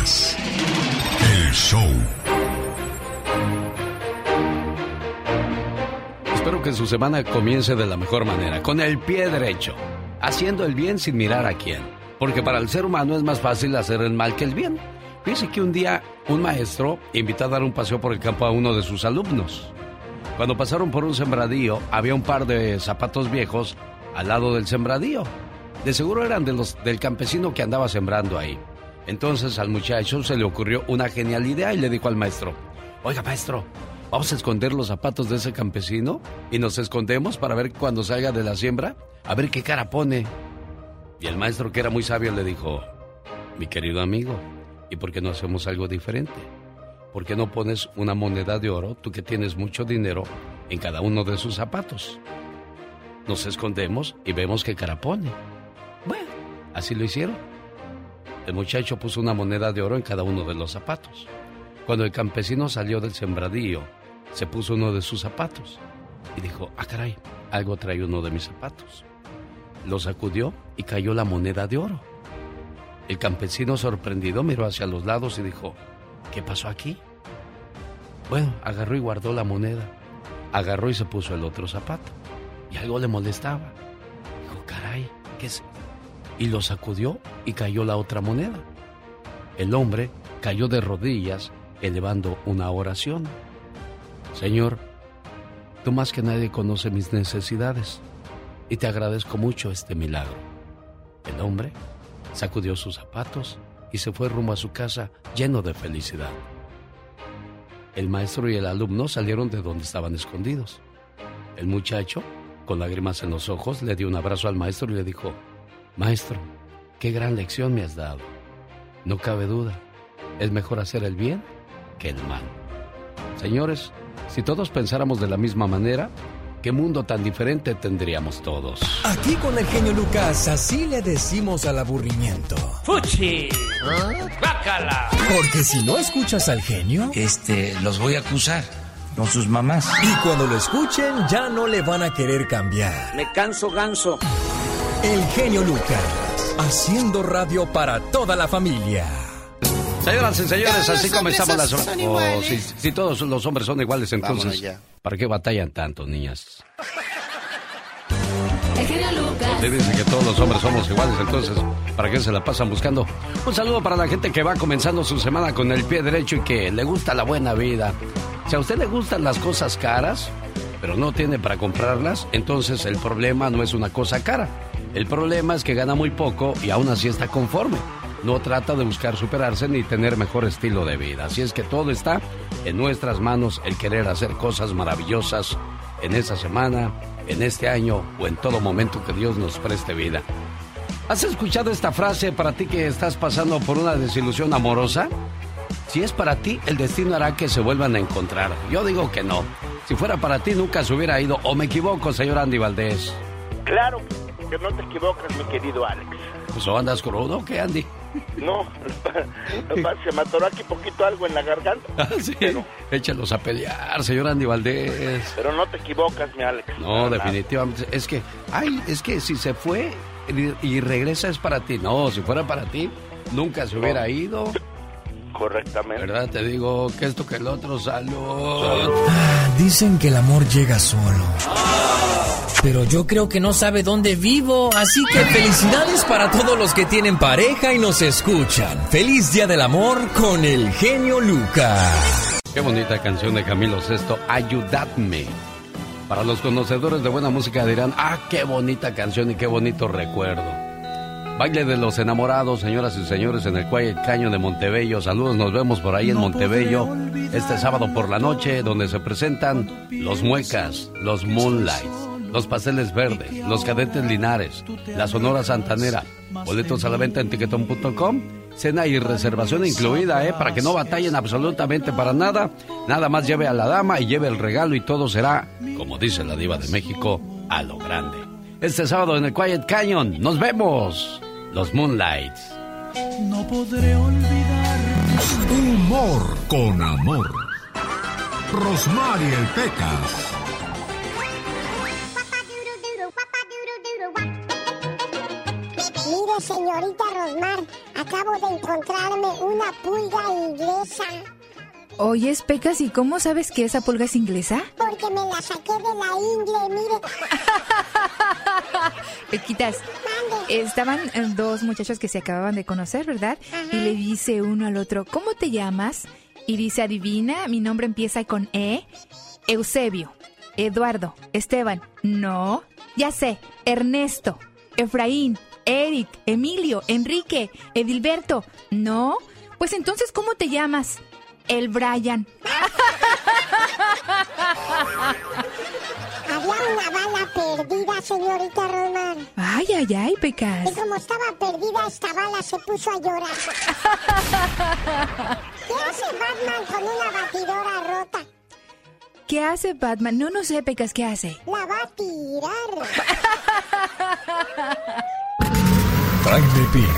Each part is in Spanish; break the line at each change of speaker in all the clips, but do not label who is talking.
El show.
Espero que su semana comience de la mejor manera, con el pie derecho, haciendo el bien sin mirar a quién. Porque para el ser humano es más fácil hacer el mal que el bien. Fíjese que un día un maestro invitó a dar un paseo por el campo a uno de sus alumnos. Cuando pasaron por un sembradío, había un par de zapatos viejos al lado del sembradío. De seguro eran de los, del campesino que andaba sembrando ahí. Entonces al muchacho se le ocurrió una genial idea y le dijo al maestro, oiga maestro, vamos a esconder los zapatos de ese campesino y nos escondemos para ver cuando salga de la siembra, a ver qué cara pone. Y el maestro, que era muy sabio, le dijo, mi querido amigo, ¿y por qué no hacemos algo diferente? ¿Por qué no pones una moneda de oro, tú que tienes mucho dinero, en cada uno de sus zapatos? Nos escondemos y vemos qué cara pone. Bueno, así lo hicieron. El muchacho puso una moneda de oro en cada uno de los zapatos. Cuando el campesino salió del sembradío, se puso uno de sus zapatos y dijo, ah caray, algo trae uno de mis zapatos. Lo sacudió y cayó la moneda de oro. El campesino sorprendido miró hacia los lados y dijo, ¿qué pasó aquí? Bueno, agarró y guardó la moneda. Agarró y se puso el otro zapato. Y algo le molestaba. Dijo, caray, ¿qué es? Y lo sacudió y cayó la otra moneda. El hombre cayó de rodillas elevando una oración. Señor, tú más que nadie conoces mis necesidades y te agradezco mucho este milagro. El hombre sacudió sus zapatos y se fue rumbo a su casa lleno de felicidad. El maestro y el alumno salieron de donde estaban escondidos. El muchacho, con lágrimas en los ojos, le dio un abrazo al maestro y le dijo, Maestro, qué gran lección me has dado. No cabe duda, es mejor hacer el bien que el mal. Señores, si todos pensáramos de la misma manera, ¿qué mundo tan diferente tendríamos todos?
Aquí con el genio Lucas, así le decimos al aburrimiento.
¡Fuchi! ¡Bácala!
Porque si no escuchas al genio,
Este, los voy a acusar con sus mamás.
y cuando lo escuchen ya no le van a querer cambiar.
Me canso ganso.
El genio Lucas, haciendo radio para toda la familia.
Señoras y señores, así comenzamos las... Oh, si, si todos los hombres son iguales, entonces. ¿para qué batallan tanto, niñas?
El genio Lucas.
Usted dice que todos los hombres somos iguales, entonces, ¿para qué se la pasan buscando? Un saludo para la gente que va comenzando su semana con el pie derecho y que le gusta la buena vida. Si a usted le gustan las cosas caras, pero no tiene para comprarlas, entonces el problema no es una cosa cara. El problema es que gana muy poco y aún así está conforme. No trata de buscar superarse ni tener mejor estilo de vida. Así es que todo está en nuestras manos el querer hacer cosas maravillosas en esta semana, en este año o en todo momento que Dios nos preste vida. ¿Has escuchado esta frase para ti que estás pasando por una desilusión amorosa? Si es para ti, el destino hará que se vuelvan a encontrar. Yo digo que no. Si fuera para ti, nunca se hubiera ido. ¿O me equivoco, señor Andy Valdés?
Claro no te equivocas, mi querido Alex.
Pues o andas crudo, o ¿qué, Andy?
No, se me atoró aquí poquito algo en la garganta.
Ah, sí.
Pero,
Échalos a pelear, señor Andy Valdés.
pero no te equivocas, mi Alex.
No, definitivamente. Es que, ay, es que si se fue y, y regresa es para ti. No, si fuera para ti, nunca se hubiera ido.
Correctamente.
¿Verdad? Te digo que esto que el otro, salud.
Ah, dicen que el amor llega solo. Pero yo creo que no sabe dónde vivo, así que felicidades para todos los que tienen pareja y nos escuchan. Feliz Día del Amor con el genio Lucas.
Qué bonita canción de Camilo Sesto, Ayudadme. Para los conocedores de buena música dirán, ah, qué bonita canción y qué bonito recuerdo. Baile de los enamorados, señoras y señores, en el Quiet Caño de Montebello. Saludos, nos vemos por ahí en Montebello este sábado por la noche, donde se presentan los Muecas, los Moonlights, los Pasteles Verdes, los Cadetes Linares, la Sonora Santanera. Boletos a la venta en tiquetón.com. Cena y reservación incluida, ¿eh? Para que no batallen absolutamente para nada. Nada más lleve a la dama y lleve el regalo y todo será, como dice la diva de México, a lo grande. Este sábado en el Quiet Canyon. ¡Nos vemos! Los Moonlights.
No podré olvidar.
Humor con amor. Rosmarie el Pecas.
Mire, señorita Rosmar,
Acabo de encontrarme una pulga inglesa.
Oye, Pecas, ¿y cómo sabes que esa pulga es inglesa?
Porque me la saqué de la ingle, mire.
Pequitas, estaban eh, dos muchachos que se acababan de conocer, ¿verdad? Y le dice uno al otro, ¿cómo te llamas? Y dice, adivina, mi nombre empieza con E. Eusebio, Eduardo, Esteban, no, ya sé, Ernesto, Efraín, Eric, Emilio, Enrique, Edilberto, no. Pues entonces, ¿cómo te llamas? El Brian.
Había una bala perdida, señorita Román.
Ay, ay, ay, Pecas.
Y como estaba perdida, esta bala se puso a llorar. ¿Qué hace Batman con una batidora rota?
¿Qué hace Batman? No, no sé, Pecas, ¿qué hace?
La va a tirar.
Jaime Piña,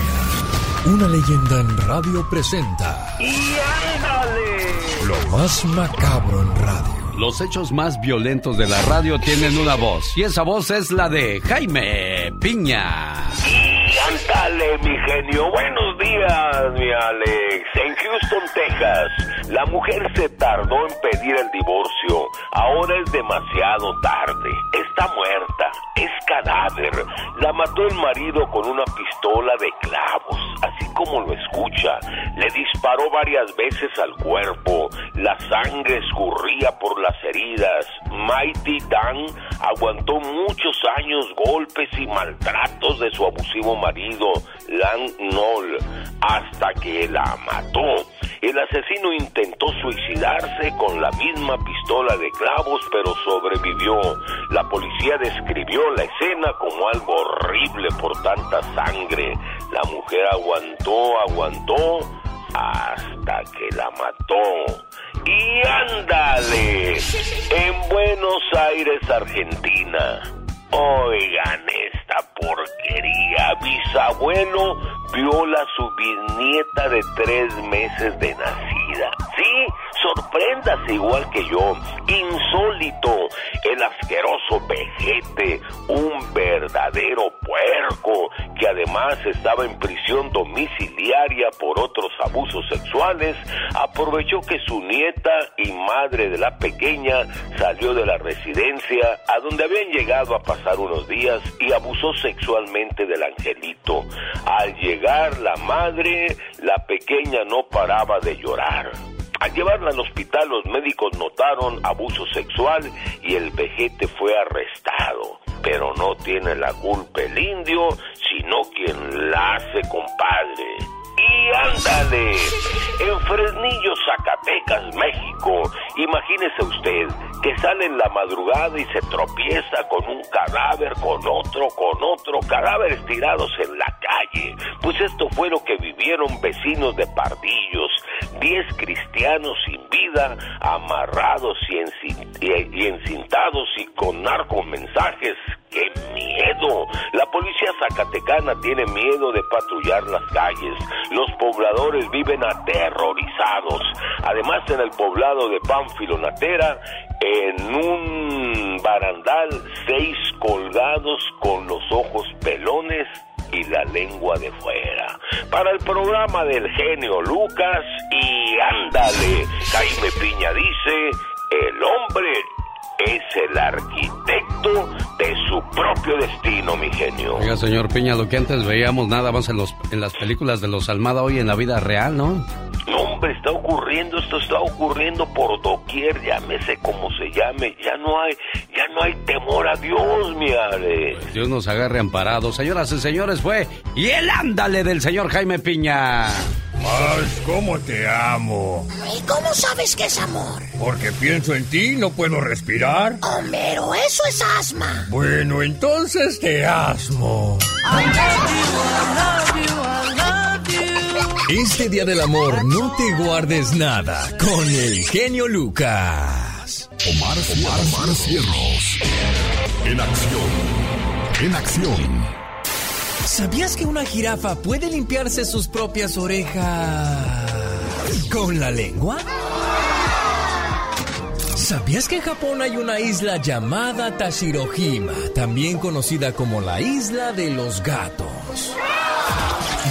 una leyenda en radio presenta.
¡Y ándale!
Lo más macabro en radio.
Los hechos más violentos de la radio tienen una voz, y esa voz es la de Jaime Piña.
¡Y ándale, mi genio! Buenos días, mi Alex. En Houston, Texas, la mujer se tardó en pedir el divorcio. Ahora es demasiado tarde. Está muerta. Es cadáver. La mató el marido con una pistola de clavos, así como lo escucha. Le disparó varias veces al cuerpo. La sangre escurría por las heridas. Mighty Dan aguantó muchos años golpes y maltratos de su abusivo marido, Lang Knoll, hasta que la mató. El asesino intentó suicidarse con la misma pistola de clavos, pero sobrevivió. La policía describió la escena como algo horrible por tanta sangre. La mujer aguantó, aguantó, hasta que la mató. Y ándale, en Buenos Aires, Argentina. Oigan esta porquería. Bisabuelo viola a su bisnieta de tres meses de nacida. Sí, sorpréndase igual que yo. Insólito, el asqueroso vejete, un verdadero puerco que además estaba en prisión domiciliaria por otros abusos sexuales, aprovechó que su nieta y madre de la pequeña salió de la residencia a donde habían llegado a pasar unos días y abusó sexualmente del angelito. Al llegar la madre, la pequeña no paraba de llorar. Al llevarla al hospital, los médicos notaron abuso sexual y el vejete fue arrestado. Pero no tiene la culpa el indio, sino quien la hace compadre. Y ándale, en Fresnillo, Zacatecas, México, imagínese usted que sale en la madrugada y se tropieza con un cadáver, con otro, con otro, cadáveres tirados en la calle. Fue lo que vivieron vecinos de Pardillos, diez cristianos sin vida, amarrados y, encin- y- y encintados y con narcomensajes ¡Qué miedo! La policía zacatecana tiene miedo de patrullar las calles. Los pobladores viven aterrorizados. Además, en el poblado de Pánfilo Natera, en un barandal, seis colgados con los ojos pelones y la lengua de fuera. Para el programa del genio Lucas y ándale, Jaime Piña dice, el hombre es el arquitecto de su propio destino, mi genio.
Oiga, señor Piña, lo que antes veíamos nada más en, los, en las películas de los Almada hoy en la vida real, ¿no?
No, hombre, está ocurriendo, esto está ocurriendo por doquier, llámese como se llame, ya no hay, ya no hay temor a Dios, mi Ale.
Dios nos agarre amparados. Señoras y señores, fue y el ándale del señor Jaime Piña.
Más, ¿cómo te amo?
¿Y cómo sabes que es amor?
Porque pienso en ti y no puedo respirar.
Homero, eso es asma.
Bueno, entonces te asmo.
Este día del amor no te guardes nada con el genio Lucas.
Omar, Omar, Omar Cierros. En acción. En acción.
¿Sabías que una jirafa puede limpiarse sus propias orejas con la lengua? ¿Sabías que en Japón hay una isla llamada Tashirohima, también conocida como la isla de los gatos?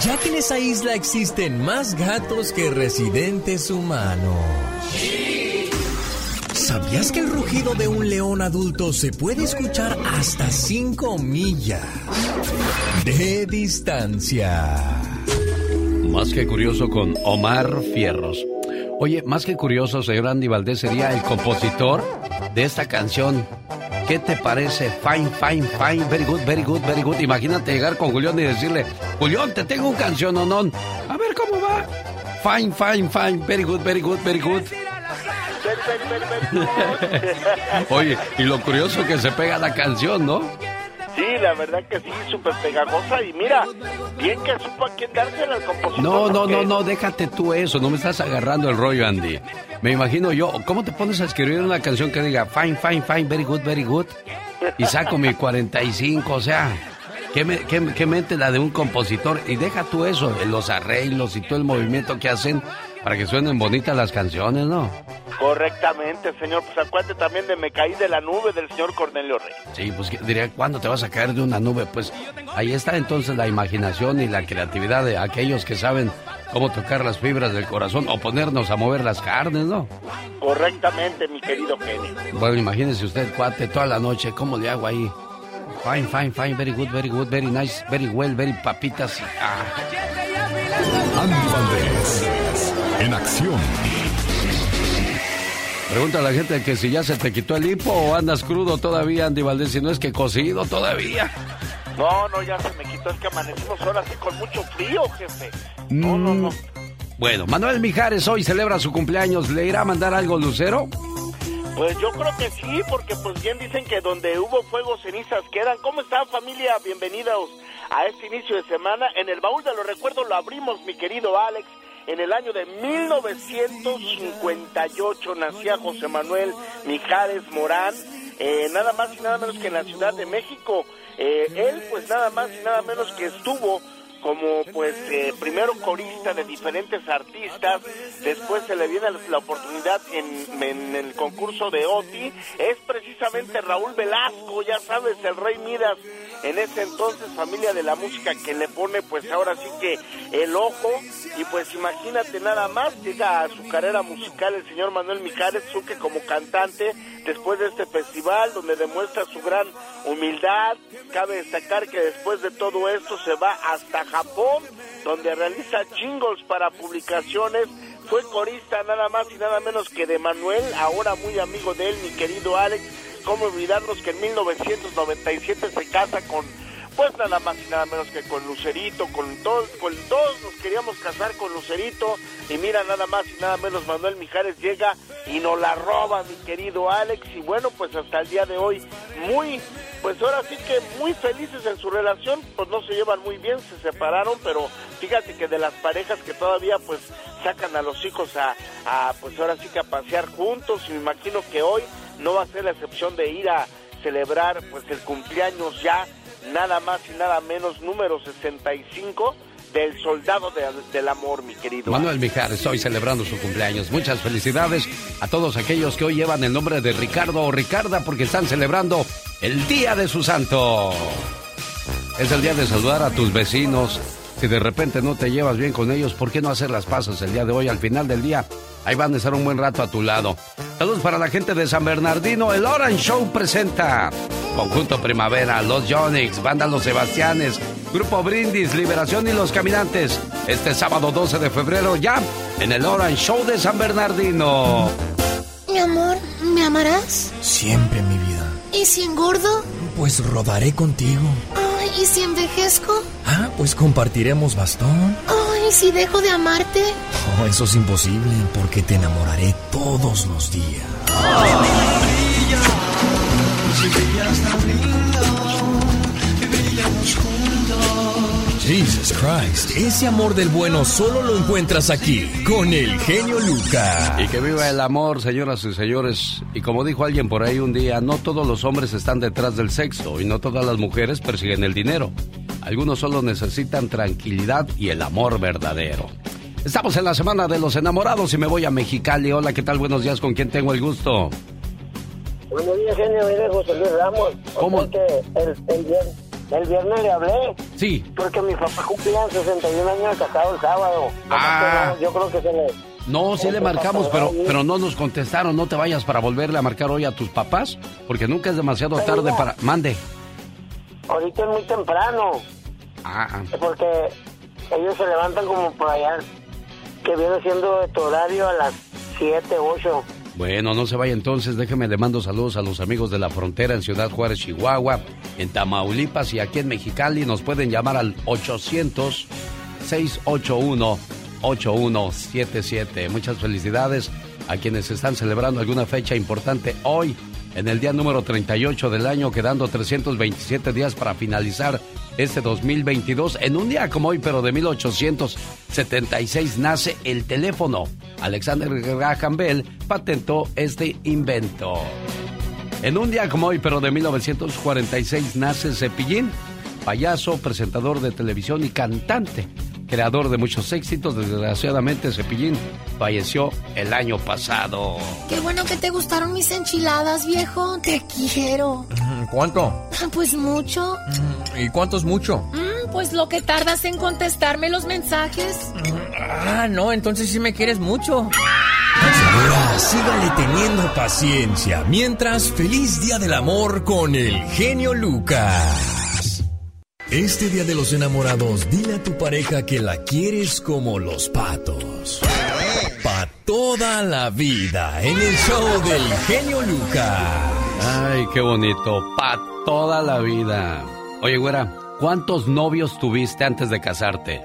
ya que en esa isla existen más gatos que residentes humanos. ¿Sabías que el rugido de un león adulto se puede escuchar hasta 5 millas de distancia?
Más que curioso con Omar Fierros. Oye, más que curioso, señor Andy Valdés sería el compositor de esta canción. ¿Qué te parece? Fine, fine, fine, very good, very good, very good. Imagínate llegar con Julián y decirle, Julián, te tengo un canción, ¿o no? A ver cómo va. Fine, fine, fine, very good, very good, very good. Oye, y lo curioso que se pega la canción, ¿no?
Sí, la verdad que sí, súper pegajosa. Y mira, bien que supo a quién dársela al compositor.
No, no, no, no, déjate tú eso. No me estás agarrando el rollo, Andy. Me imagino yo, ¿cómo te pones a escribir una canción que diga fine, fine, fine, very good, very good? Y saco mi 45, o sea, ¿qué, me, qué, qué mente la de un compositor? Y deja tú eso, los arreglos y todo el movimiento que hacen para que suenen bonitas las canciones, ¿no?
Correctamente, señor. Pues acuérdate también de Me caí de la nube del señor Cornelio Rey.
Sí, pues diría, ¿cuándo te vas a caer de una nube? Pues ahí está entonces la imaginación y la creatividad de aquellos que saben cómo tocar las fibras del corazón o ponernos a mover las carnes, ¿no?
Correctamente, mi querido Kenny.
Bueno, imagínese usted, cuate, toda la noche, ¿cómo le hago ahí? Fine, fine, fine, very good, very good, very nice, very well, very papitas. Ah.
En acción.
Pregunta a la gente que si ya se te quitó el hipo o andas crudo todavía, Andy Valdés, si no es que cocido todavía.
No, no, ya se me quitó, es que amanecimos ahora así con mucho frío, jefe. No, no, no.
Mm. Bueno, Manuel Mijares hoy celebra su cumpleaños. ¿Le irá a mandar algo, Lucero?
Pues yo creo que sí, porque pues bien dicen que donde hubo fuego, cenizas quedan. ¿Cómo están familia? Bienvenidos a este inicio de semana. En el baúl de los recuerdos lo abrimos, mi querido Alex. En el año de 1958 nacía José Manuel Mijares Morán, eh, nada más y nada menos que en la Ciudad de México. Eh, él pues nada más y nada menos que estuvo como pues eh, primero corista de diferentes artistas, después se le viene la oportunidad en, el concurso de OTI, es precisamente Raúl Velasco, ya sabes, el rey Midas, en ese entonces familia de la música que le pone pues ahora sí que el ojo. Y pues imagínate nada más, llega a su carrera musical el señor Manuel Mijares Suque como cantante después de este festival donde demuestra su gran humildad, cabe destacar que después de todo esto se va hasta Japón, donde realiza jingles para publicaciones. Fue corista nada más y nada menos que de Manuel, ahora muy amigo de él, mi querido Alex. ¿Cómo olvidarnos que en 1997 se casa con pues nada más y nada menos que con Lucerito, con todos, con todos nos queríamos casar con Lucerito y mira nada más y nada menos Manuel Mijares llega y nos la roba mi querido Alex y bueno pues hasta el día de hoy muy pues ahora sí que muy felices en su relación, pues no se llevan muy bien, se separaron, pero fíjate que de las parejas que todavía pues sacan a los hijos a, a pues ahora sí que a pasear juntos y me imagino que hoy no va a ser la excepción de ir a celebrar pues el cumpleaños ya nada más y nada menos, número 65 del Soldado del Amor, mi querido.
Manuel Mijares, estoy celebrando su cumpleaños. Muchas felicidades a todos aquellos que hoy llevan el nombre de Ricardo o Ricarda porque están celebrando el Día de su Santo. Es el día de saludar a tus vecinos. Si de repente no te llevas bien con ellos, ¿por qué no hacer las pasas el día de hoy? Al final del día, ahí van a estar un buen rato a tu lado. Saludos para la gente de San Bernardino. El Orange Show presenta Conjunto Primavera, Los Yonix, Banda Los Sebastianes, Grupo Brindis, Liberación y Los Caminantes. Este sábado 12 de febrero ya en el Orange Show de San Bernardino.
Mi amor, ¿me amarás?
Siempre, mi vida.
¿Y si engordo?
Pues rodaré contigo.
Ay, ¿y si envejezco?
Ah, pues compartiremos bastón.
Ay, si dejo de amarte?
Oh, eso es imposible porque te enamoraré todos los días. Jesus Christ, ese amor del bueno solo lo encuentras aquí, con el genio Lucas.
Y que viva el amor, señoras y señores. Y como dijo alguien por ahí un día, no todos los hombres están detrás del sexo y no todas las mujeres persiguen el dinero. Algunos solo necesitan tranquilidad y el amor verdadero. Estamos en la semana de los enamorados y me voy a Mexicali. Hola, ¿qué tal? Buenos días, ¿con quién tengo el gusto?
Buenos días, genio. Mire, José Luis Ramos.
¿Cómo?
que el, el, viernes le hablé.
Sí.
Porque mi papá cumplía 61 años casado el sábado. Ah. yo creo que se le...
No, sí le marcamos, pero, pero no nos contestaron. No te vayas para volverle a marcar hoy a tus papás, porque nunca es demasiado tarde para... Mande.
Ahorita es muy temprano.
Ah.
Porque ellos se levantan como por allá, que viene siendo tu horario a las 7, 8.
Bueno, no se vaya entonces, déjeme le mando saludos a los amigos de la frontera en Ciudad Juárez, Chihuahua, en Tamaulipas y aquí en Mexicali. Nos pueden llamar al 800-681-8177. Muchas felicidades a quienes están celebrando alguna fecha importante hoy en el día número 38 del año, quedando 327 días para finalizar este 2022. En un día como hoy, pero de 1876, nace el teléfono. Alexander Graham Bell patentó este invento. En un día como hoy, pero de 1946, nace Cepillín, payaso, presentador de televisión y cantante creador de muchos éxitos. Desgraciadamente, Cepillín falleció el año pasado.
Qué bueno que te gustaron mis enchiladas, viejo. Te quiero.
Mm, ¿Cuánto?
Ah, pues mucho.
Mm, ¿Y cuánto es mucho?
Mm, pues lo que tardas en contestarme los mensajes.
Ah, no, entonces sí me quieres mucho. Señora, sígale teniendo paciencia. Mientras, feliz día del amor con el genio Lucas. Este día de los enamorados, dile a tu pareja que la quieres como los patos. Pa' toda la vida, en el show del genio Lucas.
Ay, qué bonito, pa' toda la vida. Oye, güera, ¿cuántos novios tuviste antes de casarte?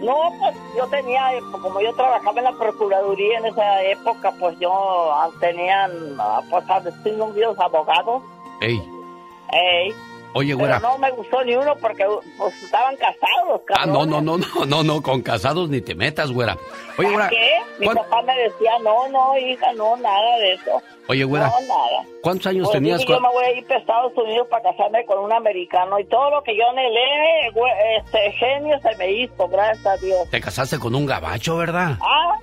No, pues yo tenía, como yo trabajaba en la Procuraduría en esa época, pues yo tenía, pues, novios abogados.
Ey.
Ey.
Oye, güera.
Pero no me gustó ni uno porque pues, estaban casados,
Ah, no, no, no, no, no, no, con casados ni te metas, güera. Oye, güera.
¿Qué? Mi papá me decía, no, no, hija, no, nada de eso.
Oye, güera.
No, nada.
¿Cuántos años pues tenías?
Yo me voy a ir para Estados Unidos para casarme con un americano y todo lo que yo anhelé, este genio se me hizo, gracias a Dios.
Te casaste con un gabacho, ¿verdad?
Ah,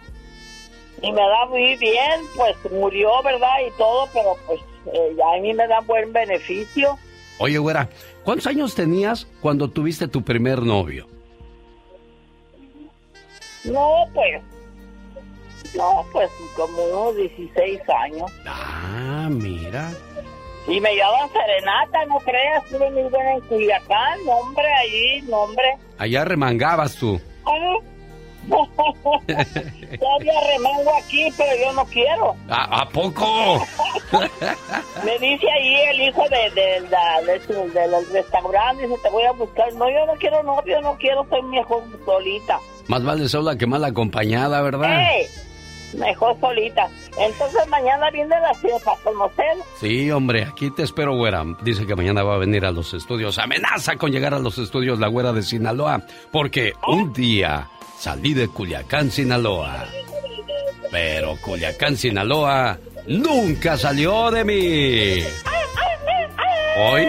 y me da muy bien, pues murió, ¿verdad? Y todo, pero pues eh, a mí me da buen beneficio.
Oye, güera, ¿cuántos años tenías cuando tuviste tu primer novio?
No, pues. No, pues como unos 16 años.
Ah, mira.
Y me llevaban serenata, no creas, estuve muy buena en Culiacán, nombre, allí, nombre.
Allá remangabas tú.
Ah, Todavía remango aquí, pero yo no quiero.
¿A, poco?
Me dice ahí el hijo de, de, del restaurante, dice, te voy a buscar. No, yo no quiero novio, no quiero, soy mejor solita.
Más vale sola que mal acompañada, ¿verdad?
Mejor solita. Entonces mañana viene la ciudad para conocer.
Sí, hombre, aquí te espero, güera. Dice que mañana va a venir a los estudios. Amenaza con llegar a los estudios la güera de Sinaloa. Porque un día salí de Culiacán, Sinaloa. Pero Culiacán, Sinaloa nunca salió de mí. Hoy.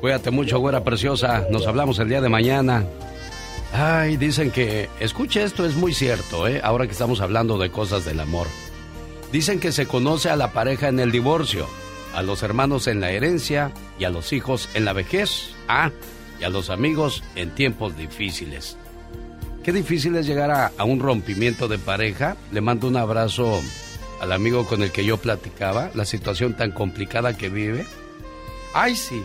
Cuídate mucho, güera preciosa. Nos hablamos el día de mañana. Ay, dicen que, escuche esto, es muy cierto, ¿eh? Ahora que estamos hablando de cosas del amor. Dicen que se conoce a la pareja en el divorcio a los hermanos en la herencia y a los hijos en la vejez. Ah, y a los amigos en tiempos difíciles. Qué difícil es llegar a, un rompimiento de pareja. Le mando un abrazo al amigo con el que yo platicaba, la situación tan complicada que vive. Ay, sí,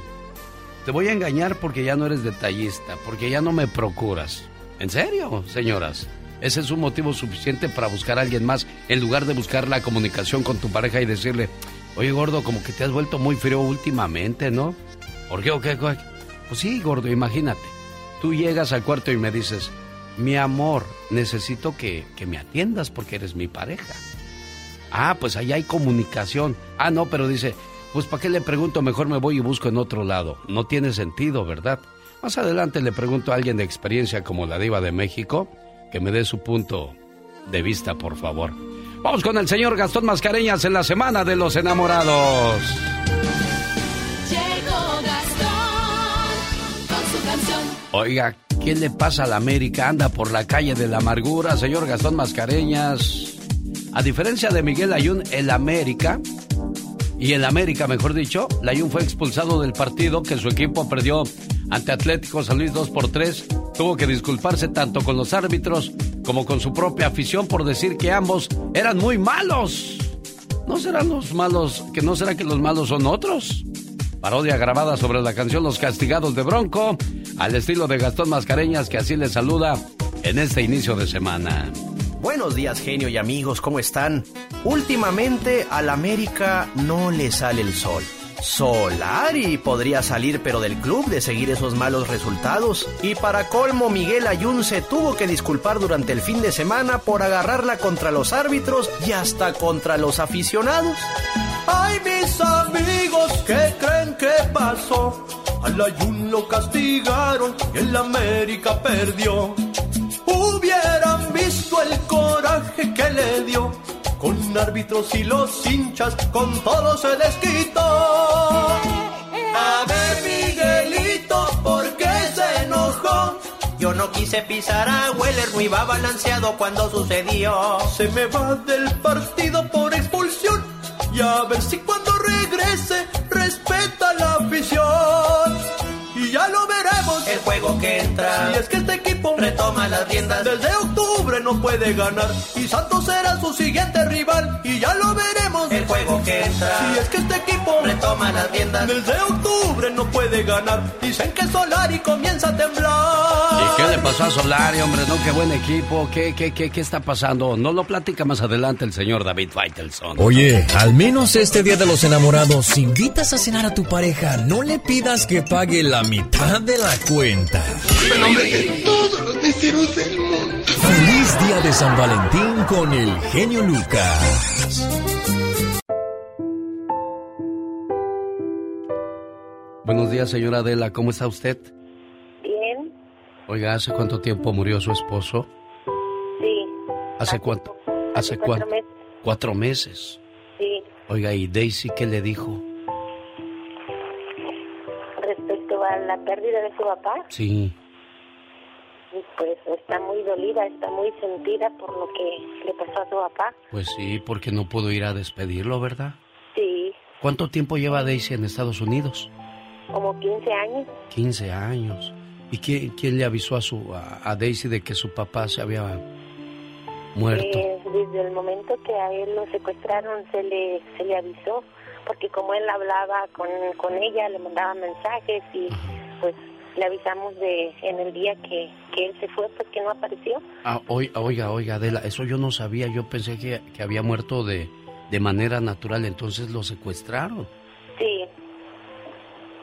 te voy a engañar porque ya no eres detallista, porque ya no me procuras. ¿En serio, señoras? Ese es un motivo suficiente para buscar a alguien más en lugar de buscar la comunicación con tu pareja y decirle, Oye, gordo, como que te has vuelto muy frío últimamente, ¿no? ¿Por qué o qué? Pues sí, gordo, imagínate. Tú llegas al cuarto y me dices, mi amor, necesito que, que me atiendas porque eres mi pareja. Ah, pues ahí hay comunicación. Ah, no, pero dice, pues ¿para qué le pregunto? Mejor me voy y busco en otro lado. No tiene sentido, ¿verdad? Más adelante le pregunto a alguien de experiencia como la diva de México que me dé su punto de vista, por favor. Vamos con el señor Gastón Mascareñas en la Semana de los Enamorados. Oiga, ¿qué le pasa a la América? Anda por la calle de la amargura, señor Gastón Mascareñas. A diferencia de Miguel Ayun, el América y el América, mejor dicho, Layun fue expulsado del partido que su equipo perdió ante Atlético San Luis 2 por 3. Tuvo que disculparse tanto con los árbitros como con su propia afición por decir que ambos eran muy malos. ¿No serán los malos, que no será que los malos son otros? Parodia grabada sobre la canción Los Castigados de Bronco, al estilo de Gastón Mascareñas, que así le saluda en este inicio de semana.
Buenos días, genio y amigos, ¿cómo están? Últimamente al América no le sale el sol. Solari podría salir pero del club de seguir esos malos resultados. Y para colmo, Miguel Ayun se tuvo que disculpar durante el fin de semana por agarrarla contra los árbitros y hasta contra los aficionados.
Ay, mis amigos, ¿qué creen que pasó? Al Ayun lo castigaron y el América perdió. Hubieran visto el coraje que le dio. Árbitros y los hinchas, con todo se desquitó. A ver, Miguelito, ¿por qué se enojó?
Yo no quise pisar a Weller, no iba balanceado cuando sucedió.
Se me va del partido por expulsión. Y a ver si cuando regrese respeta la afición.
Juego que entra.
Si es que este equipo
retoma las riendas.
Desde octubre no puede ganar. Y Santos será su siguiente rival. Y ya lo veremos.
El juego que entra.
Si es que este equipo
retoma las riendas.
Desde octubre no puede ganar. Dicen que Solari comienza a temblar.
¿Y qué le pasó a Solari, hombre? No, qué buen equipo. ¿Qué, qué, qué, qué está pasando? No lo platica más adelante el señor David Faitelson.
Oye, al menos este día de los enamorados, si invitas a cenar a tu pareja, no le pidas que pague la mitad de la cuenta.
Todos los del mundo.
Feliz día de San Valentín con el genio Lucas.
Buenos días, señora Adela. ¿Cómo está usted?
Bien.
Oiga, ¿hace cuánto tiempo murió su esposo?
Sí.
¿Hace cuánto? ¿Hace
cuatro
cuánto?
meses.
Cuatro meses.
Sí.
Oiga, ¿y Daisy qué le dijo?
A la pérdida de su papá,
Sí.
pues está muy dolida, está muy sentida por lo que le pasó a su papá.
Pues sí, porque no pudo ir a despedirlo, ¿verdad?
Sí,
¿Cuánto tiempo lleva Daisy en Estados Unidos?
como 15 años.
15 años. ¿Y quién, quién le avisó a, su, a, a Daisy de que su papá se había muerto?
Eh, desde el momento que a él lo secuestraron se le, se le avisó, porque como él hablaba con, con ella, le mandaba mensajes y pues le avisamos de en el día que, que él se fue, pues que no apareció.
Ah, oi- oiga, oiga, Adela, eso yo no sabía. Yo pensé que, que había muerto de, de manera natural, entonces lo secuestraron.
Sí,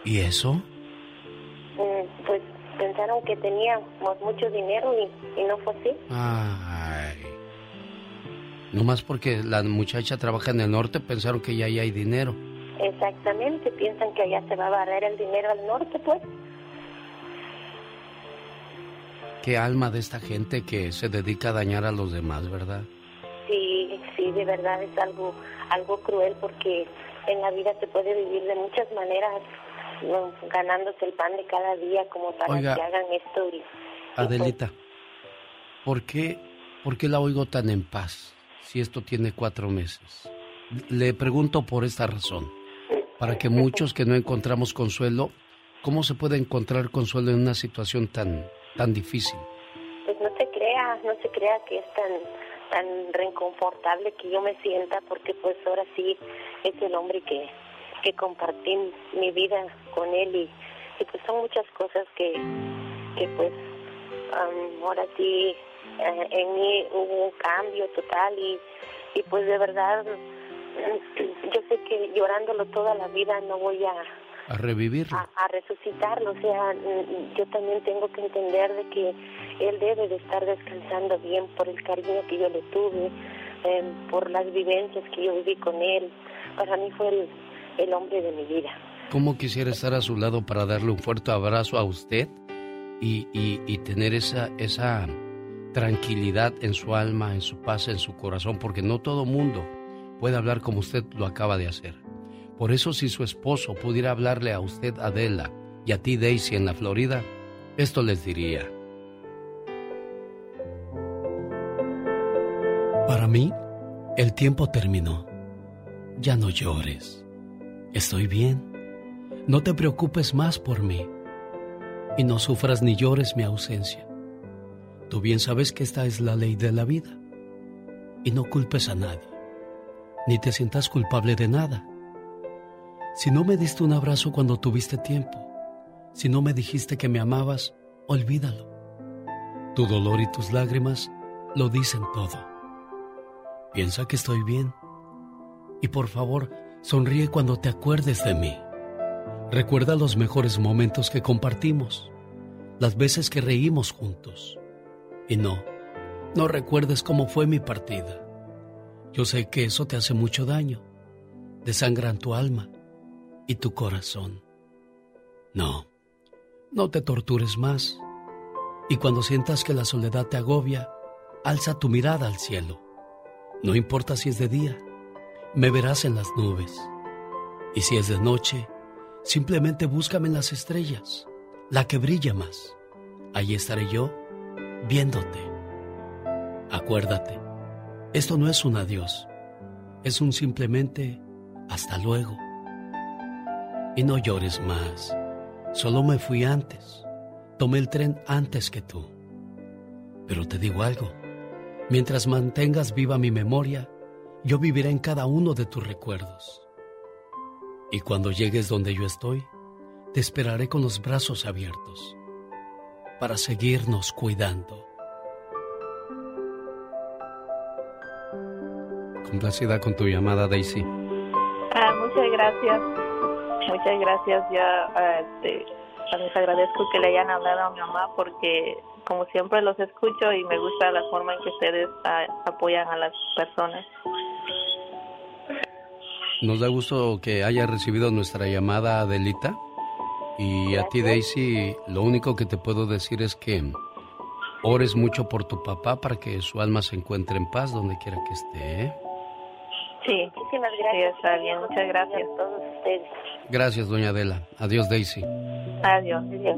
¿Y eso?
mm, pues pensaron que teníamos mucho dinero y, y no fue así.
Ay. Nomás porque la muchacha trabaja en el norte, pensaron que ya ahí hay dinero.
Exactamente, piensan que allá se va a barrer el dinero al norte, pues.
Qué alma de esta gente que se dedica a dañar a los demás, ¿verdad?
Sí, sí, de verdad es algo, algo cruel porque en la vida se puede vivir de muchas maneras, ¿no? ganándose el pan de cada día como para
Oiga.
que hagan esto. Y,
Adelita, ¿por qué, ¿por qué la oigo tan en paz si esto tiene cuatro meses? Le pregunto por esta razón, para que muchos que no encontramos consuelo, ¿cómo se puede encontrar consuelo en una situación tan, tan difícil?
pues no se crea, no se crea que es tan tan reconfortable que yo me sienta porque pues ahora sí es el hombre que, que compartí mi vida con él y, y pues son muchas cosas que, que pues ahora sí eh, en mí hubo un cambio total y, y pues de verdad yo sé que llorándolo toda la vida no voy a,
A revivirlo.
a, a resucitarlo. O sea, yo también tengo que entender de que él debe de estar descansando bien por el cariño que yo le tuve, eh, por las vivencias que yo viví con él. Para mí fue el, el hombre de mi vida.
¿Cómo quisiera estar a su lado para darle un fuerte abrazo a usted y, y- y tener esa, esa tranquilidad en su alma, en su paz, en su corazón? Porque no todo mundo puede hablar como usted lo acaba de hacer. Por eso si su esposo pudiera hablarle a usted, Adela, y a ti, Daisy, en la Florida, esto les diría. Para mí, el tiempo terminó. Ya no llores. Estoy bien. No te preocupes más por mí. Y no sufras ni llores mi ausencia. Tú bien sabes que esta es la ley de la vida. Y no culpes a nadie. Ni te sientas culpable de nada. Si no me diste un abrazo cuando tuviste tiempo, si no me dijiste que me amabas, olvídalo. Tu dolor y tus lágrimas lo dicen todo. Piensa que estoy bien. Y por favor, sonríe cuando te acuerdes de mí. Recuerda los mejores momentos que compartimos, las veces que reímos juntos. Y no, no recuerdes cómo fue mi partida. Yo sé que eso te hace mucho daño, desangran tu alma y tu corazón. No, no te tortures más. Y cuando sientas que la soledad te agobia, alza tu mirada al cielo. No importa si es de día, me verás en las nubes. Y si es de noche, simplemente búscame en las estrellas, la que brilla más. Allí estaré yo, viéndote. Acuérdate, esto no es un adiós, es un simplemente hasta luego. Y no llores más, solo me fui antes, tomé el tren antes que tú. Pero te digo algo, mientras mantengas viva mi memoria, yo viviré en cada uno de tus recuerdos. Y cuando llegues donde yo estoy, te esperaré con los brazos abiertos para seguirnos cuidando. Complacida con tu llamada, Daisy.
Ah, muchas gracias. Muchas gracias. Ya ah, este, les agradezco que le hayan hablado a mi mamá porque como siempre los escucho y me gusta la forma en que ustedes ah, apoyan a las personas.
Nos da gusto que haya recibido nuestra llamada, Adelita. Y a ti, Daisy, lo único que te puedo decir es que ores mucho por tu papá para que su alma se encuentre en paz donde quiera que esté. ¿eh?
Sí, muchísimas gracias. está bien, muchas gracias a todos ustedes.
Gracias, doña Adela. Adiós, Daisy.
Adiós, adiós.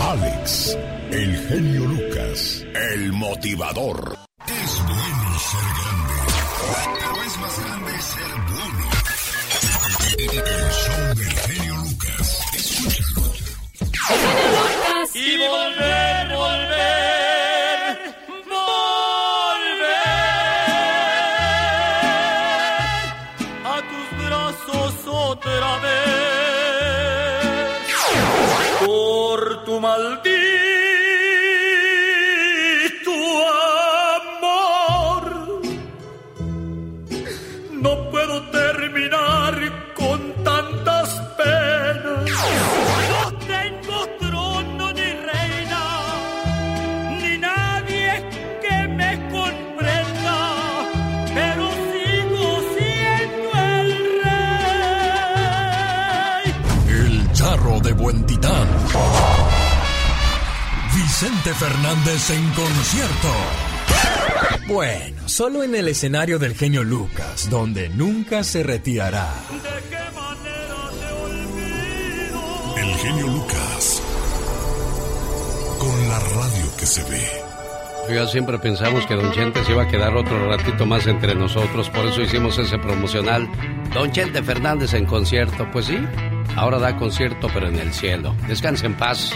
Alex, el genio Lucas, el motivador. Es bueno ser grande, pero es más grande ser bueno. El show del genio. Lucas.
Y volver, volver,
Vicente Fernández en concierto.
Bueno, solo en el escenario del genio Lucas, donde nunca se retirará.
El genio Lucas. Con la radio que se ve.
Oiga, siempre pensamos que Don Chente se iba a quedar otro ratito más entre nosotros, por eso hicimos ese promocional. Don Chente Fernández en concierto, pues sí, ahora da concierto pero en el cielo. Descanse en paz.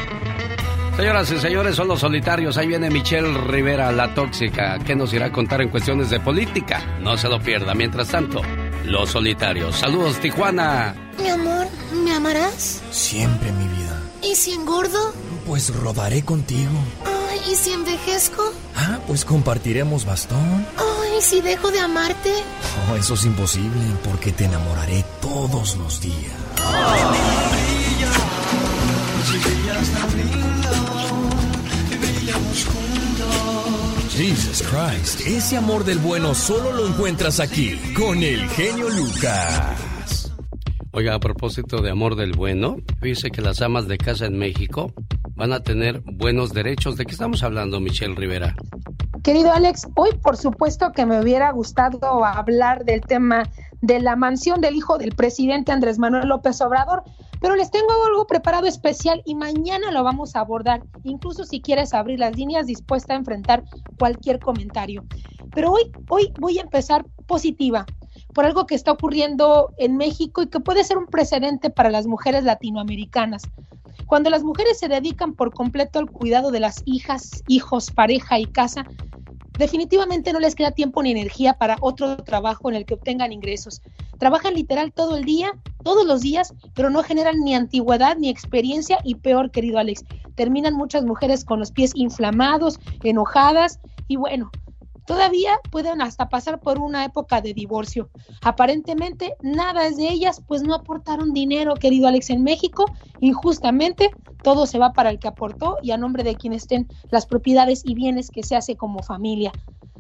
Señoras y señores, son los solitarios. Ahí viene Michelle Rivera, la tóxica, que nos irá a contar en cuestiones de política. No se lo pierda. Mientras tanto, los solitarios. Saludos, Tijuana.
Mi amor, ¿me amarás?
Siempre, mi vida.
¿Y si engordo?
Pues rodaré contigo.
Ay, ¿y si envejezco?
Ah, pues compartiremos bastón.
Ay, ¿si dejo de amarte?
Oh, eso es imposible, porque te enamoraré todos los días. Jesus Christ, ese amor del bueno solo lo encuentras aquí, con el genio Lucas.
Oiga, a propósito de amor del bueno, dice que las amas de casa en México van a tener buenos derechos. ¿De qué estamos hablando, Michelle Rivera?
Querido Alex, hoy por supuesto que me hubiera gustado hablar del tema de la mansión del hijo del presidente Andrés Manuel López Obrador, pero les tengo algo preparado especial y mañana lo vamos a abordar, incluso si quieres abrir las líneas dispuesta a enfrentar cualquier comentario. Pero hoy, hoy voy a empezar positiva, por algo que está ocurriendo en México y que puede ser un precedente para las mujeres latinoamericanas. Cuando las mujeres se dedican por completo al cuidado de las hijas, hijos, pareja y casa, definitivamente no les queda tiempo ni energía para otro trabajo en el que obtengan ingresos. Trabajan literal todo el día, todos los días, pero no generan ni antigüedad ni experiencia y peor, querido Alex, terminan muchas mujeres con los pies inflamados, enojadas y bueno, Todavía pueden hasta pasar por una época de divorcio. Aparentemente nada es de ellas, pues no aportaron dinero, querido Alex, en México. Injustamente todo se va para el que aportó y a nombre de quienes estén las propiedades y bienes que se hace como familia.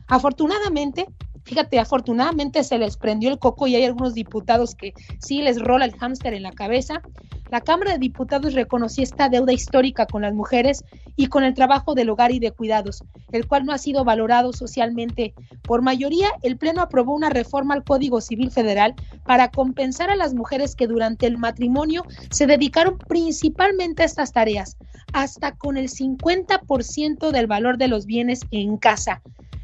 Afortunadamente, Fíjate, afortunadamente se les prendió el coco y hay algunos diputados que sí les rola el hámster en la cabeza. La Cámara de Diputados reconoció esta deuda histórica con las mujeres y con el trabajo del hogar y de cuidados, el cual no ha sido valorado socialmente. Por mayoría, el Pleno aprobó una reforma al Código Civil Federal para compensar a las mujeres que durante el matrimonio se dedicaron principalmente a estas tareas, hasta con el 50% del valor de los bienes en casa.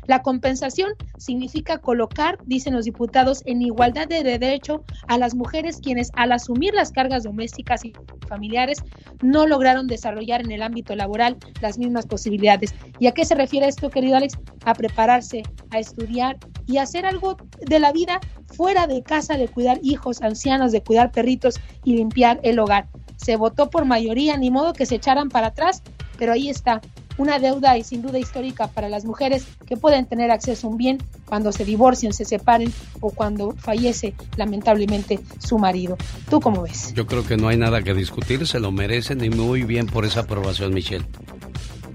La compensación significa colocar, dicen los diputados, en igualdad de derecho a las mujeres quienes al asumir las cargas domésticas y familiares no lograron desarrollar en el ámbito laboral las mismas posibilidades. ¿Y a qué se refiere esto, querido Alex? A prepararse, a estudiar y hacer algo de la vida fuera de casa, de cuidar hijos, ancianos, de cuidar perritos y limpiar el hogar. Se votó por mayoría, ni modo que se echaran para atrás, pero ahí está, una deuda y sin duda histórica para las mujeres que pueden tener acceso a un bien cuando se divorcian, se separen o cuando fallece lamentablemente su marido. ¿Tú cómo ves?
Yo creo que no hay nada que discutir, se lo merecen y muy bien por esa aprobación, Michelle.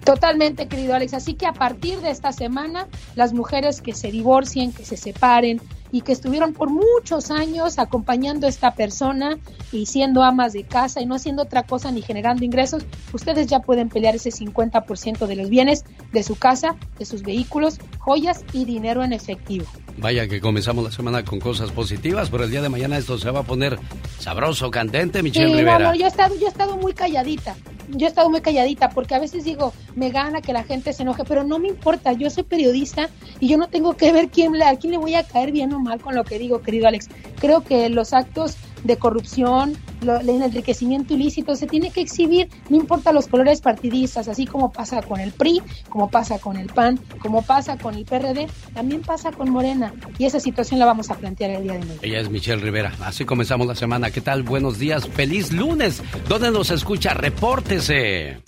Totalmente, querido Alex. Así que a partir de esta semana, las mujeres que se divorcien, que se separen, y que estuvieron por muchos años acompañando a esta persona y siendo amas de casa y no haciendo otra cosa ni generando ingresos, ustedes ya pueden pelear ese 50% de los bienes de su casa, de sus vehículos, joyas y dinero en efectivo.
Vaya que comenzamos la semana con cosas positivas, pero el día de mañana esto se va a poner sabroso, candente, Michelle Rivera.
yo he estado, yo he estado muy calladita yo he estado muy calladita porque a veces digo, me gana que la gente se enoje, pero no me importa, yo soy periodista y yo no tengo que ver quién, a quién le voy a caer bien o mal con lo que digo, querido Alex. Creo que los actos de corrupción, el enriquecimiento ilícito se tiene que exhibir, no importa los colores partidistas, así como pasa con el PRI, como pasa con el PAN, como pasa con el PRD, también pasa con Morena y esa situación la vamos a plantear el día de hoy.
Ella es Michelle Rivera, así comenzamos la semana. ¿Qué tal? Buenos días, feliz lunes. ¿Dónde nos escucha? Repórtese.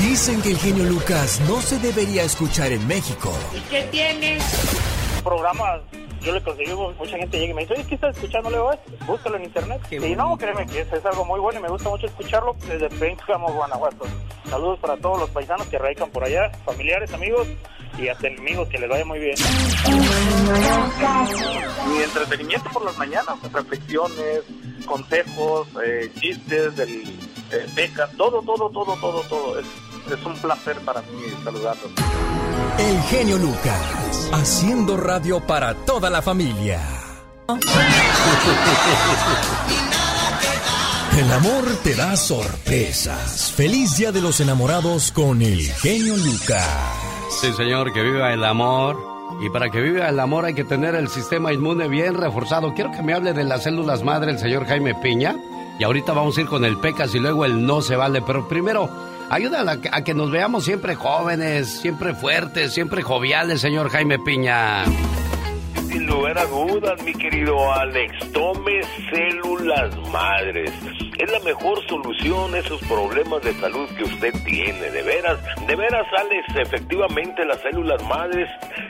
Dicen que el genio Lucas no se debería escuchar en México.
¿Y qué tienes?
Programas yo le conseguí, mucha gente llega y me dice, oye, ¿qué estás escuchando? Le digo, búscalo en internet. y no, créeme que es, algo muy bueno y me gusta mucho escucharlo desde Pénjamo, Guanajuato. Saludos para todos los paisanos que radican por allá, familiares, amigos y hasta enemigos, que les vaya muy bien. Mi entretenimiento por las mañanas, reflexiones, consejos, eh, chistes, del, eh, todo, todo, todo, todo, todo. Es, es un placer para mí saludarlos.
El genio Lucas, haciendo radio para toda la familia. El amor te da sorpresas. Feliz Día de los Enamorados con el genio Lucas.
Sí, señor, que viva el amor. Y para que viva el amor hay que tener el sistema inmune bien reforzado. Quiero que me hable de las células madre el señor Jaime Piña. Y ahorita vamos a ir con el PECAS y luego el no se vale. Pero primero, ayuda a, que nos veamos siempre jóvenes, siempre fuertes, siempre joviales, señor Jaime Piña.
Sin lugar a dudas, mi querido Alex, tome células madres es la mejor solución a esos problemas de salud que usted tiene. De veras, de veras, Alex, efectivamente las células madres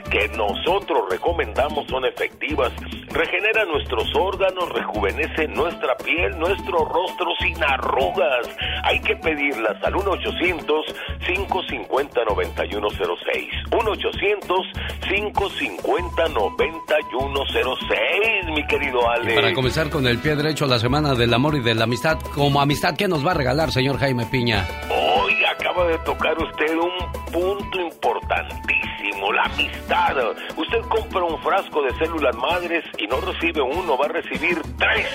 que nosotros recomendamos son efectivas. Regenera nuestros órganos, rejuvenece nuestra piel, nuestro rostro sin arrugas. Hay que pedirlas al 1-800-550-9106. 1-800-550-9106, mi querido Alex.
para comenzar con el pie derecho, la semana del amor y de la amistad como amistad, ¿qué nos va a regalar, señor Jaime Piña?
Hoy acaba de tocar usted un punto importantísimo, la amistad. Usted compra un frasco de células madres y no recibe uno, va a recibir tres.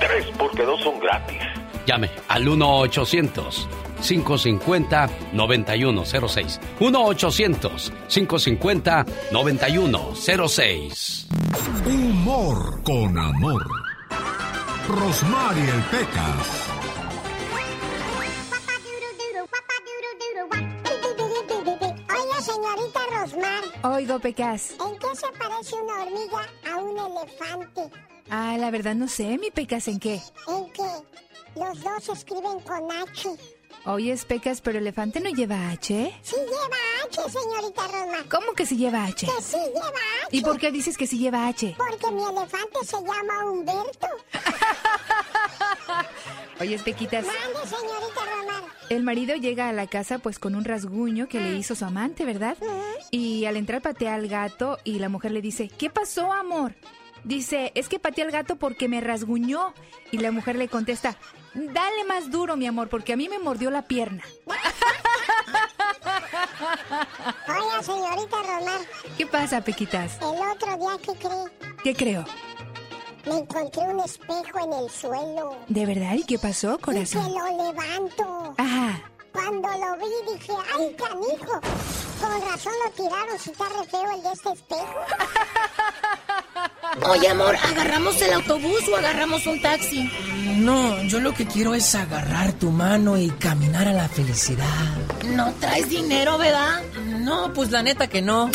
Tres porque dos son gratis.
Llame al 1-800. 1-800-550-9106. 1-800-550-9106.
Humor con amor. Rosmarie el Pecas.
Oiga, señorita Rosmar.
Oigo, Pecas.
¿En qué se parece una hormiga a un elefante?
Ah, la verdad no sé, mi Pecas, ¿en qué?
¿En qué? Los dos escriben con H.
Oye, Pecas, pero elefante no lleva H.
Sí lleva H, señorita Rosmar.
¿Cómo que sí lleva H?
Que sí lleva H.
¿Y por qué dices que sí lleva H?
Porque mi elefante se llama Humberto.
Oye, Pequitas.
Mande, señorita Rosmar.
El marido llega a la casa pues con un rasguño que le hizo su amante, ¿verdad? Y al entrar patea al gato y la mujer le dice, ¿qué pasó, amor? Dice, es que pateé al gato porque me rasguñó. Y la mujer le contesta, dale más duro, mi amor, porque a mí me mordió la pierna.
Oiga, señorita Rosmar.
¿Qué pasa, Pequitas?
El otro día, ¿qué cree?
¿Qué creo?
Me encontré un espejo en el suelo.
¿De verdad? ¿Y qué pasó,
Y
corazón?
que lo levanto.
Ajá.
Cuando lo vi dije, ¡ay, canijo! Con razón lo tiraron si está re feo el de este espejo.
Oye, amor, ¿agarramos el autobús o agarramos un taxi?
No, yo lo que quiero es agarrar tu mano y caminar a la felicidad.
No traes dinero, ¿verdad?
No, pues la neta que no.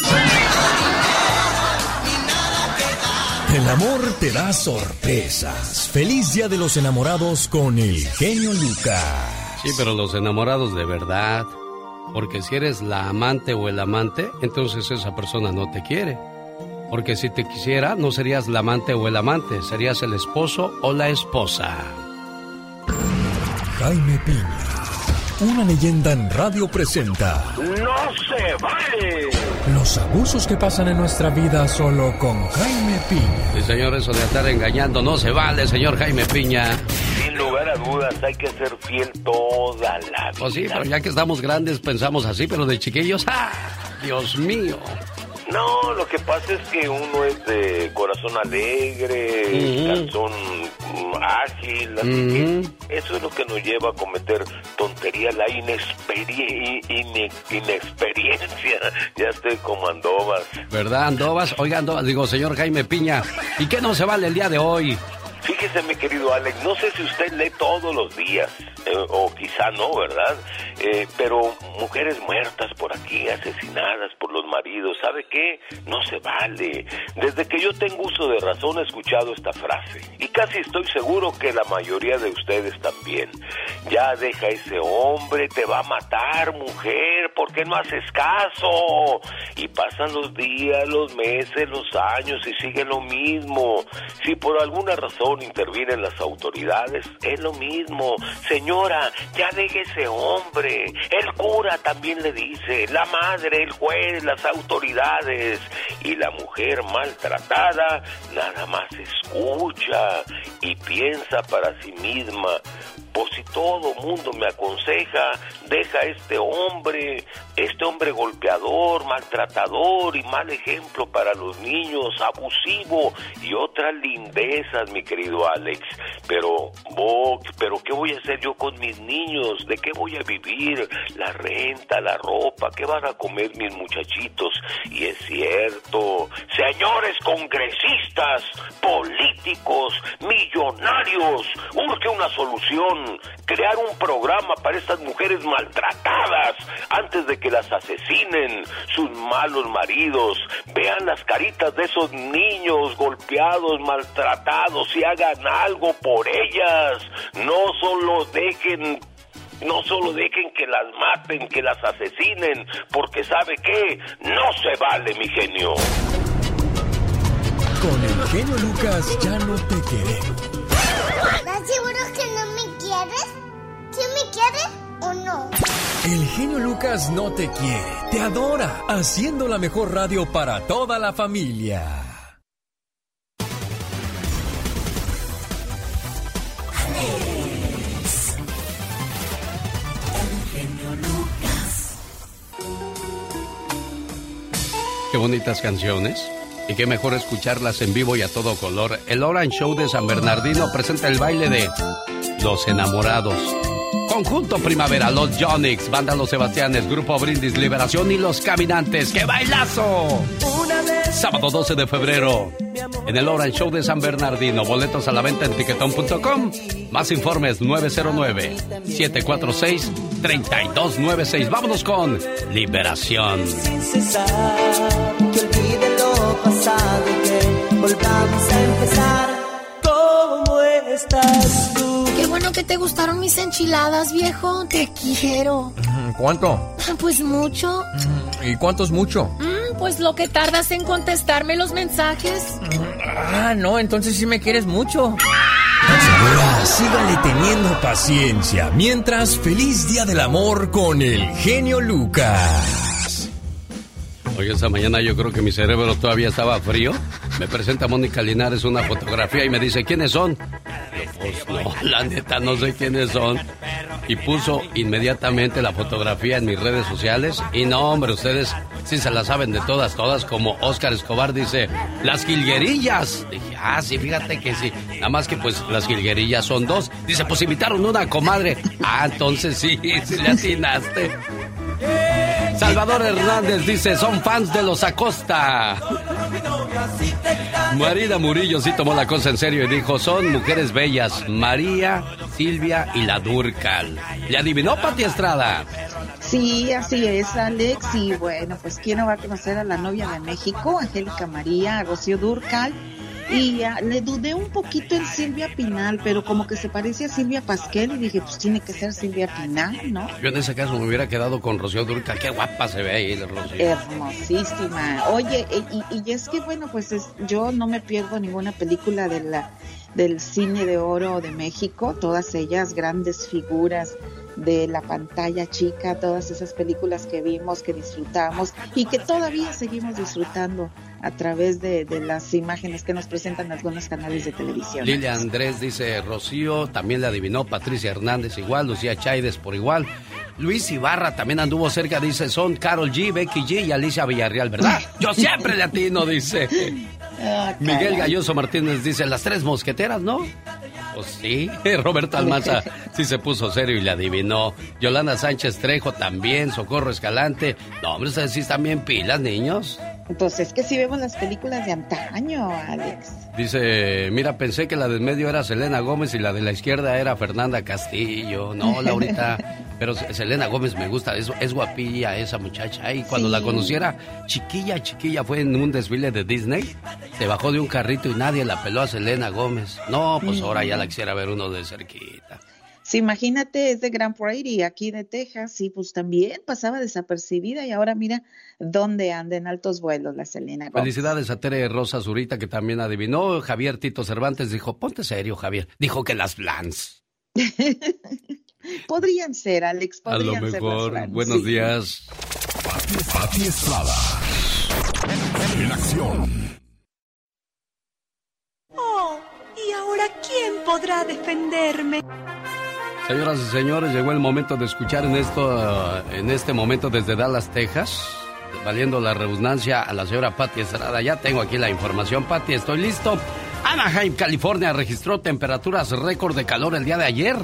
El amor te da sorpresas. Feliz Día de los Enamorados con el genio Lucas.
Sí, pero los enamorados de verdad. Porque si eres la amante o el amante, entonces esa persona no te quiere. Porque si te quisiera, no serías la amante o el amante, serías el esposo o la esposa.
Jaime Piña, una leyenda en radio presenta
¡No se vale!
los abusos que pasan en nuestra vida solo con Jaime Piña.
Sí, señor, eso de estar engañando no se vale, señor Jaime Piña.
Sin lugar a dudas, hay que ser fiel toda la vida.
Pues sí, pero ya que estamos grandes pensamos así, pero de chiquillos, ¡ah! Dios mío.
No, lo que pasa es que uno es de corazón alegre, mm, ágil, así que eso es lo que nos lleva a cometer tonterías, la inexperi- ine- inexperiencia. Ya estoy como andobas.
¿Verdad, Andovas? Oiga, Andovas, digo, señor Jaime Piña, ¿y qué no se vale el día de hoy?
Fíjese, mi querido Alex, no sé si usted lee todos los días, eh, o quizá no, ¿verdad? Eh, pero mujeres muertas por aquí, asesinadas por los maridos, ¿sabe qué? No se vale. Desde que yo tengo uso de razón he escuchado esta frase, y casi estoy seguro que la mayoría de ustedes también. Ya deja ese hombre, te va a matar, mujer, ¿por qué no haces caso? Y pasan los días, los meses, los años y sigue lo mismo. Si por alguna razón intervienen las autoridades, es lo mismo. Señora, ya deje ese hombre. El cura también le dice, la madre, el juez, las autoridades. Y la mujer maltratada nada más escucha y piensa para sí misma. Pues si todo mundo me aconseja, deja este hombre, este hombre golpeador, maltratador y mal ejemplo para los niños, abusivo y otras lindezas, mi querido Alex. Pero, Vox, pero ¿qué voy a hacer yo con mis niños? ¿De qué voy a vivir? La renta, la ropa, ¿qué van a comer mis muchachitos? Y es cierto, señores congresistas, políticos, millonarios, urge una solución, crear un programa para estas mujeres maltratadas antes de que las asesinen sus malos maridos. Vean las caritas de esos niños golpeados, maltratados y hagan algo por ellas. No solo dejen no solo dejen que las maten, que las asesinen, porque sabe qué, no se vale, mi genio.
Con el genio Lucas ya no te queremos.
¿Estás seguro que no me quieres? ¿Sí me quieres o no?
El genio Lucas no te quiere, te adora, haciendo la mejor radio para toda la familia.
Qué bonitas canciones. Y qué mejor escucharlas en vivo y a todo color. El Orange Show de San Bernardino presenta el baile de Los Enamorados. Conjunto Primavera, Los Jonix, Banda Los Sebastianes, Grupo Brindis, Liberación y Los Caminantes. ¡Qué bailazo! Sábado 12 de febrero, en el Orange Show de San Bernardino. Boletos a la venta en tiquetón.com. Más informes 909-746-3296. Vámonos con Liberación.
Sin cesar, que olvide lo pasado y que volvamos a empezar. ¿Cómo estás tú?
Qué bueno que te gustaron mis enchiladas, viejo. Te quiero.
¿Cuánto?
Pues mucho.
¿Y cuánto es mucho?
Mm, pues lo que tardas en contestarme los mensajes.
Ah, no, entonces sí me quieres mucho. Señora, sígale teniendo paciencia. Mientras, feliz día del amor con el genio Lucas.
Hoy esta mañana yo creo que mi cerebro todavía estaba frío. Me presenta Mónica Linares una fotografía y me dice, ¿quiénes son? Yo, pues no, la neta no sé quiénes son. Y puso inmediatamente la fotografía en mis redes sociales. Y no, hombre, ustedes sí se la saben de todas, todas, como Oscar Escobar dice, las jilguerillas. Dije, ah, sí, fíjate que sí. Nada más que pues las jilguerillas son dos. Dice, pues invitaron una comadre. Ah, entonces sí, sí le atinaste. Salvador Hernández dice, son fans de los Acosta. Marina Murillo sí tomó la cosa en serio y dijo, son mujeres bellas, María, Silvia y la Durcal. ¿Le adivinó Pati Estrada?
Sí, así es, Alex. Y bueno, pues ¿quién no va a conocer a la novia de México, Angélica María, Rocío Durcal? Y ah, le dudé un poquito en Silvia Pinal, pero como que se parece a Silvia Pasquel y dije, pues tiene que ser Silvia Pinal, ¿no?
Yo en ese caso me hubiera quedado con Rocío Durcal. Qué guapa se ve ahí, Rocío.
Hermosísima. Oye, y, y es que bueno, pues es, yo no me pierdo ninguna película de la, del cine de oro de México, todas ellas grandes figuras de la pantalla chica, todas esas películas que vimos, que disfrutamos y que todavía seguimos disfrutando a través de, de, las imágenes que nos presentan algunos canales de televisión.
Lilia Andrés dice Rocío, también la adivinó, Patricia Hernández igual, Lucía Chaides por igual. Luis Ibarra también anduvo cerca, dice, son Carol G, Becky G y Alicia Villarreal, ¿verdad? Yo siempre le atino, dice.
Ah,
Miguel Galloso Martínez dice, las tres mosqueteras, ¿no? Pues sí, Roberto Almanza sí se puso serio y le adivinó. Yolanda Sánchez Trejo también, Socorro Escalante. No, hombre, ustedes sí están bien pilas, niños.
Pues es que sí vemos las películas de antaño, Alex.
Dice, mira, pensé que la del medio era Selena Gómez y la de la izquierda era Fernanda Castillo. No, Laurita, pero Selena Gómez me gusta, es, es guapilla esa muchacha. Y cuando la conociera, chiquilla, chiquilla, fue en un desfile de Disney, se bajó de un carrito y nadie la peló a Selena Gómez. No, pues ahora ya la quisiera ver uno de cerquita.
Sí, imagínate, es de Grand Prairie, aquí de Texas, y pues también pasaba desapercibida y ahora mira dónde anda en altos vuelos la Selena Gómez.
Felicidades a Tere Rosa Zurita que también adivinó. Javier Tito Cervantes dijo, ponte serio, Javier. Dijo que las Blans.
podrían ser, Alex, podrían
A lo mejor. Buenos sí. días.
Pati Estrada. En acción.
Oh, ¿y ahora quién podrá defenderme?
Señoras y señores, llegó el momento de escuchar en esto, en este momento desde Dallas, Texas, valiendo la redundancia a la señora Patti Estrada. Ya tengo aquí la información, Patti, estoy listo. Anaheim, California, registró temperaturas récord de calor el día de ayer.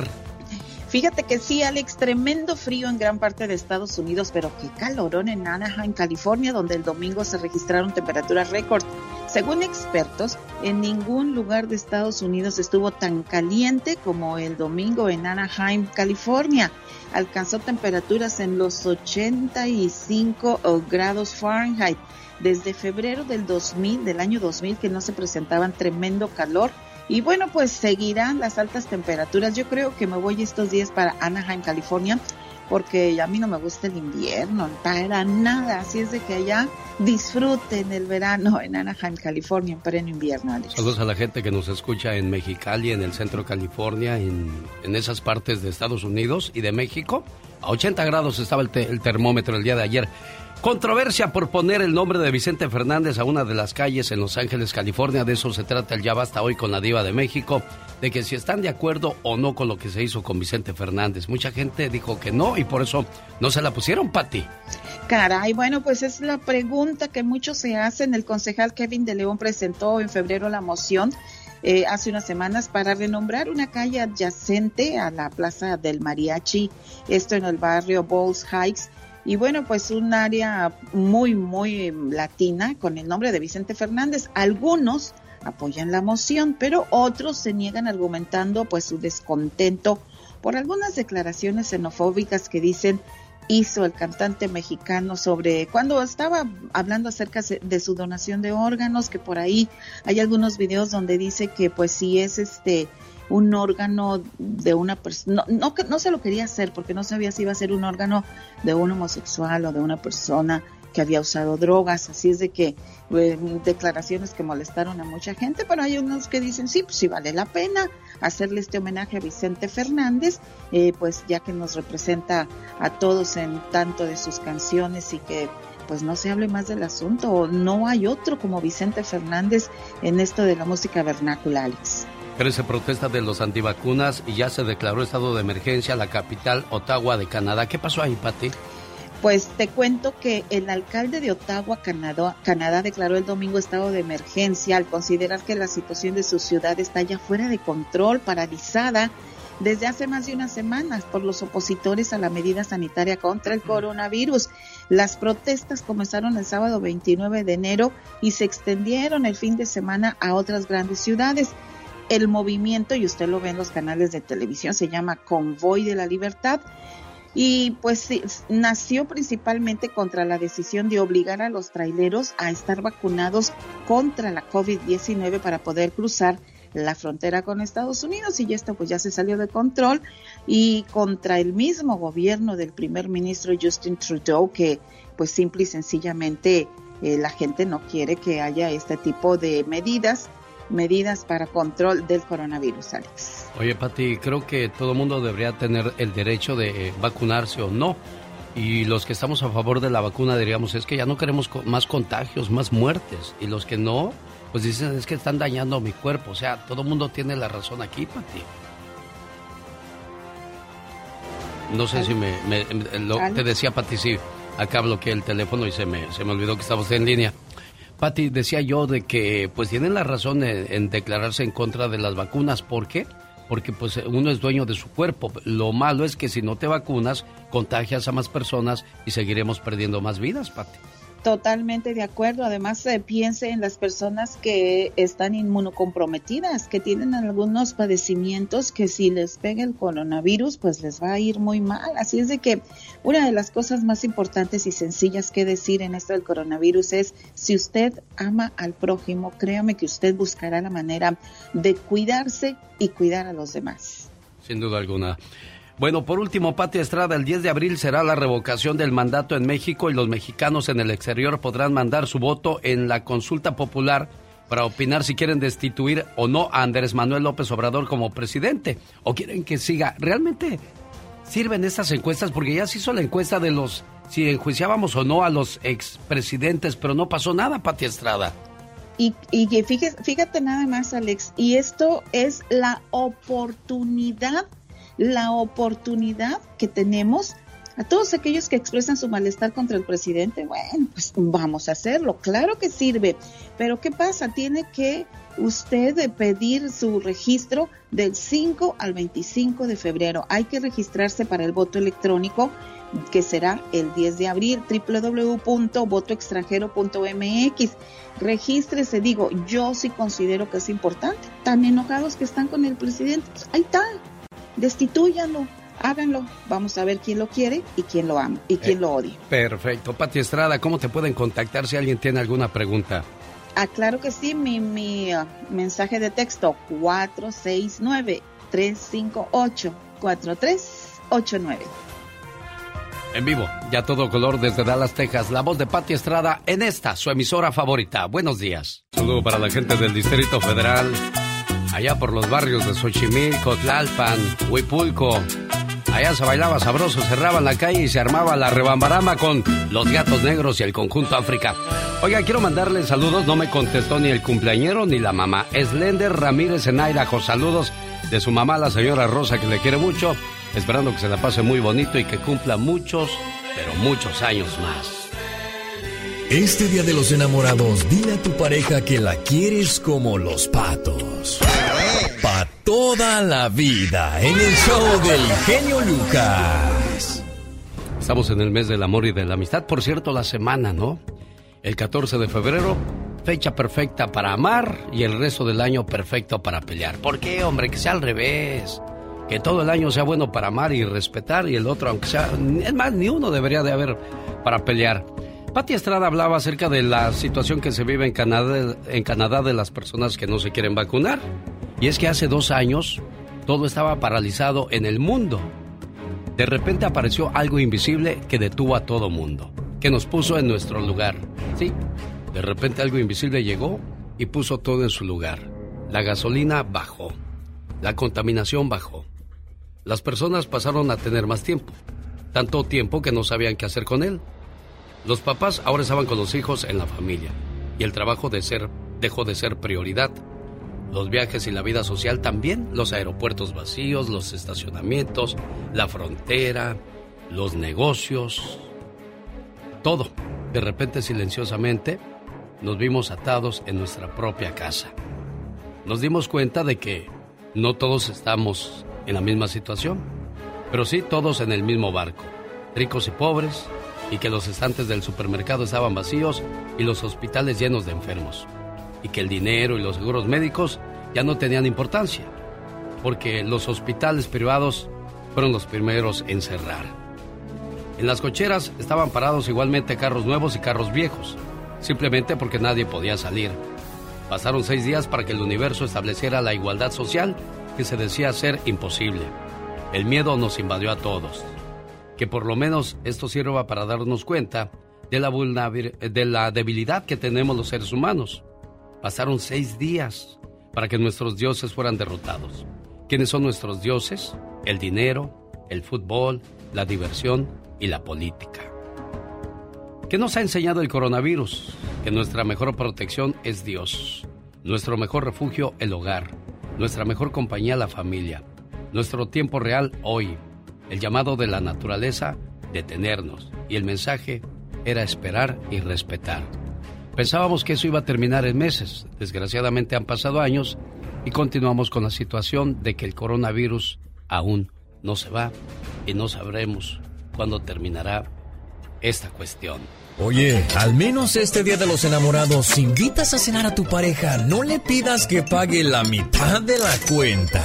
Fíjate que sí, Alex, tremendo frío en gran parte de Estados Unidos, pero qué calorón en Anaheim, California, donde el domingo se registraron temperaturas récord. Según expertos, en ningún lugar de Estados Unidos estuvo tan caliente como el domingo en Anaheim, California. Alcanzó temperaturas en los 85 grados Fahrenheit. Desde febrero del 2000, del año 2000, que no se presentaban tremendo calor. Y bueno, pues seguirán las altas temperaturas. Yo creo que me voy estos días para Anaheim, California, porque a mí no me gusta el invierno, para nada. Así es de que allá disfruten el verano en Anaheim, California, en pleno invierno. Alex.
Saludos a la gente que nos escucha en Mexicali, en el centro de California, en, en esas partes de Estados Unidos y de México. A 80 grados estaba el, te, el termómetro el día de ayer. Controversia por poner el nombre de Vicente Fernández a una de las calles en Los Ángeles, California. De eso se trata el Ya Basta hoy con la Diva de México. De que si están de acuerdo o no con lo que se hizo con Vicente Fernández. Mucha gente dijo que no y por eso no se la pusieron, Pati.
Caray, bueno, pues es la pregunta que muchos se hacen. El concejal Kevin de León presentó en febrero la moción eh, hace unas semanas para renombrar una calle adyacente a la Plaza del Mariachi, esto en el barrio Balls Heights. Y bueno, pues un área muy, muy latina con el nombre de Vicente Fernández. Algunos apoyan la moción, pero otros se niegan argumentando pues su descontento por algunas declaraciones xenofóbicas que dicen hizo el cantante mexicano sobre cuando estaba hablando acerca de su donación de órganos, que por ahí hay algunos videos donde dice que pues si es este un órgano de una persona, no, no, no se lo quería hacer porque no sabía si iba a ser un órgano de un homosexual o de una persona que había usado drogas, así es de que eh, declaraciones que molestaron a mucha gente, pero hay unos que dicen sí, pues sí vale la pena hacerle este homenaje a Vicente Fernández, eh, pues ya que nos representa a todos en tanto de sus canciones y que pues no se hable más del asunto, no hay otro como Vicente Fernández en esto de la música vernácula, Alex.
Crece protesta de los antivacunas y ya se declaró estado de emergencia la capital Ottawa de Canadá. ¿Qué pasó ahí, Pati?
Pues te cuento que el alcalde de Ottawa, Canadá, Canadá, declaró el domingo estado de emergencia al considerar que la situación de su ciudad está ya fuera de control, paralizada desde hace más de unas semanas por los opositores a la medida sanitaria contra el coronavirus. Las protestas comenzaron el sábado 29 de enero y se extendieron el fin de semana a otras grandes ciudades. El movimiento, y usted lo ve en los canales de televisión, se llama Convoy de la Libertad y pues nació principalmente contra la decisión de obligar a los traileros a estar vacunados contra la COVID-19 para poder cruzar la frontera con Estados Unidos y esto pues ya se salió de control y contra el mismo gobierno del primer ministro Justin Trudeau que pues simple y sencillamente eh, la gente no quiere que haya este tipo de medidas medidas para control del coronavirus, Alex.
Oye, Pati, creo que todo el mundo debería tener el derecho de eh, vacunarse o no. Y los que estamos a favor de la vacuna diríamos, es que ya no queremos más contagios, más muertes. Y los que no, pues dicen, es que están dañando mi cuerpo. O sea, todo el mundo tiene la razón aquí, Pati. No sé si me, te decía Pati, sí, acá bloqueé el teléfono y se me, se me olvidó que estábamos en línea. Pati, decía yo de que pues tienen la razón en, declararse en contra de las vacunas. ¿Por qué? Porque pues uno es dueño de su cuerpo. Lo malo es que si no te vacunas, contagias a más personas y seguiremos perdiendo más vidas, Pati.
Totalmente de acuerdo. Además, se piense en las personas que están inmunocomprometidas, que tienen algunos padecimientos que si les pega el coronavirus, pues les va a ir muy mal. Así es de que una de las cosas más importantes y sencillas que decir en esto del coronavirus es, si usted ama al prójimo, créame que usted buscará la manera de cuidarse y cuidar a los demás.
Sin duda alguna. Bueno, por último, Pati Estrada, el 10 de abril será la revocación del mandato en México y los mexicanos en el exterior podrán mandar su voto en la consulta popular para opinar si quieren destituir o no a Andrés Manuel López Obrador como presidente o quieren que siga. ¿Realmente sirven estas encuestas? Porque ya se hizo la encuesta de los si enjuiciábamos o no a los expresidentes, pero no pasó nada, Pati Estrada.
Y, y fíjate, fíjate nada más, Alex, y esto es la oportunidad la oportunidad que tenemos a todos aquellos que expresan su malestar contra el presidente, bueno, pues vamos a hacerlo, claro que sirve, pero ¿qué pasa? Tiene que usted pedir su registro del 5 al 25 de febrero. Hay que registrarse para el voto electrónico que será el 10 de abril, www.votoextranjero.mx. Regístrese, digo, yo sí considero que es importante. Tan enojados que están con el presidente, pues ahí está, destituyanlo, háganlo. Vamos a ver quién lo quiere y quién lo ama y quién eh, lo odia.
Perfecto. Pati Estrada, ¿cómo te pueden contactar si alguien tiene alguna pregunta?
Ah, claro que sí, mi, mi uh, mensaje de texto 469-358-4389.
En vivo, ya todo color desde Dallas, Texas, la voz de Pati Estrada en esta, su emisora favorita. Buenos días. Saludo para la gente del Distrito Federal, allá por los barrios de Xochimilco, Tlalpan, Huipulco. Allá se bailaba sabroso, cerraban la calle y se armaba la rebambarama con los gatos negros y el conjunto África. Oiga, quiero mandarle saludos, no me contestó ni el cumpleañero ni la mamá. Slender Ramírez en Airajo, saludos de su mamá, la señora Rosa, que le quiere mucho, esperando que se la pase muy bonito y que cumpla muchos, pero muchos años más.
Este día de los enamorados, dile a tu pareja que la quieres como los patos. Pa' toda la vida, en el show del genio Lucas.
Estamos en el mes del amor y de la amistad. Por cierto, la semana, ¿no? El 14 de febrero, fecha perfecta para amar y el resto del año perfecto para pelear. ¿Por qué, hombre? Que sea al revés. Que todo el año sea bueno para amar y respetar y el otro, aunque sea... Es más, ni uno debería de haber para pelear. Pati Estrada hablaba acerca de la situación que se vive en Canadá, en Canadá de las personas que no se quieren vacunar. Y es que hace dos años todo estaba paralizado en el mundo. De repente apareció algo invisible que detuvo a todo mundo, que nos puso en nuestro lugar. Sí, de repente algo invisible llegó y puso todo en su lugar. La gasolina bajó, la contaminación bajó. Las personas pasaron a tener más tiempo, tanto tiempo que no sabían qué hacer con él. Los papás ahora estaban con los hijos en la familia y el trabajo de ser dejó de ser prioridad. Los viajes y la vida social también, los aeropuertos vacíos, los estacionamientos, la frontera, los negocios, todo. De repente silenciosamente nos vimos atados en nuestra propia casa. Nos dimos cuenta de que no todos estamos en la misma situación, pero sí todos en el mismo barco, ricos y pobres, y que los estantes del supermercado estaban vacíos y los hospitales llenos de enfermos, y que el dinero y los seguros médicos ya no tenían importancia, porque los hospitales privados fueron los primeros en cerrar. En las cocheras estaban parados igualmente carros nuevos y carros viejos, simplemente porque nadie podía salir. Pasaron seis días para que el universo estableciera la igualdad social que se decía ser imposible. El miedo nos invadió a todos que por lo menos esto sirva para darnos cuenta de la, de la debilidad que tenemos los seres humanos. Pasaron seis días para que nuestros dioses fueran derrotados. ¿Quiénes son nuestros dioses? El dinero, el fútbol, la diversión y la política. ¿Qué nos ha enseñado el coronavirus? Que nuestra mejor protección es Dios, nuestro mejor refugio el hogar, nuestra mejor compañía la familia, nuestro tiempo real hoy, el llamado de la naturaleza, detenernos. Y el mensaje era esperar y respetar. Pensábamos que eso iba a terminar en meses. Desgraciadamente han pasado años y continuamos con la situación de que el coronavirus aún no se va y no sabremos cuándo terminará esta cuestión.
Oye, al menos este día de los enamorados, si invitas a cenar a tu pareja, no le pidas que pague la mitad de la cuenta.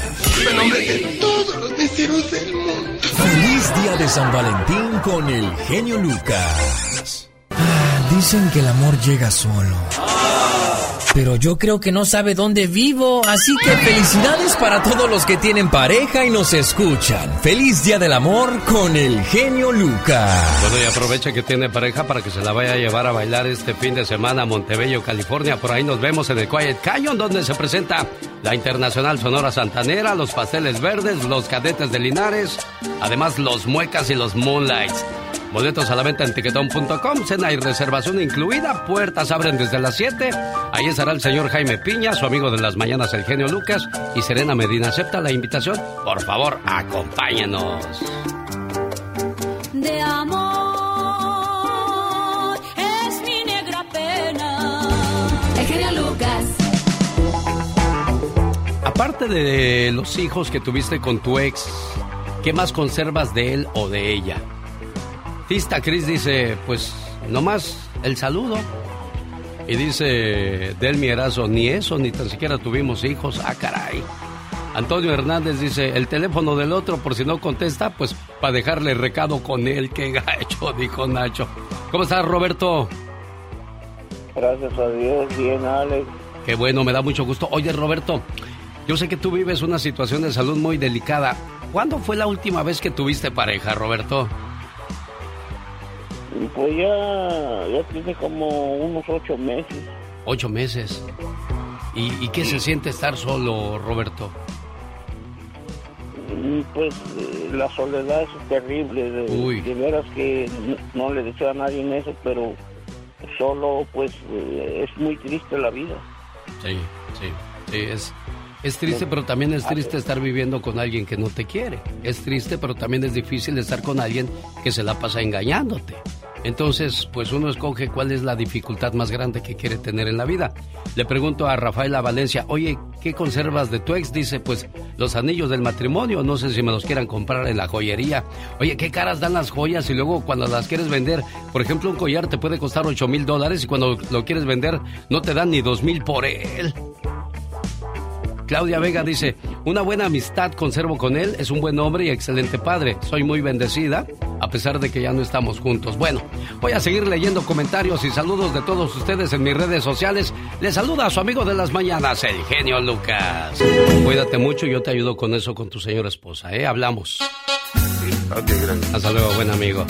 En nombre de todos los deseos del mundo.
Feliz día de San Valentín con el genio Lucas.
Dicen que el amor llega solo. Pero yo creo que no sabe dónde vivo, así que felicidades para todos los que tienen pareja y nos escuchan. Feliz Día del Amor con el genio Lucas.
Bueno, y aprovecha que tiene pareja para que se la vaya a llevar a bailar este fin de semana a Montebello, California. Por ahí nos vemos en el Quiet Canyon, donde se presenta la Internacional Sonora Santanera, los Pasteles Verdes, los Cadetes de Linares, además los Muecas y los Moonlights. Boletos a la venta en tiquetón.com, cena y reservación incluida, puertas abren desde las 7. Ahí estará el señor Jaime Piña, su amigo de las mañanas, el genio Lucas, y Serena Medina. ¿Acepta la invitación? Por favor, acompáñenos.
De amor es mi negra pena. El genio Lucas.
Aparte de los hijos que tuviste con tu ex, ¿qué más conservas de él o de ella? Tista Cris dice, pues nomás el saludo. Y dice Del Mierazo, ni eso, ni tan siquiera tuvimos hijos. Ah, caray. Antonio Hernández dice, el teléfono del otro, por si no contesta, pues para dejarle recado con él. Qué gacho, dijo Nacho. ¿Cómo estás, Roberto?
Gracias a Dios, bien, Alex.
Qué bueno, me da mucho gusto. Oye, Roberto, yo sé que tú vives una situación de salud muy delicada. ¿Cuándo fue la última vez que tuviste pareja, Roberto?
Pues ya, ya tiene como unos ocho meses.
Ocho meses. ¿Y, qué se siente estar solo, Roberto?
Mm, pues eh, la soledad es terrible. De, Uy. de veras que no, le deseo a nadie en eso, pero solo pues eh, es muy triste la vida.
Sí, sí, sí, es, es triste, pero también es triste estar viviendo con alguien que no te quiere. Es triste, pero también es difícil estar con alguien que se la pasa engañándote. Entonces, pues uno escoge cuál es la dificultad más grande que quiere tener en la vida. Le pregunto a Rafaela Valencia, oye, ¿qué conservas de tu ex? Dice, pues los anillos del matrimonio, no sé si me los quieran comprar en la joyería. Oye, ¿qué caras dan las joyas y luego cuando las quieres vender? Por ejemplo, un collar te puede costar 8 mil dólares y cuando lo quieres vender no te dan ni 2 mil por él. Claudia Vega dice, una buena amistad conservo con él, es un buen hombre y excelente padre. Soy muy bendecida, a pesar de que ya no estamos juntos. Bueno, voy a seguir leyendo comentarios y saludos de todos ustedes en mis redes sociales. Les saluda a su amigo de las mañanas, el genio Lucas. Cuídate mucho, yo te ayudo con eso con tu señora esposa, ¿eh? Hablamos.
Ok, gracias.
Hasta luego, buen amigo.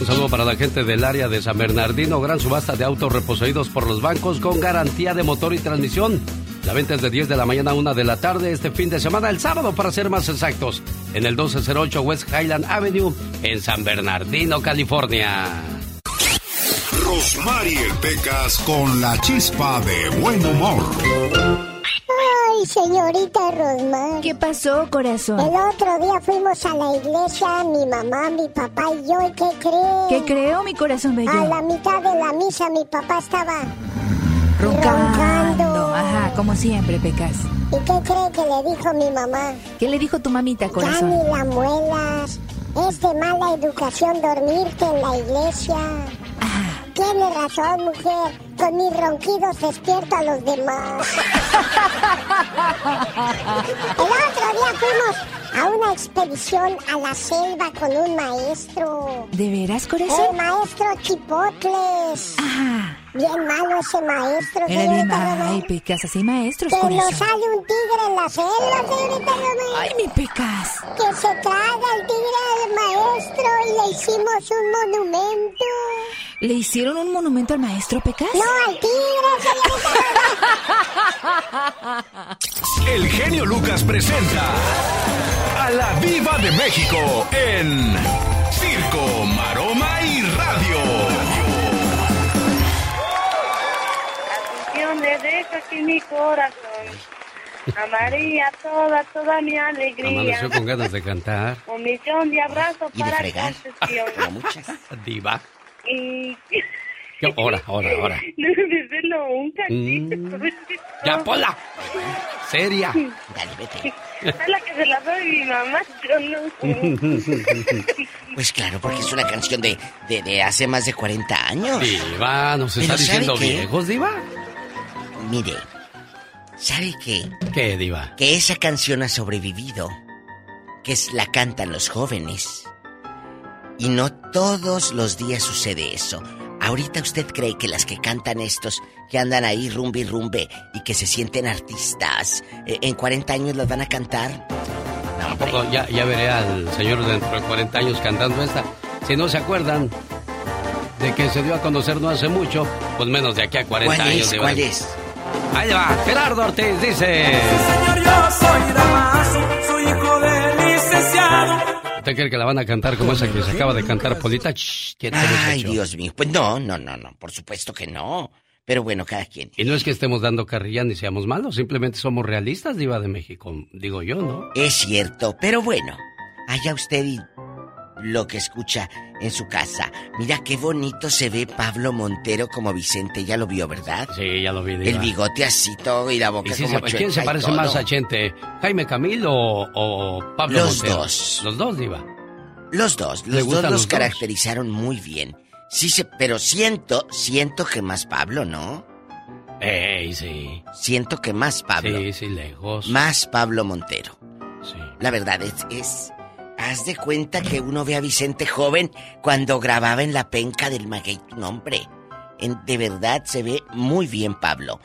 Un saludo para la gente del área de San Bernardino, gran subasta de autos reposeídos por los bancos con garantía de motor y transmisión. La venta es de 10 de la mañana a 1 de la tarde este fin de semana, el sábado para ser más exactos, en el 1208 West Highland Avenue en San Bernardino, California.
Rosmarie Pecas con la chispa de buen humor.
Ay, señorita Rosmar.
¿Qué pasó, corazón?
El otro día fuimos a la iglesia, mi mamá, mi papá y yo, ¿y qué cree?
¿Qué creo, mi corazón bello?
A la mitad de la misa mi papá estaba
roncando. Como siempre, Pecas.
¿Y qué cree que le dijo mi mamá?
¿Qué le dijo tu mamita, corazón?
Ya ni la muelas. Es de mala educación dormirte en la iglesia. Tiene razón, mujer. Con mis ronquidos despierto a los demás. El otro día fuimos a una expedición a la selva con un maestro.
¿De veras, corazón?
El maestro Chipotles.
Ajá.
Bien malo ese maestro,
Era bien. Ay, Pecas, así maestros,
Que
corazón.
nos sale un tigre en la selva, señorita Romero.
Ay, mi Pecas.
Que se traga el tigre al maestro y le hicimos un monumento.
¿Le hicieron un monumento al maestro, Pecas?
No, al tigre,
El genio Lucas presenta a la Viva de México en Circo, Maroma y Radio.
canción le dejo aquí mi corazón. A María toda, toda mi alegría.
Amaneció con ganas de cantar.
Un millón de abrazos
Y de
para
fregar.
Concepción.
Diva.
Y...
¿Qué? Ahora, ahora, ahora.
No, un cachito.
Mm. Ya, Pola. Seria.
Dale, vete. Es la que se la doy mi mamá, yo no.
Pues claro, porque es una canción de, de, de hace más de 40 años.
Diva, ¿nos está
Pero ¿sabe
diciendo viejos, Diva?
Mire, ¿sabe qué?
¿Qué, Diva?
Que esa canción ha sobrevivido, que es, la cantan los jóvenes. Y no todos los días sucede eso. Ahorita usted cree que las que cantan estos, que andan ahí rumbe y rumbe y que se sienten artistas, eh, en 40 años las van a cantar.
Tampoco, ya, ya veré al señor dentro de 40 años cantando esta. Si no se acuerdan de que se dio a conocer no hace mucho, pues menos de aquí a 40
¿Cuál
años.
es? ¿Cuál es?
Ahí va, Gerardo Ortiz dice.
Señor, yo soy Damaso,
¿Usted cree que la van a cantar como esa que se acaba de cantar Polita? Shh,
Ay. Dios mío. Pues no, no, no, no, por supuesto que no. Pero bueno, cada quien.
Y no es que estemos dando carrilla ni seamos malos, simplemente somos realistas, Diva de México, digo yo, ¿no?
Es cierto, pero bueno, allá usted y lo que escucha en su casa. Mira qué bonito se ve Pablo Montero como Vicente, ya lo vio, ¿verdad?
Sí, ya lo vi. Diva.
El bigote así todo y la boca
¿Y sí
como
se- ¿Quién se parece más a Chente? ¿Jaime Camil o, o Pablo
Los
Montero?
dos.
Los dos, Diva.
Los dos,
¿Le
los dos los
los dos?
caracterizaron muy bien. Sí, se, pero siento, siento que más Pablo, ¿no?
Ey, sí.
Siento que más Pablo.
Sí, sí, lejos.
Más Pablo Montero.
Sí.
La verdad es, es. Haz de cuenta que uno ve a Vicente joven cuando grababa en la penca del maguey tu nombre. En, de verdad se ve muy bien Pablo.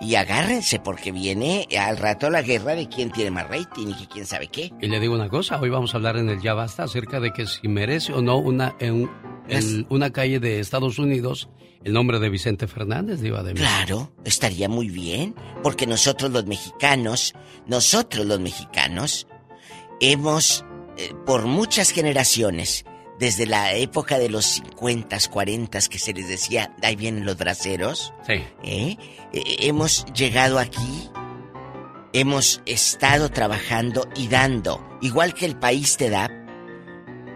Y agárrense porque viene al rato la guerra de quién tiene más rating y quién sabe qué.
Y le digo una cosa, hoy vamos a hablar en el Ya Basta acerca de que si merece o no una, en, en una calle de Estados Unidos el nombre de Vicente Fernández, Diva de México.
Claro, estaría muy bien, porque nosotros los mexicanos, nosotros los mexicanos, hemos, por muchas generaciones, desde la época de los 50, 40, que se les decía, ahí vienen los braceros,
Sí.
¿eh? Eh, hemos llegado aquí, hemos estado trabajando y dando, igual que el país te da,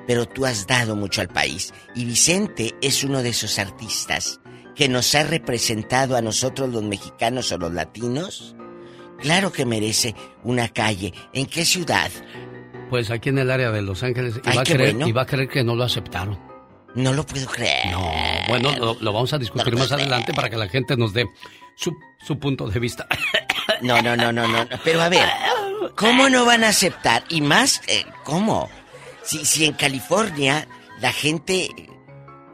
pero tú has dado mucho al país. Y Vicente es uno de esos artistas que nos ha representado a nosotros los mexicanos o los latinos. Claro que merece una calle. ¿En qué ciudad?
Pues aquí en el área de Los Ángeles. Y, va, a creer, y va a creer que no lo aceptaron.
No lo puedo creer.
No, bueno, lo, vamos a discutir más adelante para que la gente nos dé su, su punto de vista.
No, no, no, no, no. Pero a ver, ¿cómo no van a aceptar? Y más, eh, ¿cómo? Si, si en California la gente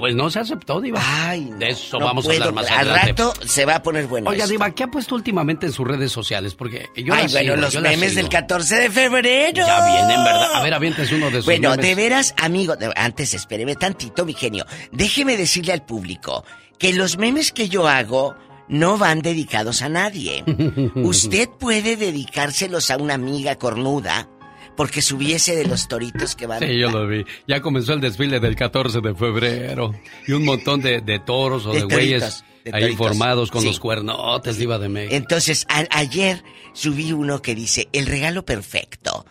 pues no se aceptó, Diva.
Ay,
de eso vamos a hablar más
Al rato se va a poner bueno.
Oiga, Diva, ¿qué ha puesto últimamente en sus redes sociales? Porque yo
Ay, bueno, los memes del 14 de febrero.
Ya vienen, ¿verdad? A ver, avientes uno de sus
Bueno, de veras, amigo, antes espéreme tantito, mi genio. Déjeme decirle al público que los memes que yo hago no van dedicados a nadie. Usted puede dedicárselos a una amiga cornuda porque subiese de los toritos que van.
Sí, yo lo vi. Ya comenzó el desfile del 14 de febrero. Y un montón de, toros o de, güeyes ahí formados con los cuernotes, Diva de México.
Entonces, ayer subí uno que dice: El regalo perfecto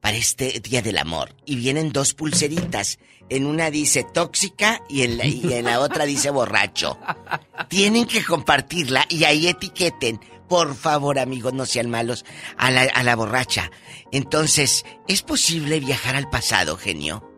para este Día del Amor. Y vienen dos pulseritas. En una dice tóxica y en la, y en la otra dice borracho. Tienen que compartirla y ahí etiqueten por favor, amigos, no sean malos a la, a la borracha. Entonces, ¿es posible viajar al pasado, genio?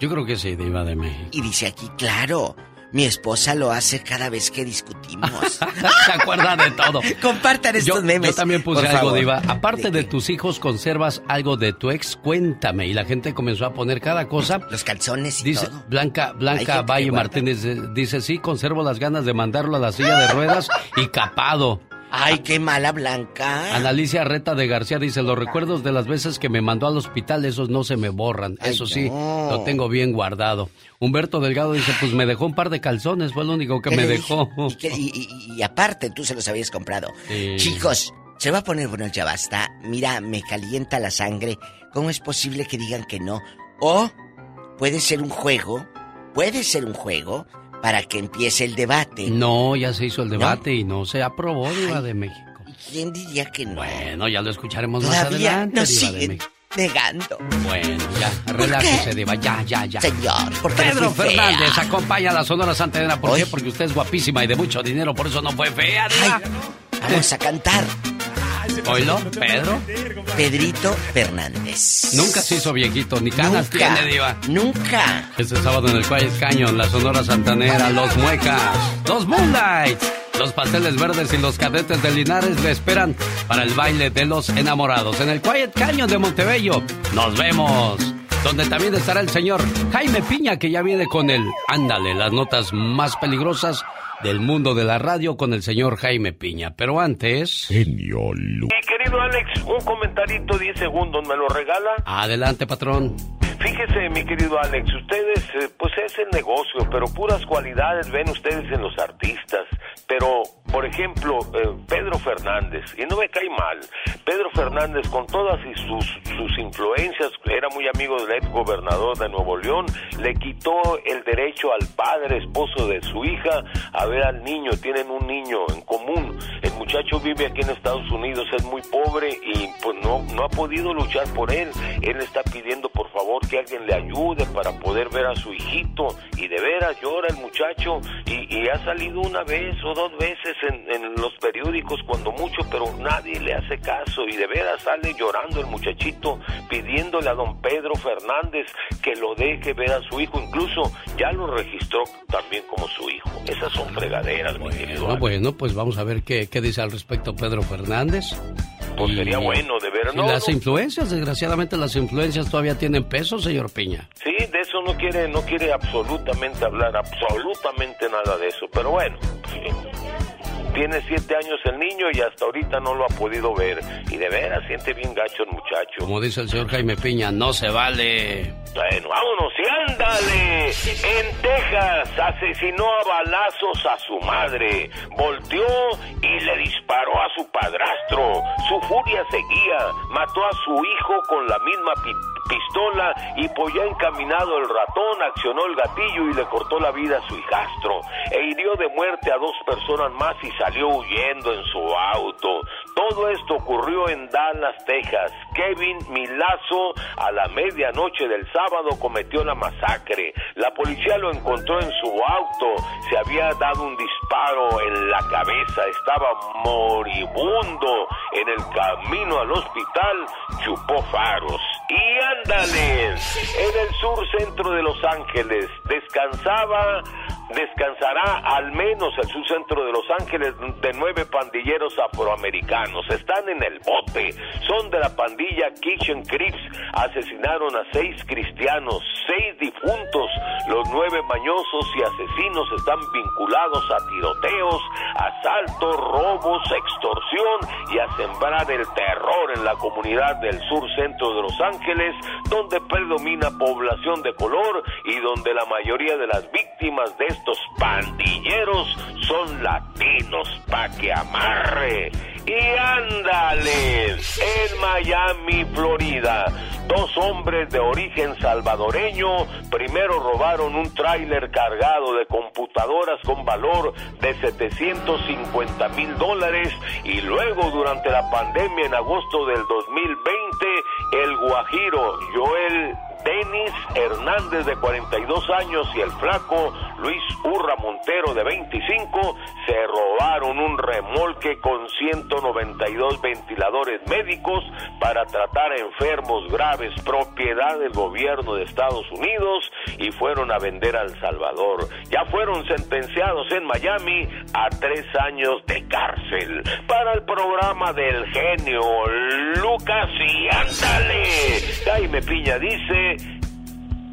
Yo creo que sí, Diva de México.
Y dice aquí, claro. Mi esposa lo hace cada vez que discutimos.
Se acuerda de todo.
Compartan estos memes.
Yo también puse algo, Diva. Aparte de, tus hijos, ¿conservas algo de tu ex? Cuéntame. Y la gente comenzó a poner cada cosa.
Los calzones y
dice, Blanca, Blanca Valle Martínez eh, dice, sí, conservo las ganas de mandarlo a la silla de ruedas y capado.
Ay, qué mala Blanca.
Analicia Reta de García dice, los recuerdos de las veces que me mandó al hospital, esos no se me borran. Eso sí, lo tengo bien guardado. Humberto Delgado dice, pues me dejó un par de calzones, fue lo único que me dejó.
Y, aparte, tú se los habías comprado. Chicos, se va a poner bueno, ya basta. Mira, me calienta la sangre. ¿Cómo es posible que digan que no? O puede ser un juego, puede ser un juego para que empiece el debate.
No, ya se hizo el debate y no se aprobó, Diva de México.
¿Quién diría que no?
Bueno, ya lo escucharemos más adelante,
nos Diva de México. negando.
Bueno, ya, relájese, Diva, ya, ya, ya.
Señor,
porque Pedro Fernández acompaña a la Sonora Santanera. ¿Por qué? Porque usted es guapísima y de mucho dinero, por eso no fue fea, Diva.
vamos a cantar.
¿Oílo, Pedro?
Pedrito Fernández.
Nunca se hizo viejito, ni canas tiene, Diva.
Nunca.
Este sábado en el Quiet Canyon, la Sonora Santanera, los Muecas, los Moonlights, los Pasteles Verdes y los Cadetes de Linares le esperan para el baile de los enamorados en el Quiet Canyon de Montebello. ¡Nos vemos! Donde también estará el señor Jaime Piña, que ya viene con el Ándale, las notas más peligrosas del mundo de la radio con el señor Jaime Piña. Pero antes...
Genio Lucas. Mi querido Alex, un comentarito 10 segundos, ¿me lo regala?
Adelante, patrón.
Fíjese, mi querido Alex, ustedes, eh, pues es el negocio, pero puras cualidades ven ustedes en los artistas. Pero, por ejemplo, eh, Pedro Fernández, y no me cae mal, Pedro Fernández con todas sus, sus influencias, era muy amigo del ex gobernador de Nuevo León, le quitó el derecho al padre, esposo de su hija, a ver al niño, tienen un niño en común. El muchacho vive aquí en Estados Unidos, es muy pobre y pues no, no ha podido luchar por él. Él está pidiendo por favor que alguien le ayude para poder ver a su hijito y de veras llora el muchacho y, ha salido una vez o dos veces en, los periódicos cuando mucho, pero nadie le hace caso y de veras sale llorando el muchachito pidiéndole a don Pedro Fernández que lo deje ver a su hijo, incluso ya lo registró también como su hijo. Esas son fregaderas, mi querido.
Bueno, pues vamos a ver qué, qué dice al respecto Pedro Fernández.
Pues sería bueno, de ver, ¿no?
las influencias, desgraciadamente las influencias todavía tienen peso, señor Piña.
Sí, de eso no quiere, no quiere absolutamente hablar, absolutamente nada de eso, pero bueno. Tiene siete años el niño y hasta ahorita no lo ha podido ver. Y de veras siente bien gacho el muchacho.
Como dice el señor Jaime Piña, no se vale.
Vámonos y ándale. En Texas asesinó a balazos a su madre. Volteó y le disparó a su padrastro. Su furia seguía. Mató a su hijo con la misma pistola y pues ya encaminado el ratón accionó el gatillo y le cortó la vida a su hijastro. E hirió de muerte a dos personas más y salió huyendo en su auto. Todo esto ocurrió en Dallas, Texas. Kevin Milazo a la medianoche del sábado cometió la masacre. La policía lo encontró en su auto. Se había dado un disparo en la cabeza. Estaba moribundo en el camino al hospital. Chupó faros. Y ándale, en el sur centro de Los Ángeles descansaba descansará al menos el subcentro de Los Ángeles de nueve pandilleros afroamericanos. Están en el bote. Son de la pandilla Kitchen Crips. Asesinaron a seis cristianos, seis difuntos. Los nueve mañosos y asesinos están vinculados a tiroteos, asaltos, robos, extorsión y a sembrar el terror en la comunidad del sur centro de Los Ángeles, donde predomina población de color y donde la mayoría de las víctimas de estos pandilleros son latinos, pa' que amarre. Y ándale, en Miami, Florida, dos hombres de origen salvadoreño primero robaron un tráiler cargado de computadoras con valor de 750 mil dólares y luego durante la pandemia en agosto del 2020 el guajiro Joel Denis Hernández de 42 años y el flaco Luis Urra Montero de 25 se robaron un remolque con 192 ventiladores médicos para tratar a enfermos graves propiedad del gobierno de Estados Unidos y fueron a vender a El Salvador. Ya fueron sentenciados en Miami a tres años de cárcel. Para el programa del genio Lucas y ándale. Jaime Piña dice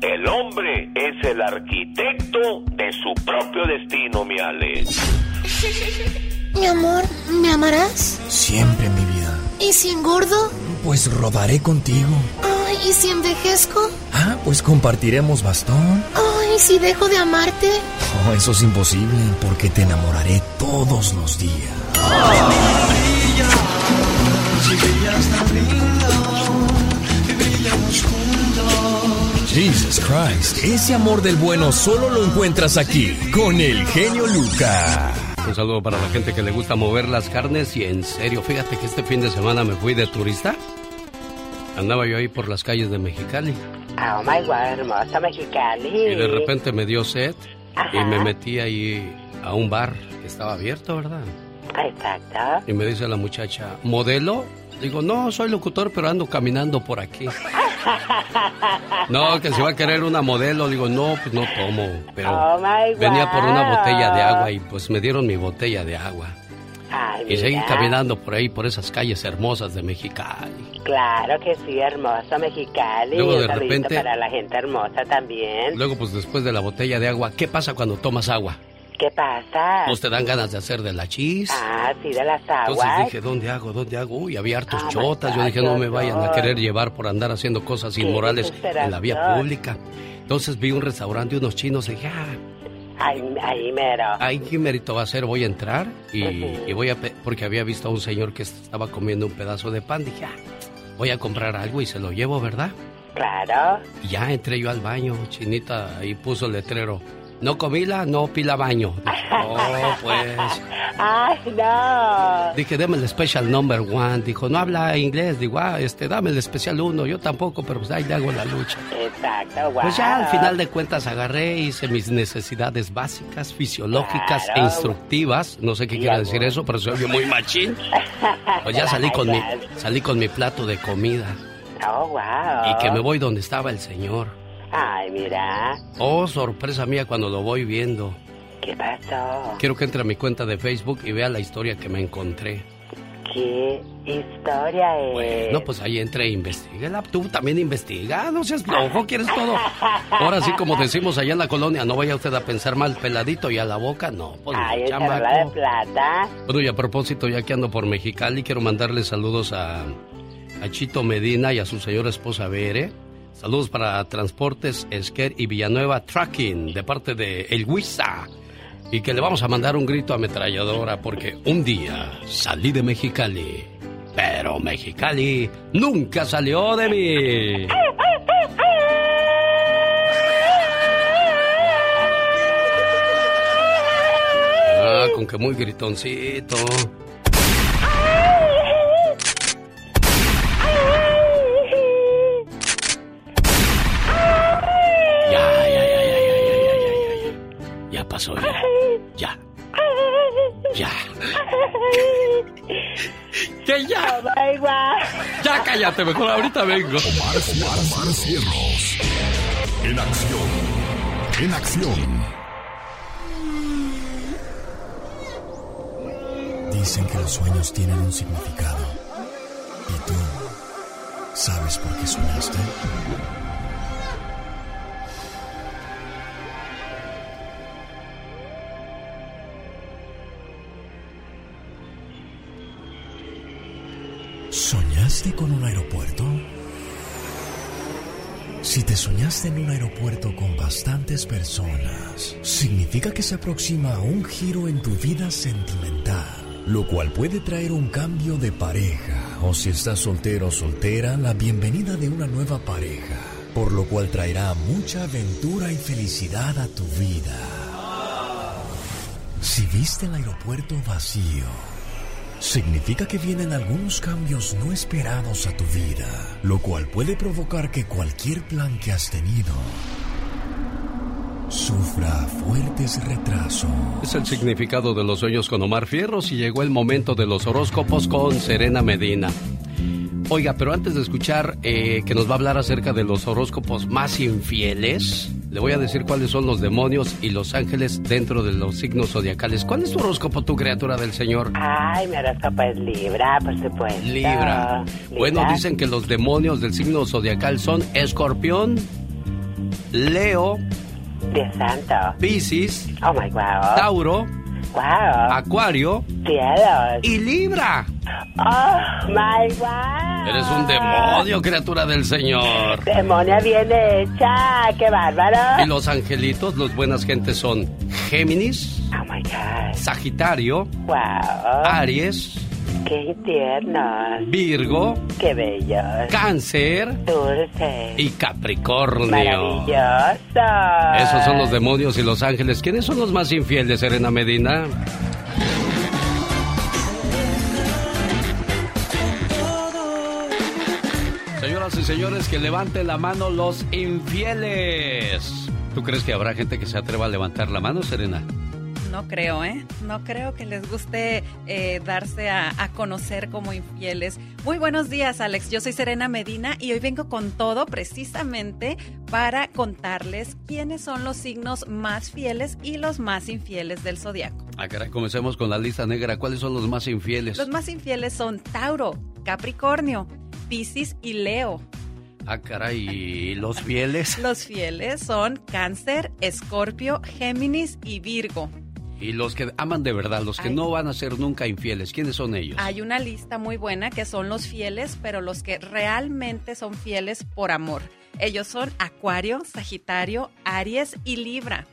el hombre es el arquitecto de su propio destino, mi Ale.
Mi amor, ¿me amarás?
Siempre, mi vida.
¿Y si engordo?
Pues rodaré contigo.
Ay, ¿y si envejezco?
Ah, pues compartiremos bastón.
Ay, ¿y si dejo de amarte?
Oh, eso es imposible, porque te enamoraré todos los días. Jesus Christ, ese amor del bueno solo lo encuentras aquí, con el genio Lucas.
Un saludo para la gente que le gusta mover las carnes y en serio, fíjate que este fin de semana me fui de turista. Andaba yo ahí por las calles de Mexicali.
Oh my God, hermosa Mexicali.
Y de repente me dio sed y me metí ahí a un bar que estaba abierto, ¿verdad?
Exacto.
Y me dice la muchacha, ¿modelo? Digo, no, soy locutor, pero ando caminando por aquí. No, que si va a querer una modelo, digo, no, pues no tomo. Pero
Oh,
venía por una botella de agua y pues me dieron mi botella de agua.
Ay,
Y seguí caminando por ahí, por esas calles hermosas de Mexicali.
Claro que sí, hermosa Mexicali.
Luego, de repente-
para la gente hermosa también.
Luego, pues después de la botella de agua, ¿qué pasa cuando tomas agua?
¿Qué pasa?
Pues te dan ganas de hacer de la chis.
Ah, sí, de las
Entonces
aguas.
dije, ¿dónde hago? ¿Dónde hago? Uy, había hartos
my
chotas. Yo dije, no me vayan a querer llevar por andar haciendo cosas inmorales en la vía pública. Entonces vi un restaurante, unos chinos, y dije, ah,
Ahí, ahí mero.
Ay, ¿qué mérito va a ser? Voy a entrar y,
Ujú.
y voy a... Porque había visto a un señor que estaba comiendo un pedazo de pan. Dije, ah, voy a comprar algo y se lo llevo, ¿verdad?
Claro.
Y ya entré yo al baño, chinita, ahí puso el letrero. No comila, no pila baño. Oh, pues...
Ay, no.
Dije, dame el special number one. Dijo, no habla inglés. Digo, ah, este, dame el especial uno. Yo tampoco, pero pues ahí le hago la lucha.
Exacto, guau.
Pues ya al final de cuentas agarré, hice mis necesidades básicas, fisiológicas
Claro.
e instructivas. No sé qué quiere decir eso, pero se oye muy machín. Pues ya salí con mi, salí con mi plato de comida.
Oh, wow.
Y que me voy donde estaba el señor.
Ay, mira.
Oh, sorpresa mía cuando lo voy viendo.
¿Qué pasó?
Quiero que entre a mi cuenta de Facebook y vea la historia que me encontré.
¿Qué historia es?
No, pues ahí entré e investigué. Tú también investiga, no seas flojo, quieres todo. Ahora sí, como decimos allá en la colonia, no vaya usted a pensar mal peladito y a la boca, no. Pues no,
Ay, charola de plata.
Bueno, y a propósito, ya que ando por Mexicali, quiero mandarle saludos a, a Chito Medina y a su señora esposa Bere. Saludos para Transportes Esquer y Villanueva Trucking, de parte de El Huiza. Y que le vamos a mandar un grito ametralladora porque un día salí de Mexicali, pero Mexicali nunca salió de mí. Ah, con que muy gritoncito. Pasó? Ya. Ya. ¿Qué ya? Ya cállate, mejor ahorita vengo.
Omar, Omar Cierros. En acción. En acción.
Dicen que los sueños tienen un significado. ¿Y tú sabes por qué soñaste? ¿Soñaste con un aeropuerto? Si te soñaste en un aeropuerto con bastantes personas, significa que se aproxima a un giro en tu vida sentimental, lo cual puede traer un cambio de pareja, o si estás soltero o soltera, la bienvenida de una nueva pareja, por lo cual traerá mucha aventura y felicidad a tu vida. Si viste el aeropuerto vacío, significa que vienen algunos cambios no esperados a tu vida, lo cual puede provocar que cualquier plan que has tenido sufra fuertes retrasos.
Es el significado de los sueños con Omar Fierros y llegó el momento de los horóscopos con Serena Medina. Oiga, pero antes de escuchar eh, que nos va a hablar acerca de los horóscopos más infieles, le voy a decir cuáles son los demonios y los ángeles dentro de los signos zodiacales. ¿Cuál es tu horóscopo, tu criatura del Señor?
Ay, mi horóscopo es Libra, por supuesto.
Libra. Bueno, dicen que los demonios del signo zodiacal son Escorpión, Leo,
santo.
Piscis,
Oh my God.
Tauro,
Wow.
Acuario
Cielos.
y Libra.
Oh my God.
Eres un demonio, criatura del Señor.
Demonia bien hecha. Qué bárbaro.
Y los angelitos, los buenas gentes son Géminis,
Oh my God.
Sagitario,
Wow.
Aries,
Qué tiernos.
Virgo,
Qué bellos.
Cáncer
Dulce.
y Capricornio.
Maravilloso.
Esos son los demonios y los ángeles. ¿Quiénes son los más infieles, Serena Medina? Señoras y señores, que levanten la mano los infieles. ¿Tú crees que habrá gente que se atreva a levantar la mano, Serena?
No creo, ¿eh? No creo que les guste eh, darse a, a conocer como infieles. Muy buenos días, Alex. Yo soy Serena Medina y hoy vengo con todo precisamente para contarles quiénes son los signos más fieles y los más infieles del zodiaco.
Ah, caray, comencemos con la lista negra. ¿Cuáles son los más infieles?
Los más infieles son Tauro, Capricornio, Piscis y Leo.
Ah, caray, ¿y los fieles?
Los fieles son Cáncer, Escorpio, Géminis y Virgo.
Y los que aman de verdad, los que
Ay.
no van a ser nunca infieles, ¿quiénes son ellos?
Hay una lista muy buena que son los fieles, pero los que realmente son fieles por amor. Ellos son Acuario, Sagitario, Aries y Libra.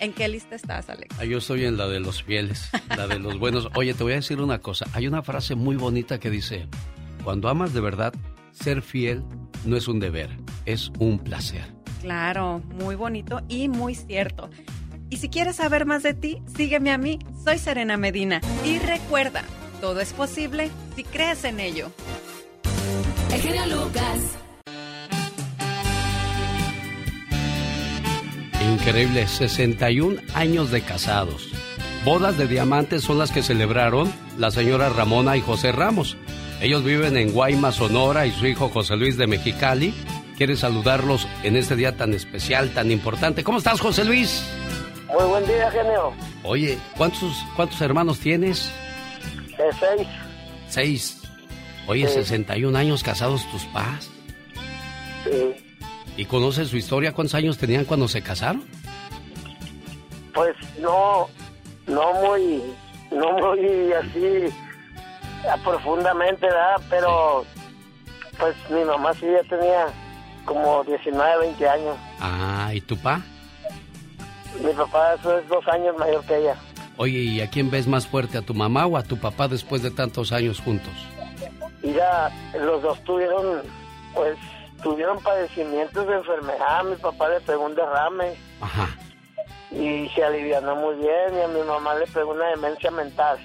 ¿En qué lista estás, Alex?
Ah, yo estoy en la de los fieles, la de los buenos. Oye, te voy a decir una cosa. Hay una frase muy bonita que dice, cuando amas de verdad, ser fiel no es un deber, es un placer.
Claro, muy bonito y muy cierto. Y si quieres saber más de ti, sígueme a mí. Soy Serena Medina. Y recuerda, todo es posible si crees en ello.
El genio Lucas.
Increíble, 61 años de casados. Bodas de diamantes son las que celebraron la señora Ramona y José Ramos. Ellos viven en Guaymas, Sonora, y su hijo José Luis de Mexicali quiere saludarlos en este día tan especial, tan importante. ¿Cómo estás, José Luis?
Muy buen día, genio.
Oye, ¿cuántos, cuántos hermanos tienes?
Eh, seis.
Seis. Oye,
Sí.
61 años casados tus padres.
Sí.
¿Y conoces su historia? ¿Cuántos años tenían cuando se casaron?
Pues no, no muy, no muy así profundamente, ¿verdad? Pero pues mi mamá sí ya tenía como 19, 20 años.
Ah, ¿y tu pa?
Mi papá es dos años mayor que ella.
Oye, ¿y a quién ves más fuerte, a tu mamá o a tu papá después de tantos años juntos?
Ya los dos tuvieron, pues, tuvieron padecimientos de enfermedad. Mi papá le pegó un derrame
Ajá.
y se alivianó muy bien. Y a mi mamá le pegó una demencia mental.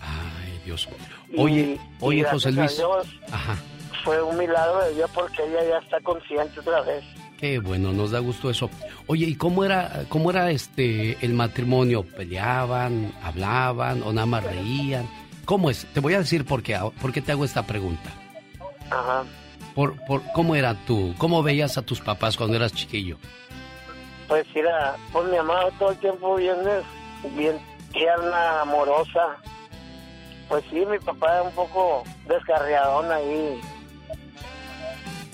Ay, Dios. Oye,
y
oye, José Luis.
Dios,
Ajá.
fue un milagro de Dios porque ella ya está consciente otra vez.
Qué bueno, nos da gusto eso. Oye, ¿y cómo era, cómo era este el matrimonio? ¿Peleaban, hablaban o nada más reían? ¿Cómo es? Te voy a decir por qué, por qué te hago esta pregunta.
Ajá.
Por, por, ¿Cómo era tú? ¿Cómo veías a tus papás cuando eras chiquillo?
Pues era, pues mi mamá todo el tiempo bien, bien tierna, amorosa. Pues sí, mi papá era un poco descarriadón ahí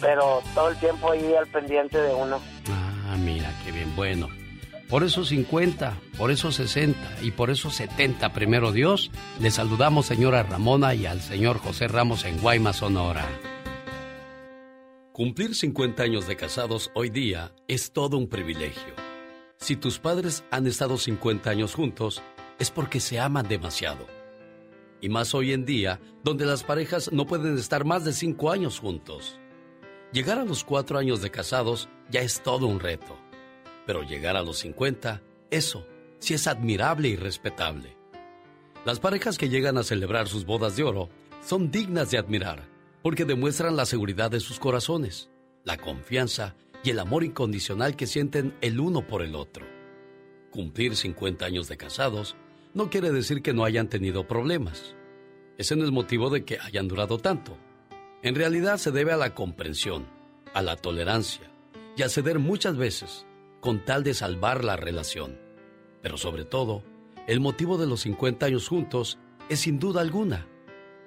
pero todo el tiempo ahí al pendiente de uno.
Ah, mira, qué bien, bueno. Por esos 50, por esos 60 y por esos 70, primero Dios, le saludamos señora Ramona y al señor José Ramos en Guaymas, Sonora. Cumplir 50 años de casados hoy día es todo un privilegio. Si tus padres han estado 50 años juntos, es porque se aman demasiado. Y más hoy en día, donde las parejas no pueden estar más de 5 años juntos. Llegar a los cuatro años de casados ya es todo un reto, pero llegar a los 50, eso sí es admirable y respetable. Las parejas que llegan a celebrar sus bodas de oro son dignas de admirar porque demuestran la seguridad de sus corazones, la confianza y el amor incondicional que sienten el uno por el otro. Cumplir 50 años de casados no quiere decir que no hayan tenido problemas. Ese no es motivo de que hayan durado tanto en realidad se debe a la comprensión, a la tolerancia y a ceder muchas veces con tal de salvar la relación. Pero sobre todo, el motivo de los 50 años juntos es sin duda alguna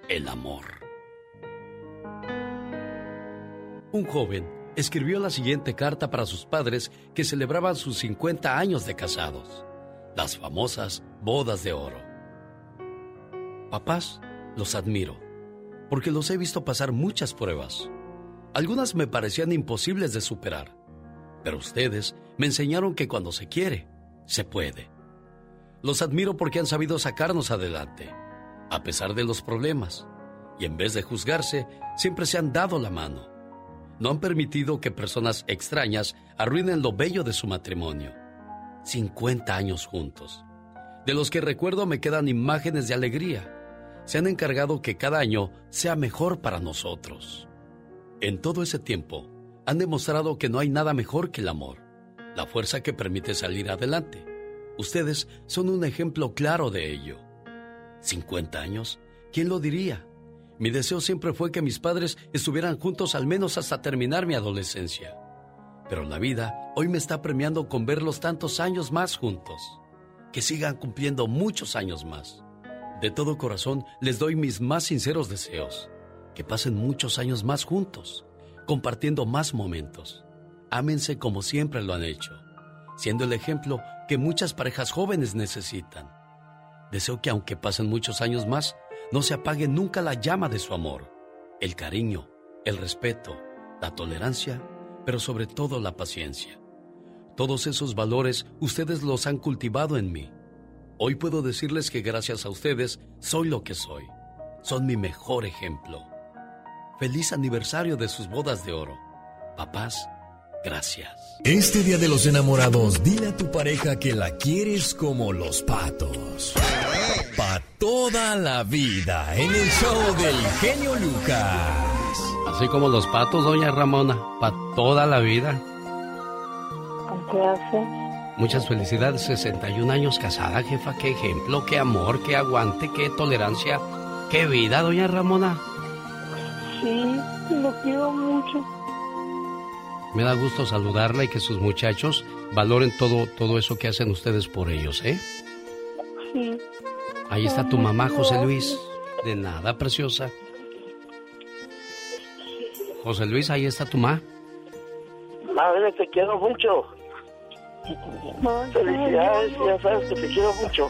el amor. Un joven escribió la siguiente carta para sus padres que celebraban sus 50 años de casados, las famosas bodas de oro. Papás, los admiro porque los he visto pasar muchas pruebas. Algunas me parecían imposibles de superar, pero ustedes me enseñaron que cuando se quiere, se puede. Los admiro porque han sabido sacarnos adelante, a pesar de los problemas, y en vez de juzgarse, siempre se han dado la mano. No han permitido que personas extrañas arruinen lo bello de su matrimonio. 50 años juntos, de los que recuerdo me quedan imágenes de alegría se han encargado que cada año sea mejor para nosotros. En todo ese tiempo, han demostrado que no hay nada mejor que el amor, la fuerza que permite salir adelante. Ustedes son un ejemplo claro de ello. 50 años, ¿quién lo diría? Mi deseo siempre fue que mis padres estuvieran juntos al menos hasta terminar mi adolescencia. Pero la vida hoy me está premiando con verlos tantos años más juntos. Que sigan cumpliendo muchos años más. De todo corazón les doy mis más sinceros deseos. Que pasen muchos años más juntos, compartiendo más momentos. Ámense como siempre lo han hecho, siendo el ejemplo que muchas parejas jóvenes necesitan. Deseo que aunque pasen muchos años más, no se apague nunca la llama de su amor, el cariño, el respeto, la tolerancia, pero sobre todo la paciencia. Todos esos valores ustedes los han cultivado en mí Hoy puedo decirles que gracias a ustedes soy lo que soy. Son mi mejor ejemplo. Feliz aniversario de sus bodas de oro. Papás, gracias.
Este Día de los Enamorados, dile a tu pareja que la quieres como los patos. Pa' toda la vida, en el show del genio Lucas.
Así como los patos, doña Ramona, pa' toda la vida.
¿Qué hace?
Muchas felicidades, 61 años casada, jefa. Qué ejemplo, qué amor, qué aguante, qué tolerancia, qué vida, doña Ramona.
Sí, lo quiero mucho.
Me da gusto saludarla y que sus muchachos valoren todo, todo eso que hacen ustedes por ellos, ¿eh?
Sí.
Ahí está tu mamá, José Luis. De nada, preciosa. José Luis, ahí está tu mamá.
Madre, te quiero mucho. Felicidades, ya sabes que te quiero mucho.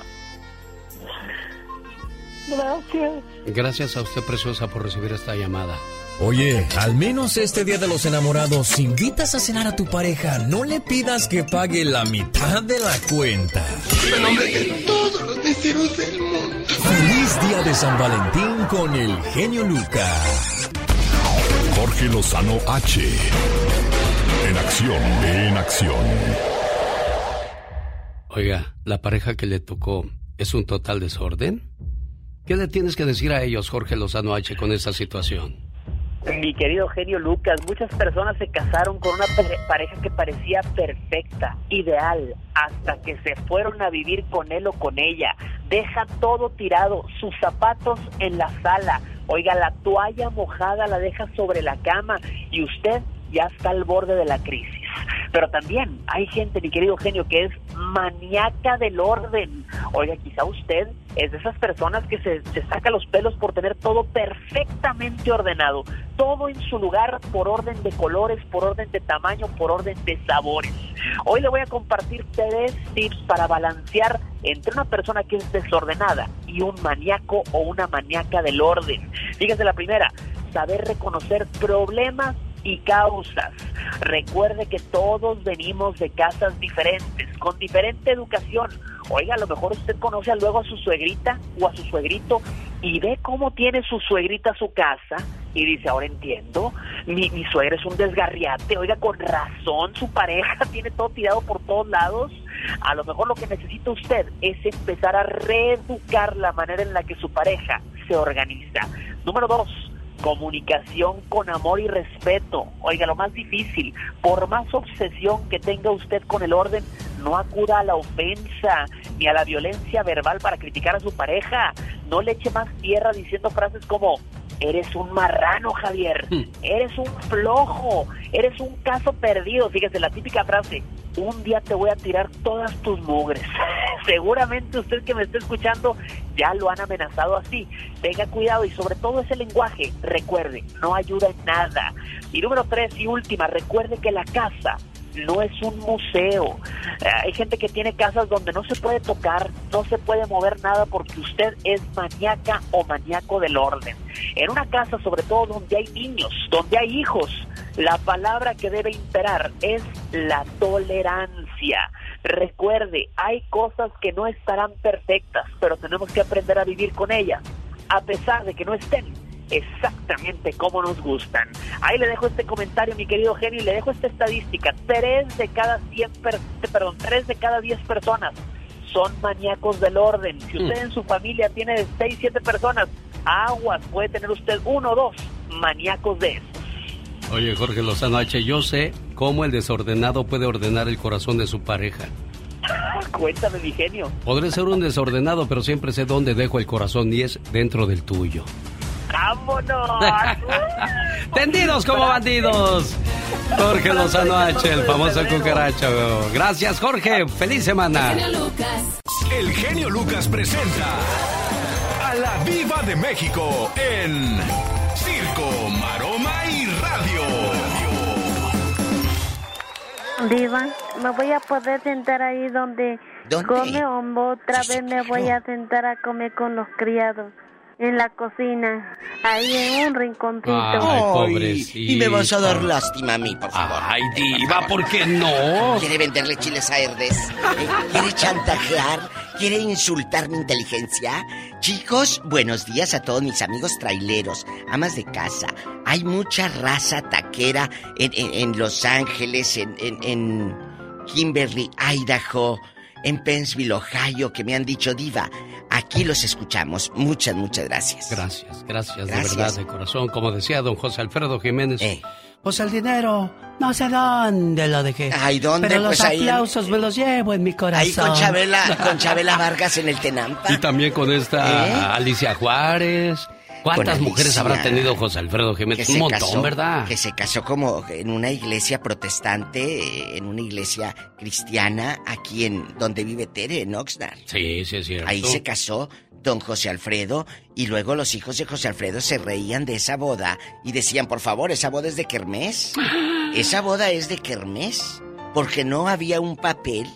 Gracias.
Gracias a usted, preciosa, por recibir esta llamada.
Oye, al menos este día de los enamorados, si invitas a cenar a tu pareja, no le pidas que pague la mitad de la cuenta.
En nombre de todos los deseos del mundo.
Feliz día de San Valentín con el genio Lucas.
Jorge Lozano H. En acción, en acción.
Oiga, la pareja que le tocó es un total desorden. ¿Qué le tienes que decir a ellos, Jorge Lozano H, con esta situación?
Mi querido genio Lucas, muchas personas se casaron con una pare- pareja que parecía perfecta, ideal, hasta que se fueron a vivir con él o con ella. Deja todo tirado, sus zapatos en la sala. Oiga, la toalla mojada la deja sobre la cama y usted ya está al borde de la crisis. Pero también hay gente, mi querido genio, que es maníaca del orden. Oiga, quizá usted es de esas personas que se, se saca los pelos por tener todo perfectamente ordenado, todo en su lugar por orden de colores, por orden de tamaño, por orden de sabores. Hoy le voy a compartir tres tips para balancear entre una persona que es desordenada y un maníaco o una maníaca del orden. Fíjese la primera, saber reconocer problemas y causas. Recuerde que todos venimos de casas diferentes, con diferente educación. Oiga, a lo mejor usted conoce luego a su suegrita o a su suegrito y ve cómo tiene su suegrita su casa y dice, ahora entiendo, mi, mi suegra es un desgarriate, oiga, con razón, su pareja tiene todo tirado por todos lados. A lo mejor lo que necesita usted es empezar a reeducar la manera en la que su pareja se organiza. Número dos, comunicación con amor y respeto. Oiga, lo más difícil, por más obsesión que tenga usted con el orden, no acuda a la ofensa ni a la violencia verbal para criticar a su pareja. No le eche más tierra diciendo frases como, eres un marrano, Javier, eres un flojo, eres un caso perdido. Fíjese, la típica frase, un día te voy a tirar todas tus mugres. Seguramente usted que me está escuchando ya lo han amenazado así. Tenga cuidado y sobre todo ese lenguaje, recuerde, no ayuda en nada. Y número tres y última, recuerde que la casa no es un museo. Eh, hay gente que tiene casas donde no se puede tocar, no se puede mover nada porque usted es maníaca o maníaco del orden. En una casa, sobre todo donde hay niños, donde hay hijos, la palabra que debe imperar es la tolerancia. Recuerde, hay cosas que no estarán perfectas, pero tenemos que aprender a vivir con ellas, a pesar de que no estén exactamente como nos gustan. Ahí le dejo este comentario, mi querido genio, y le dejo esta estadística. Tres de cada cien, per- perdón, tres de cada diez personas son maníacos del orden. Si usted en su familia tiene de seis, siete personas, aguas, puede tener usted uno o dos maníacos de eso.
Oye, Jorge Lozano H., yo sé cómo el desordenado puede ordenar el corazón de su pareja.
Cuéntame, mi genio.
Podré ser un desordenado, pero siempre sé dónde dejo el corazón y es dentro del tuyo.
¡Vámonos!
¡Tendidos como bandidos! Jorge Lozano H., el famoso cucaracho. Gracias, Jorge. ¡Feliz semana!
El genio Lucas presenta a la Viva de México en Circo, Maroma y Radio.
Diva, me voy a poder sentar ahí donde
¿Dónde?
come o otra vez me voy a sentar a comer con los criados en la cocina, ahí en un rinconcito.
Ay, pobrecito.
Y me vas a dar lástima a mí, por favor.
Ay, diva, ¿por qué no?
¿Quiere venderle chiles a Herdes? ¿Eh? ¿Quiere chantajear? ¿Quiere insultar mi inteligencia? Chicos, buenos días a todos mis amigos traileros, amas de casa. Hay mucha raza taquera en, en- en Los Ángeles, en, en, en Kimberly, Idaho, en Pennsville, Ohio, que me han dicho diva. Aquí los escuchamos. Muchas, muchas gracias.
Gracias, gracias,
Gracias.
de verdad, de corazón. Como decía don José Alfredo Jiménez.
Eh.
Pues el dinero, no sé dónde lo dejé.
Ay, ¿dónde?
Pero los
Pues ahí en-
aplausos me los llevo en mi corazón.
Ahí con Chabela, con Chabela Vargas en el Tenampa.
Y también con esta
¿Eh?
Alicia Juárez. ¿Cuántas mujeres
Alicia.
habrá tenido José Alfredo Jiménez? Un montón,
casó,
¿verdad?
Que se casó como en una iglesia protestante, eh, en una iglesia cristiana, aquí en donde vive Tere, en Oxnard.
Sí, sí, es cierto.
Ahí se casó don José Alfredo y luego los hijos de José Alfredo se reían de esa boda y decían, por favor, esa boda es de Kermés. Esa boda es de Kermés. Porque no había un papel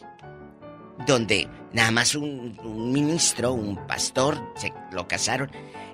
donde nada más un, un ministro, un pastor, se lo casaron.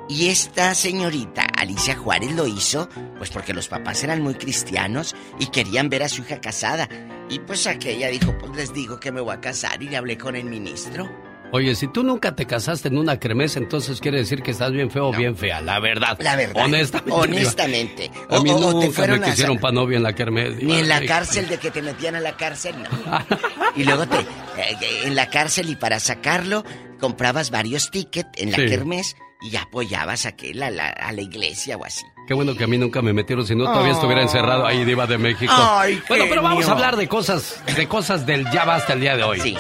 Y esta señorita, Alicia Juárez, lo hizo, pues porque los papás eran muy cristianos y querían ver a su hija casada. Y pues aquella dijo, pues les digo que me voy a casar y le hablé con el ministro.
Oye, si tú nunca te casaste en una cremesa, entonces quiere decir que estás bien feo o bien fea. La verdad.
La verdad.
Honestamente.
Honestamente.
A mí
O- te
nunca
fueron
me
a
quisieron
sa-
pa' novia en la kermés.
Ni en la cárcel de que te metían a la cárcel, no. Y luego te. eh, en la cárcel y para sacarlo, comprabas varios tickets en la
Sí.
kermés y apoyabas a, aquel, a, la, a la iglesia o así.
Qué bueno que a mí nunca me metieron, si no todavía estuviera encerrado ahí, Diva de México. bueno, pero vamos a hablar de cosas, de cosas del ya basta el día de hoy.
Sí.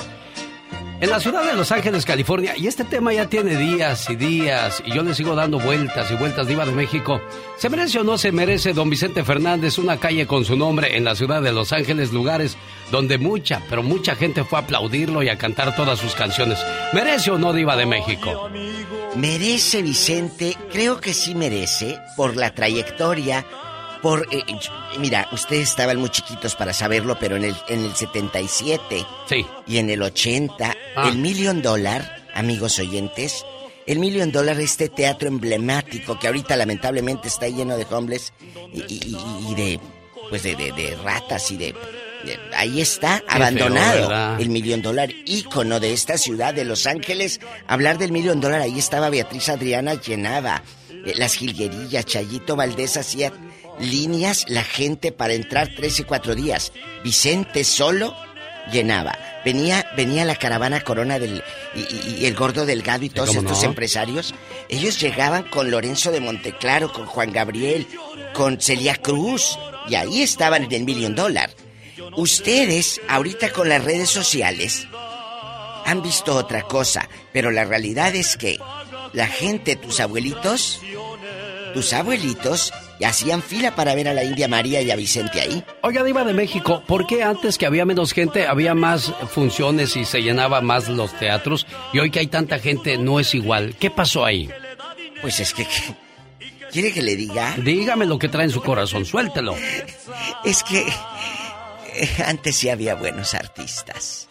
En la ciudad de Los Ángeles, California, y este tema ya tiene días y días, y yo le sigo dando vueltas y vueltas, Diva de México. ¿Se merece o no se merece don Vicente Fernández una calle con su nombre en la ciudad de Los Ángeles, lugares donde mucha, pero mucha gente fue a aplaudirlo y a cantar todas sus canciones? ¿Merece o no, Diva de México?
Merece, Vicente, creo que sí merece, por la trayectoria, por... eh, mira, ustedes estaban muy chiquitos para saberlo, pero en el, en el 77
sí.
y en el 80,
Ah.
el Million Dollar, amigos oyentes, el Million Dollar, este teatro emblemático que ahorita lamentablemente está lleno de homeless y, y- y- y de, pues de, de- de ratas y de... ahí está, abandonado el Million Dollar, ícono de esta ciudad de Los Ángeles. Hablar del Million Dollar, ahí estaba Beatriz Adriana, llenaba eh, las jilguerillas, Chayito Valdés hacía líneas, la gente para entrar tres y cuatro días. Vicente solo llenaba. Venía, venía la caravana Corona del y, y- y el gordo delgado y todos
¿cómo
estos
no?
empresarios. Ellos llegaban con Lorenzo de Monteclaro, con Juan Gabriel, con Celia Cruz, y ahí estaban en el Million Dollar. Ustedes, ahorita con las redes sociales, han visto otra cosa, pero la realidad es que la gente, tus abuelitos, tus abuelitos, hacían fila para ver a la India María y a Vicente ahí.
Oiga, Diva de México, ¿por qué antes que había menos gente había más funciones y se llenaba más los teatros y hoy que hay tanta gente no es igual? ¿Qué pasó ahí?
Pues es que... ¿Quiere que le diga?
Dígame lo que trae en su corazón, suéltelo.
Es que eh, antes sí había buenos artistas.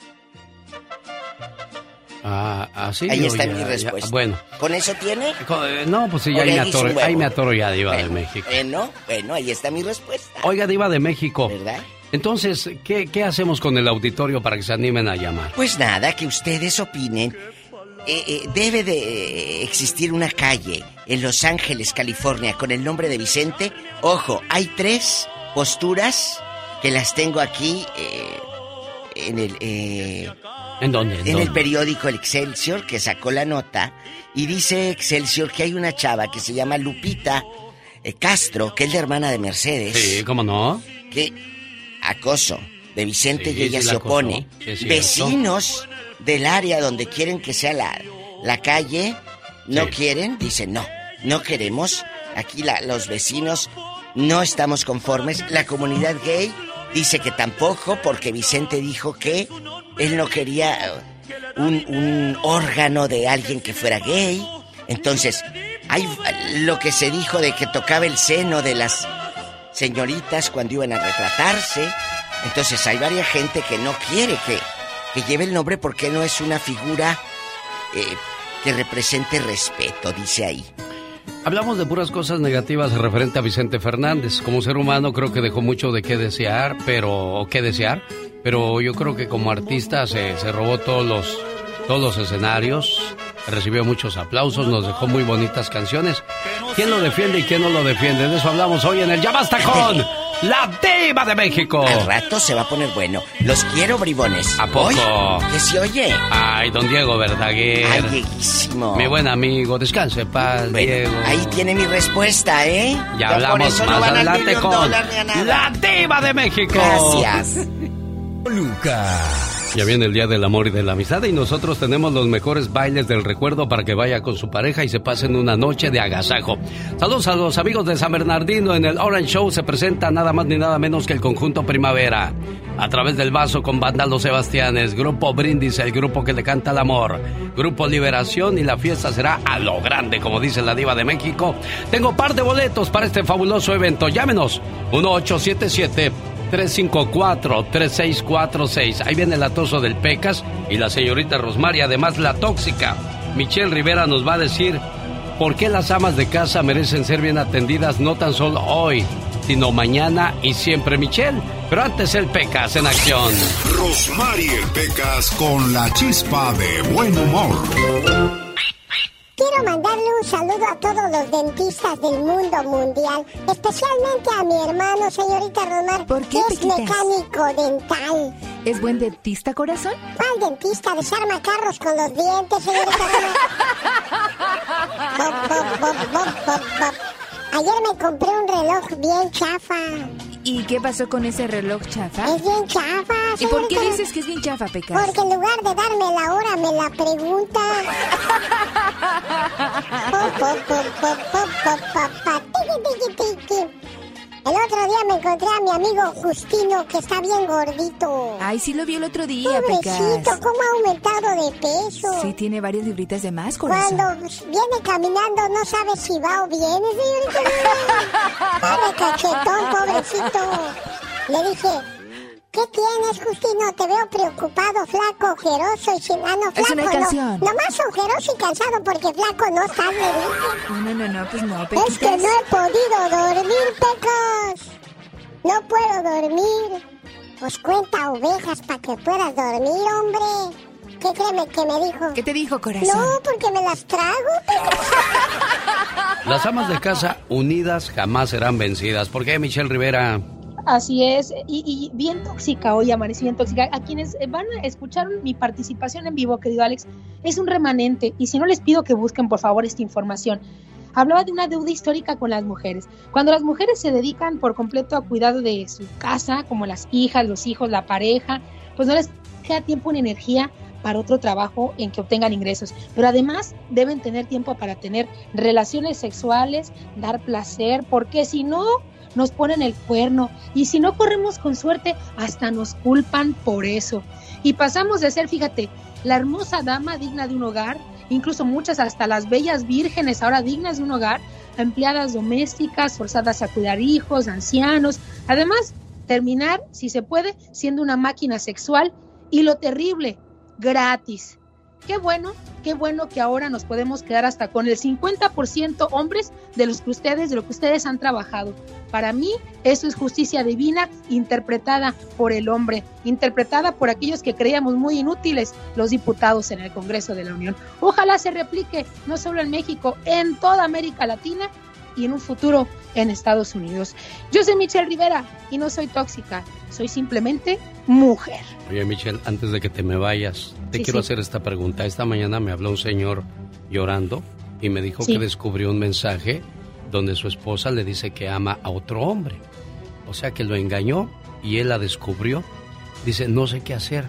Ah, así
Ahí está
ya-
mi
ya-
respuesta.
bueno,
¿Con eso tiene?
eh, no, pues sí, ya
¿O
ahí me, atoro, ahí me atoro ya, Diva de México.
Bueno, bueno, ahí está mi respuesta.
Oiga, Diva de México.
¿Verdad?
Entonces, ¿qué, ¿qué hacemos con el auditorio para que se animen a llamar?
Pues nada, que ustedes opinen. Eh, eh, debe de eh, existir una calle en Los Ángeles, California, con el nombre de Vicente. Ojo, hay tres posturas que las tengo aquí eh, en el eh,
¿En dónde? ¿En
en el periódico El Excelsior que sacó la nota y dice Excelsior que hay una chava que se llama Lupita eh, Castro, que es la hermana de Mercedes.
Sí, ¿cómo no?
que acoso de Vicente
Sí,
y ella
sí
se opone.
Sí.
Vecinos del área donde quieren que sea la, la calle no quieren, dicen no, no queremos. Aquí la- los vecinos no estamos conformes. La comunidad gay dice que tampoco porque Vicente dijo que él no quería eh, un, órgano de alguien que fuera gay. Entonces, hay lo que se dijo de que tocaba el seno de las señoritas cuando iban a retratarse. Entonces hay varias gente que no quiere que, que lleve el nombre porque no es una figura eh, que represente respeto, dice ahí.
Hablamos de puras cosas negativas referente a Vicente Fernández. Como ser humano creo que dejó mucho de qué desear, pero qué desear, pero yo creo que como artista se, se robó todos los todos los escenarios, recibió muchos aplausos, nos dejó muy bonitas canciones. ¿Quién lo defiende y quién no lo defiende? De eso hablamos hoy en el Ya Basta con la Diva de México.
Al rato se va a poner bueno. Los quiero, bribones.
¿A poco?
Oye, ¿Que se oye?
Ay, don Diego Verdaguer.
Ay.
Mi buen amigo, descanse, paz, Diego.
Ahí tiene mi respuesta, ¿eh?
Ya hablamos
eso no
más
al
adelante con
dólar
la Diva de México.
Gracias.
Lucas.
Ya viene el Día del Amor y de la Amistad y nosotros tenemos los mejores bailes del recuerdo para que vaya con su pareja y se pasen una noche de agasajo. Saludos a los amigos de San Bernardino. En el Orange Show se presenta nada más ni nada menos que el conjunto Primavera. A través del vaso con banda Los Sebastianes, Grupo Brindis, el grupo que le canta el amor, Grupo Liberación y la fiesta será a lo grande, como dice la diva de México. Tengo par de boletos para este fabuloso evento. Llámenos 1877 354-3646. Ahí viene el atoso del Pecas y la señorita Rosmaria, además la tóxica. Michelle Rivera nos va a decir por qué las amas de casa merecen ser bien atendidas no tan solo hoy, sino mañana y siempre, Michelle. Pero antes el Pecas en acción.
Rosmarie Pecas con la chispa de buen humor.
Quiero mandarle un saludo a todos los dentistas del mundo mundial, especialmente a mi hermano, señorita Romar, que es mecánico dental.
¿Es buen dentista, corazón?
¿Cuál dentista? Desarma carros con los dientes, señorita Romar. Ayer me compré un reloj bien chafa.
¿Y qué pasó con ese reloj chafa?
Es bien chafa.
¿Y por qué dices que es bien chafa, Pecas?
Porque en lugar de darme la hora, me la pregunta. El otro día me encontré a mi amigo Justino, que está bien gordito.
Ay, sí lo vi el otro día,
Pobrecito,
Pecas.
cómo ha aumentado de peso.
Sí, tiene varias libritas de más, corazón.
Cuando viene caminando no sabe si va o viene, señorita. Pobre cachetón, pobrecito. Le dije, ¿qué tienes, Justino? Te veo preocupado, flaco, ojeroso y sin... Ah, no,
Es
flaco,
una
no.
canción.
Nomás ojeroso y cansado porque flaco no estás.
No, no, no, no, pues no,
Es que
Pequitas.
no he podido dormir, Pecos. No puedo dormir. Pues cuenta ovejas para que puedas dormir, hombre. ¿Qué créeme que me dijo?
¿Qué te dijo, corazón?
No, porque me las trago, Pecos.
Las amas de casa unidas jamás serán vencidas. ¿Por qué, Michelle Rivera?
Así es, y, bien tóxica hoy, amanecí bien tóxica. A quienes eh, van a escuchar mi participación en vivo, querido Alex, es un remanente, y si no les pido que busquen por favor esta información. Hablaba de una deuda histórica con las mujeres. Cuando las mujeres se dedican por completo a cuidado de su casa, como las hijas, los hijos, la pareja, pues no les queda tiempo ni energía para otro trabajo en que obtengan ingresos. Pero además deben tener tiempo para tener relaciones sexuales, dar placer, porque si no, nos ponen el cuerno. Y si no corremos con suerte, hasta nos culpan por eso. Y pasamos de ser, fíjate, la hermosa dama digna de un hogar, incluso muchas hasta las bellas vírgenes ahora dignas de un hogar, a empleadas domésticas, forzadas a cuidar hijos, ancianos. Además, terminar, si se puede, siendo una máquina sexual. Y lo terrible, gratis. Qué bueno, qué bueno que ahora nos podemos quedar hasta con el 50% hombres de los que ustedes, de lo que ustedes han trabajado. Para mí, eso es justicia divina interpretada por el hombre, interpretada por aquellos que creíamos muy inútiles, los diputados en el Congreso de la Unión. Ojalá se replique no solo en México, en toda América Latina y en un futuro en Estados Unidos. Yo soy Michelle Rivera y no soy tóxica, soy simplemente mujer.
Oye, Michelle, antes de que te me vayas, te
Sí,
quiero
sí.
hacer esta pregunta. Esta mañana me habló un señor llorando y me dijo
Sí.
que descubrió un mensaje donde su esposa le dice que ama a otro hombre. O sea que lo engañó y él la descubrió. Dice, no sé qué hacer.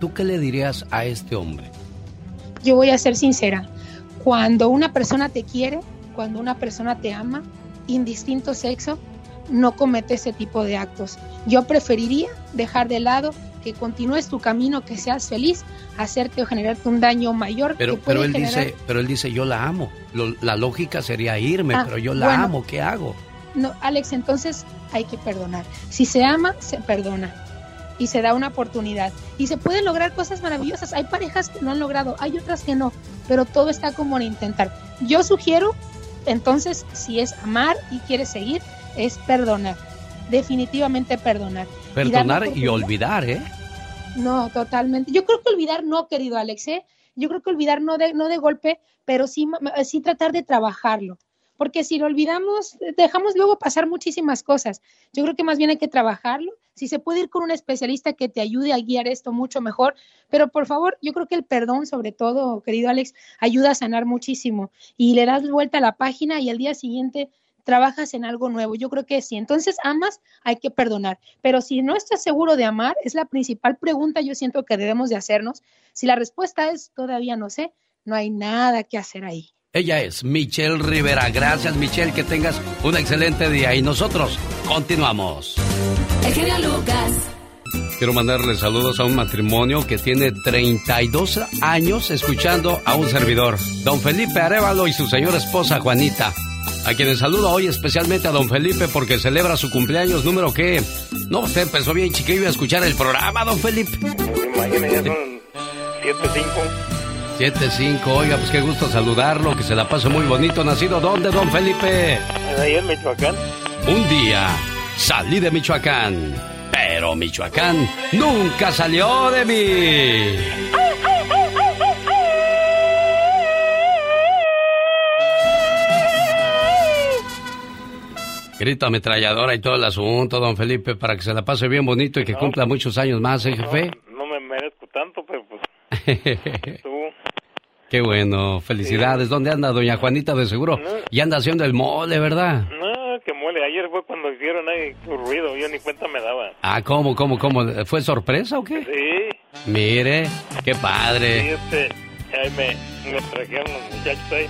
¿Tú qué le dirías a este hombre?
Yo voy a ser sincera, cuando una persona te quiere, cuando una persona te ama, indistinto sexo, no comete ese tipo de actos. Yo preferiría dejar de lado que continúes tu camino, que seas feliz, hacerte o generarte un daño mayor
Pero,
que
pero él
generar-
dice, pero él dice, yo la amo. Lo- la lógica sería irme,
Ah,
pero yo la
bueno.
amo. ¿Qué hago?
No, Alex, entonces hay que perdonar. Si se ama, se perdona. Y se da una oportunidad. Y se pueden lograr cosas maravillosas. Hay parejas que no han logrado, hay otras que no. Pero todo está como en intentar. Yo sugiero, entonces, si es amar y quieres seguir, es perdonar. Definitivamente perdonar.
Perdonar y olvidar, ¿eh?
No, totalmente. Yo creo que olvidar no, querido Alex, ¿eh? Yo creo que olvidar no de, no de golpe, pero sí, sí tratar de trabajarlo. Porque si lo olvidamos, dejamos luego pasar muchísimas cosas. Yo creo que más bien hay que trabajarlo. Si se puede ir con un especialista que te ayude a guiar esto mucho mejor, pero por favor, yo creo que el perdón, sobre todo, querido Alex, ayuda a sanar muchísimo. Y le das vuelta a la página y al día siguiente trabajas en algo nuevo. Yo creo que si entonces amas, hay que perdonar. Pero si no estás seguro de amar, es la principal pregunta yo siento que debemos de hacernos. Si la respuesta es todavía no sé, no hay nada que hacer ahí.
Ella es Michelle Rivera. Gracias, Michelle. Que tengas un excelente día. Y nosotros continuamos.
El genio Lucas.
Quiero mandarle saludos a un matrimonio que tiene 32 años escuchando a un servidor, don Felipe Arevalo y su señora esposa Juanita. A quienes saludo hoy especialmente a don Felipe porque celebra su cumpleaños número que... No, usted empezó bien chiquillo a escuchar el programa, don Felipe.
Imagínate, ya son 7, 5.
7-5, oiga, pues qué gusto saludarlo, que se la pase muy bonito. ¿Nacido dónde, don Felipe?
Ahí en Michoacán.
Un día salí de Michoacán, pero Michoacán nunca salió de mí. Grito ametralladora y todo el asunto, don Felipe, para que se la pase bien bonito y que cumpla muchos años más, ¿eh, jefe?
No me merezco tanto, pero pues tú.
Qué bueno, felicidades. ¿Dónde anda doña Juanita de seguro? Y anda haciendo el mole, ¿verdad?
No, que mole. Ayer fue cuando hicieron ahí su ruido, yo ni cuenta me daba.
Ah, ¿cómo, cómo, cómo? ¿Fue sorpresa o qué?
Sí.
Mire, qué padre.
Sí, este, ahí me, me trajeron los muchachos ahí.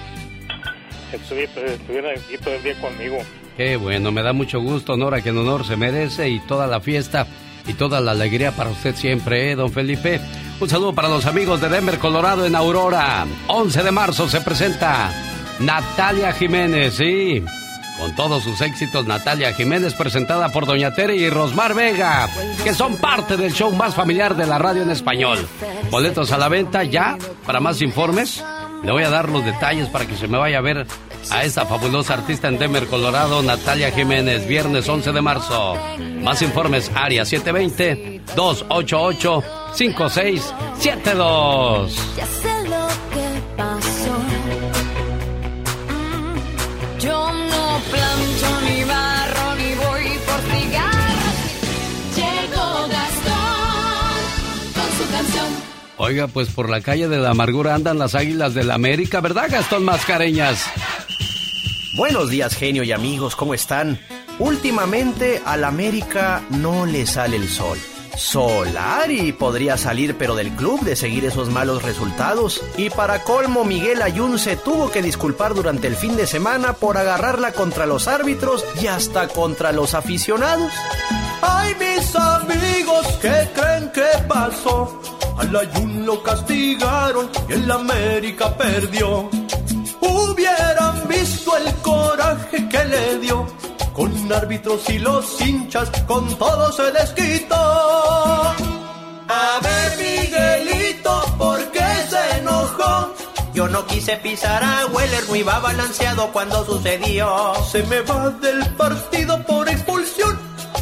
Estuvieron aquí todo el día conmigo.
Qué bueno, me da mucho gusto, Nora, que en honor se merece y toda la fiesta y toda la alegría para usted siempre, ¿eh, don Felipe? Un saludo para los amigos de Denver, Colorado, en Aurora. 11 de marzo se presenta Natalia Jiménez, sí. Con todos sus éxitos, Natalia Jiménez, presentada por Doña Tere y Rosmar Vega, que son parte del show más familiar de la radio en español. Boletos a la venta ya. Para más informes, le voy a dar los detalles para que se me vaya a ver a esta fabulosa artista en Denver, Colorado, Natalia Jiménez, viernes 11 de marzo. Más informes, área 720-288-5672.
Ya sé lo que pasó. Yo no plancho ni barro ni voy por cigarros. Llegó Gastón con su canción.
Oiga, pues por la calle de la amargura andan las águilas de la América, ¿verdad, Gastón Mascareñas?
Buenos días, genio y amigos, ¿cómo están? Últimamente al América no le sale el sol. Solari podría salir pero del club de seguir esos malos resultados. Y para colmo, Miguel Ayun se tuvo que disculpar durante el fin de semana por agarrarla contra los árbitros y hasta contra los aficionados.
Ay, mis amigos, ¿qué creen que pasó? Al Ayun lo castigaron y el América perdió. Hubieran visto el coraje que le dio. Con árbitros y los hinchas, con todo se desquitó. A ver, Miguelito, ¿por qué se enojó?
Yo no quise pisar a Weller, no iba balanceado cuando sucedió.
Se me va del partido por expulsión.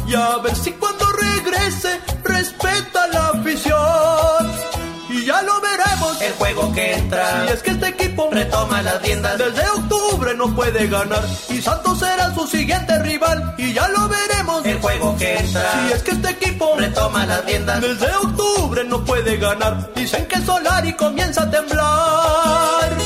Y a ver si cuando regrese respeta la afición. Y ya lo veremos.
El juego que entra.
Si es que este equipo
retoma las riendas.
Desde octubre no puede ganar. Y Santos será su siguiente rival. Y ya lo veremos.
El juego que entra.
Si es que este equipo
retoma las riendas.
Desde octubre no puede ganar. Dicen que Solari comienza a temblar.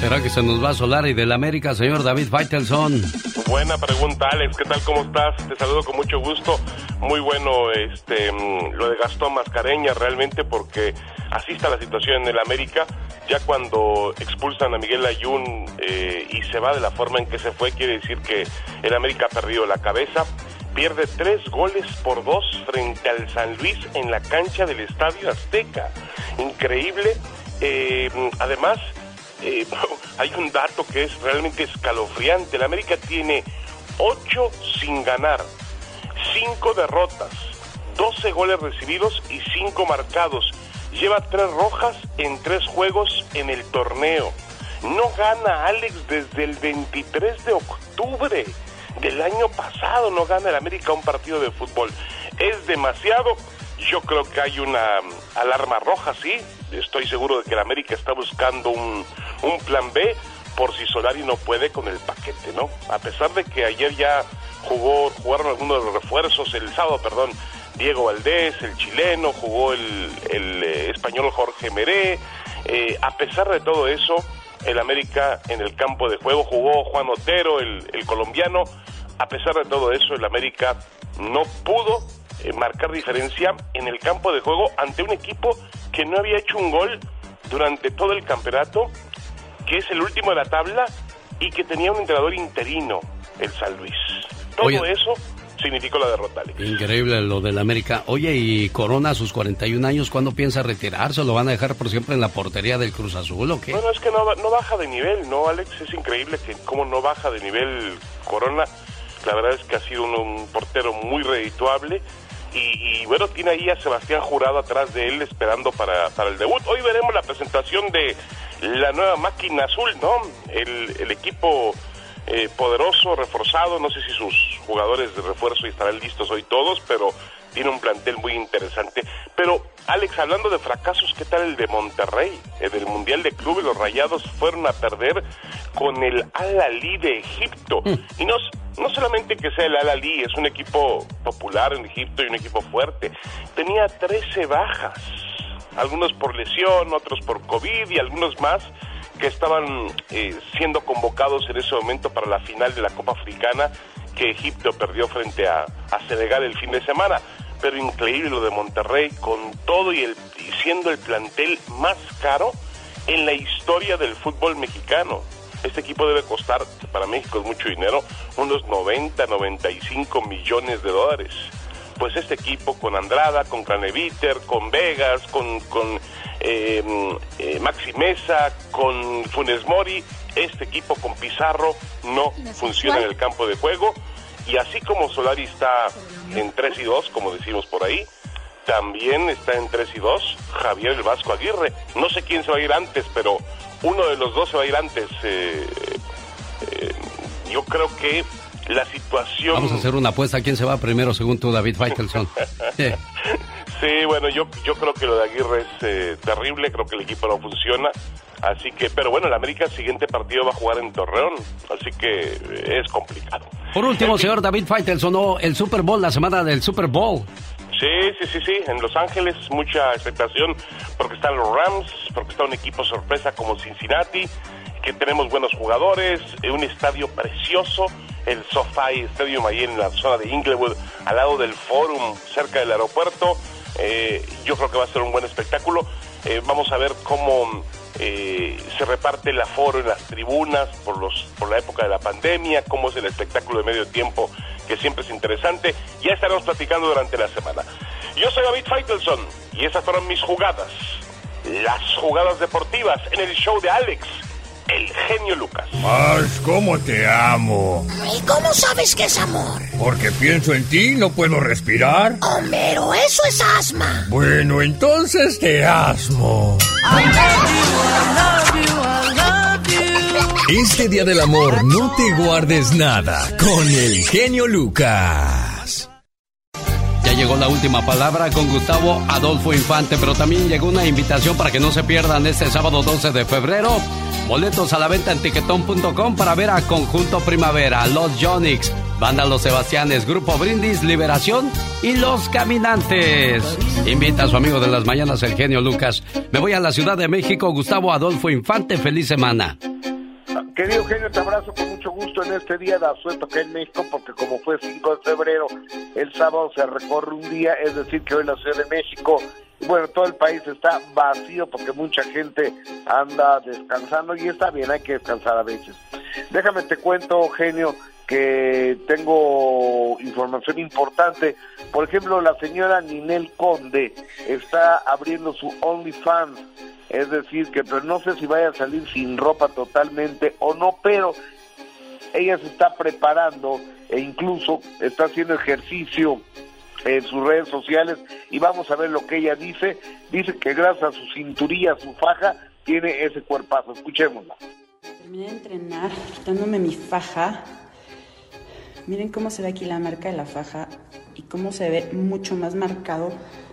¿Será que se nos va a solar y del América, señor David Faitelson?
Buena pregunta, Alex. ¿Qué tal? ¿Cómo estás? Te saludo con mucho gusto. Muy bueno este mm, lo de Gastón Mascareña realmente porque así está la situación en el América. Ya cuando expulsan a Miguel Ayun eh, y se va de la forma en que se fue, quiere decir que el América ha perdido la cabeza. Pierde tres goles por dos frente al San Luis en la cancha del Estadio Azteca. Increíble. Eh, además, eh, hay un dato que es realmente escalofriante. El América tiene 8 sin ganar, 5 derrotas, 12 goles recibidos y 5 marcados. Lleva 3 rojas en 3 juegos en el torneo. No gana Alex desde el 23 de octubre del año pasado. No gana el América un partido de fútbol. Es demasiado. Yo creo que hay una mm, alarma roja, sí. Estoy seguro de que el América está buscando un, un plan B por si Solari no puede con el paquete, ¿no? A pesar de que ayer ya jugó, jugaron algunos de los refuerzos, el sábado, perdón, Diego Valdés, el chileno, jugó el, el eh, español Jorge Meré. Eh, a pesar de todo eso, el América en el campo de juego jugó Juan Otero, el, el colombiano. A pesar de todo eso, el América no pudo eh, marcar diferencia en el campo de juego ante un equipo que no había hecho un gol durante todo el campeonato, que es el último de la tabla y que tenía un entrenador interino, el San Luis. Todo
Oye.
eso significó la derrota, Alex.
Increíble lo del América. Oye, y Corona a sus 41 años, ¿cuándo piensa retirarse? ¿O ¿Lo van a dejar por siempre en la portería del Cruz Azul o qué?
Bueno, es que no, no baja de nivel, ¿no, Alex? Es increíble que cómo no baja de nivel Corona. La verdad es que ha sido un, un portero muy redituable. Y, y, bueno, tiene ahí a Sebastián Jurado atrás de él esperando para, para el debut. Hoy veremos la presentación de la nueva máquina azul, ¿no? El, el equipo eh, poderoso, reforzado. No sé si sus jugadores de refuerzo estarán listos hoy todos, pero tiene un plantel muy interesante. Pero, Alex, hablando de fracasos, ¿qué tal el de Monterrey? En el Mundial de Clubes, los Rayados fueron a perder con el Al-Ali de Egipto. Y no, no solamente que sea el Al-Ali, es un equipo popular en Egipto y un equipo fuerte. Tenía 13 bajas. algunos por lesión, otros por COVID y algunos más que estaban eh, siendo convocados en ese momento para la final de la Copa Africana que Egipto perdió frente a, a Senegal el fin de semana. Pero increíble lo de Monterrey con todo y, el, y siendo el plantel más caro en la historia del fútbol mexicano. Este equipo debe costar, para México es mucho dinero, unos 90, 95 millones de dólares. Pues este equipo con Andrada, con Craneviter, con Vegas, con, con eh, eh, Maxi Mesa, con Funes Mori, este equipo con Pizarro no funciona en el campo de juego. Y así como Solari está en 3 y 2, como decimos por ahí, también está en 3 y 2 Javier el Vasco Aguirre. No sé quién se va a ir antes, pero uno de los dos se va a ir antes. Eh, eh, yo creo que la situación...
Vamos a hacer una apuesta. ¿Quién se va primero según tú, David Faitelson? Sí.
Sí, bueno, yo, yo creo que lo de Aguirre es eh, terrible, creo que el equipo no funciona, así que, pero bueno, el América el siguiente partido va a jugar en Torreón, así que eh, es complicado.
Por último, señor David Faitelson, ¿no? el Super Bowl, la semana del Super Bowl.
Sí, sí, sí, sí, en Los Ángeles mucha expectación porque están los Rams, porque está un equipo sorpresa como Cincinnati, que tenemos buenos jugadores, eh, un estadio precioso, el SoFi Stadium ahí en la zona de Inglewood, al lado del Forum, cerca del aeropuerto. Eh, yo creo que va a ser un buen espectáculo. Eh, vamos a ver cómo eh, se reparte el aforo en las tribunas por, los, por la época de la pandemia, cómo es el espectáculo de medio tiempo, que siempre es interesante. Ya estaremos platicando durante la semana. Yo soy David Feitelson y esas fueron mis jugadas. Las jugadas deportivas en el show de Alex, el genio Lucas.
Más, ¿cómo te amo?
¿Y cómo sabes que es amor?
Porque pienso en ti y no puedo respirar.
Homero, eso es asma.
Bueno, entonces te asmo.
Este día del amor no te guardes nada con el genio Lucas.
Ya llegó la última palabra con Gustavo Adolfo Infante, pero también llegó una invitación para que no se pierdan este sábado 12 de febrero. Boletos a la venta en tiquetón.com para ver a Conjunto Primavera, Los Jonix, Banda Los Sebastianes, Grupo Brindis, Liberación y Los Caminantes. Invita a su amigo de las mañanas, el genio Lucas. Me voy a la Ciudad de México, Gustavo Adolfo Infante. Feliz semana.
Querido genio, te abrazo con mucho gusto en este día de asueto que en México, porque como fue 5 de febrero, el sábado se recorre un día, es decir, que hoy la Ciudad de México, bueno, todo el país está vacío porque mucha gente anda descansando y está bien, hay que descansar a veces. Déjame te cuento, genio, que tengo información importante. Por ejemplo, la señora Ninel Conde está abriendo su OnlyFans. Es decir, que pero no sé si vaya a salir sin ropa totalmente o no, pero ella se está preparando e incluso está haciendo ejercicio en sus redes sociales y vamos a ver lo que ella dice. Dice que gracias a su cinturilla, su faja, tiene ese cuerpazo. Escuchémosla.
Terminé de entrenar quitándome mi faja. Miren cómo se ve aquí la marca de la faja y cómo se ve mucho más marcado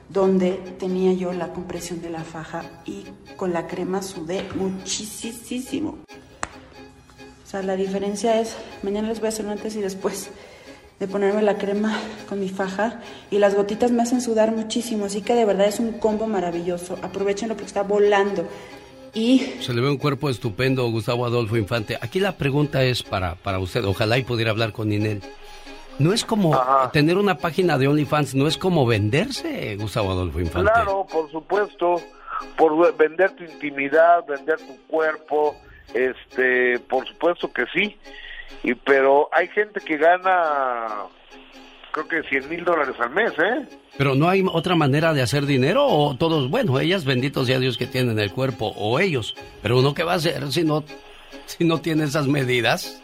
donde tenía yo la compresión de la faja y con la crema sudé muchísimo. O sea, la diferencia es, mañana les voy a hacer un antes y después de ponerme la crema con mi faja y las gotitas me hacen sudar muchísimo, así que de verdad es un combo maravilloso. Aprovechenlo porque está volando. Y
Se le ve un cuerpo estupendo, Gustavo Adolfo Infante. Aquí la pregunta es para, para usted, ojalá y pudiera hablar con Ninel. No es como tener una página de OnlyFans, no es como venderse, Gustavo Adolfo Infante.
Claro, por supuesto, por vender tu intimidad, vender tu cuerpo, este, por supuesto que sí. Y pero hay gente que gana, creo que 100 mil dólares al mes, ¿eh?
Pero no hay otra manera de hacer dinero o todos, bueno, ellas benditos sea Dios que tienen el cuerpo o ellos. Pero uno qué va a hacer si no, si no tiene esas medidas.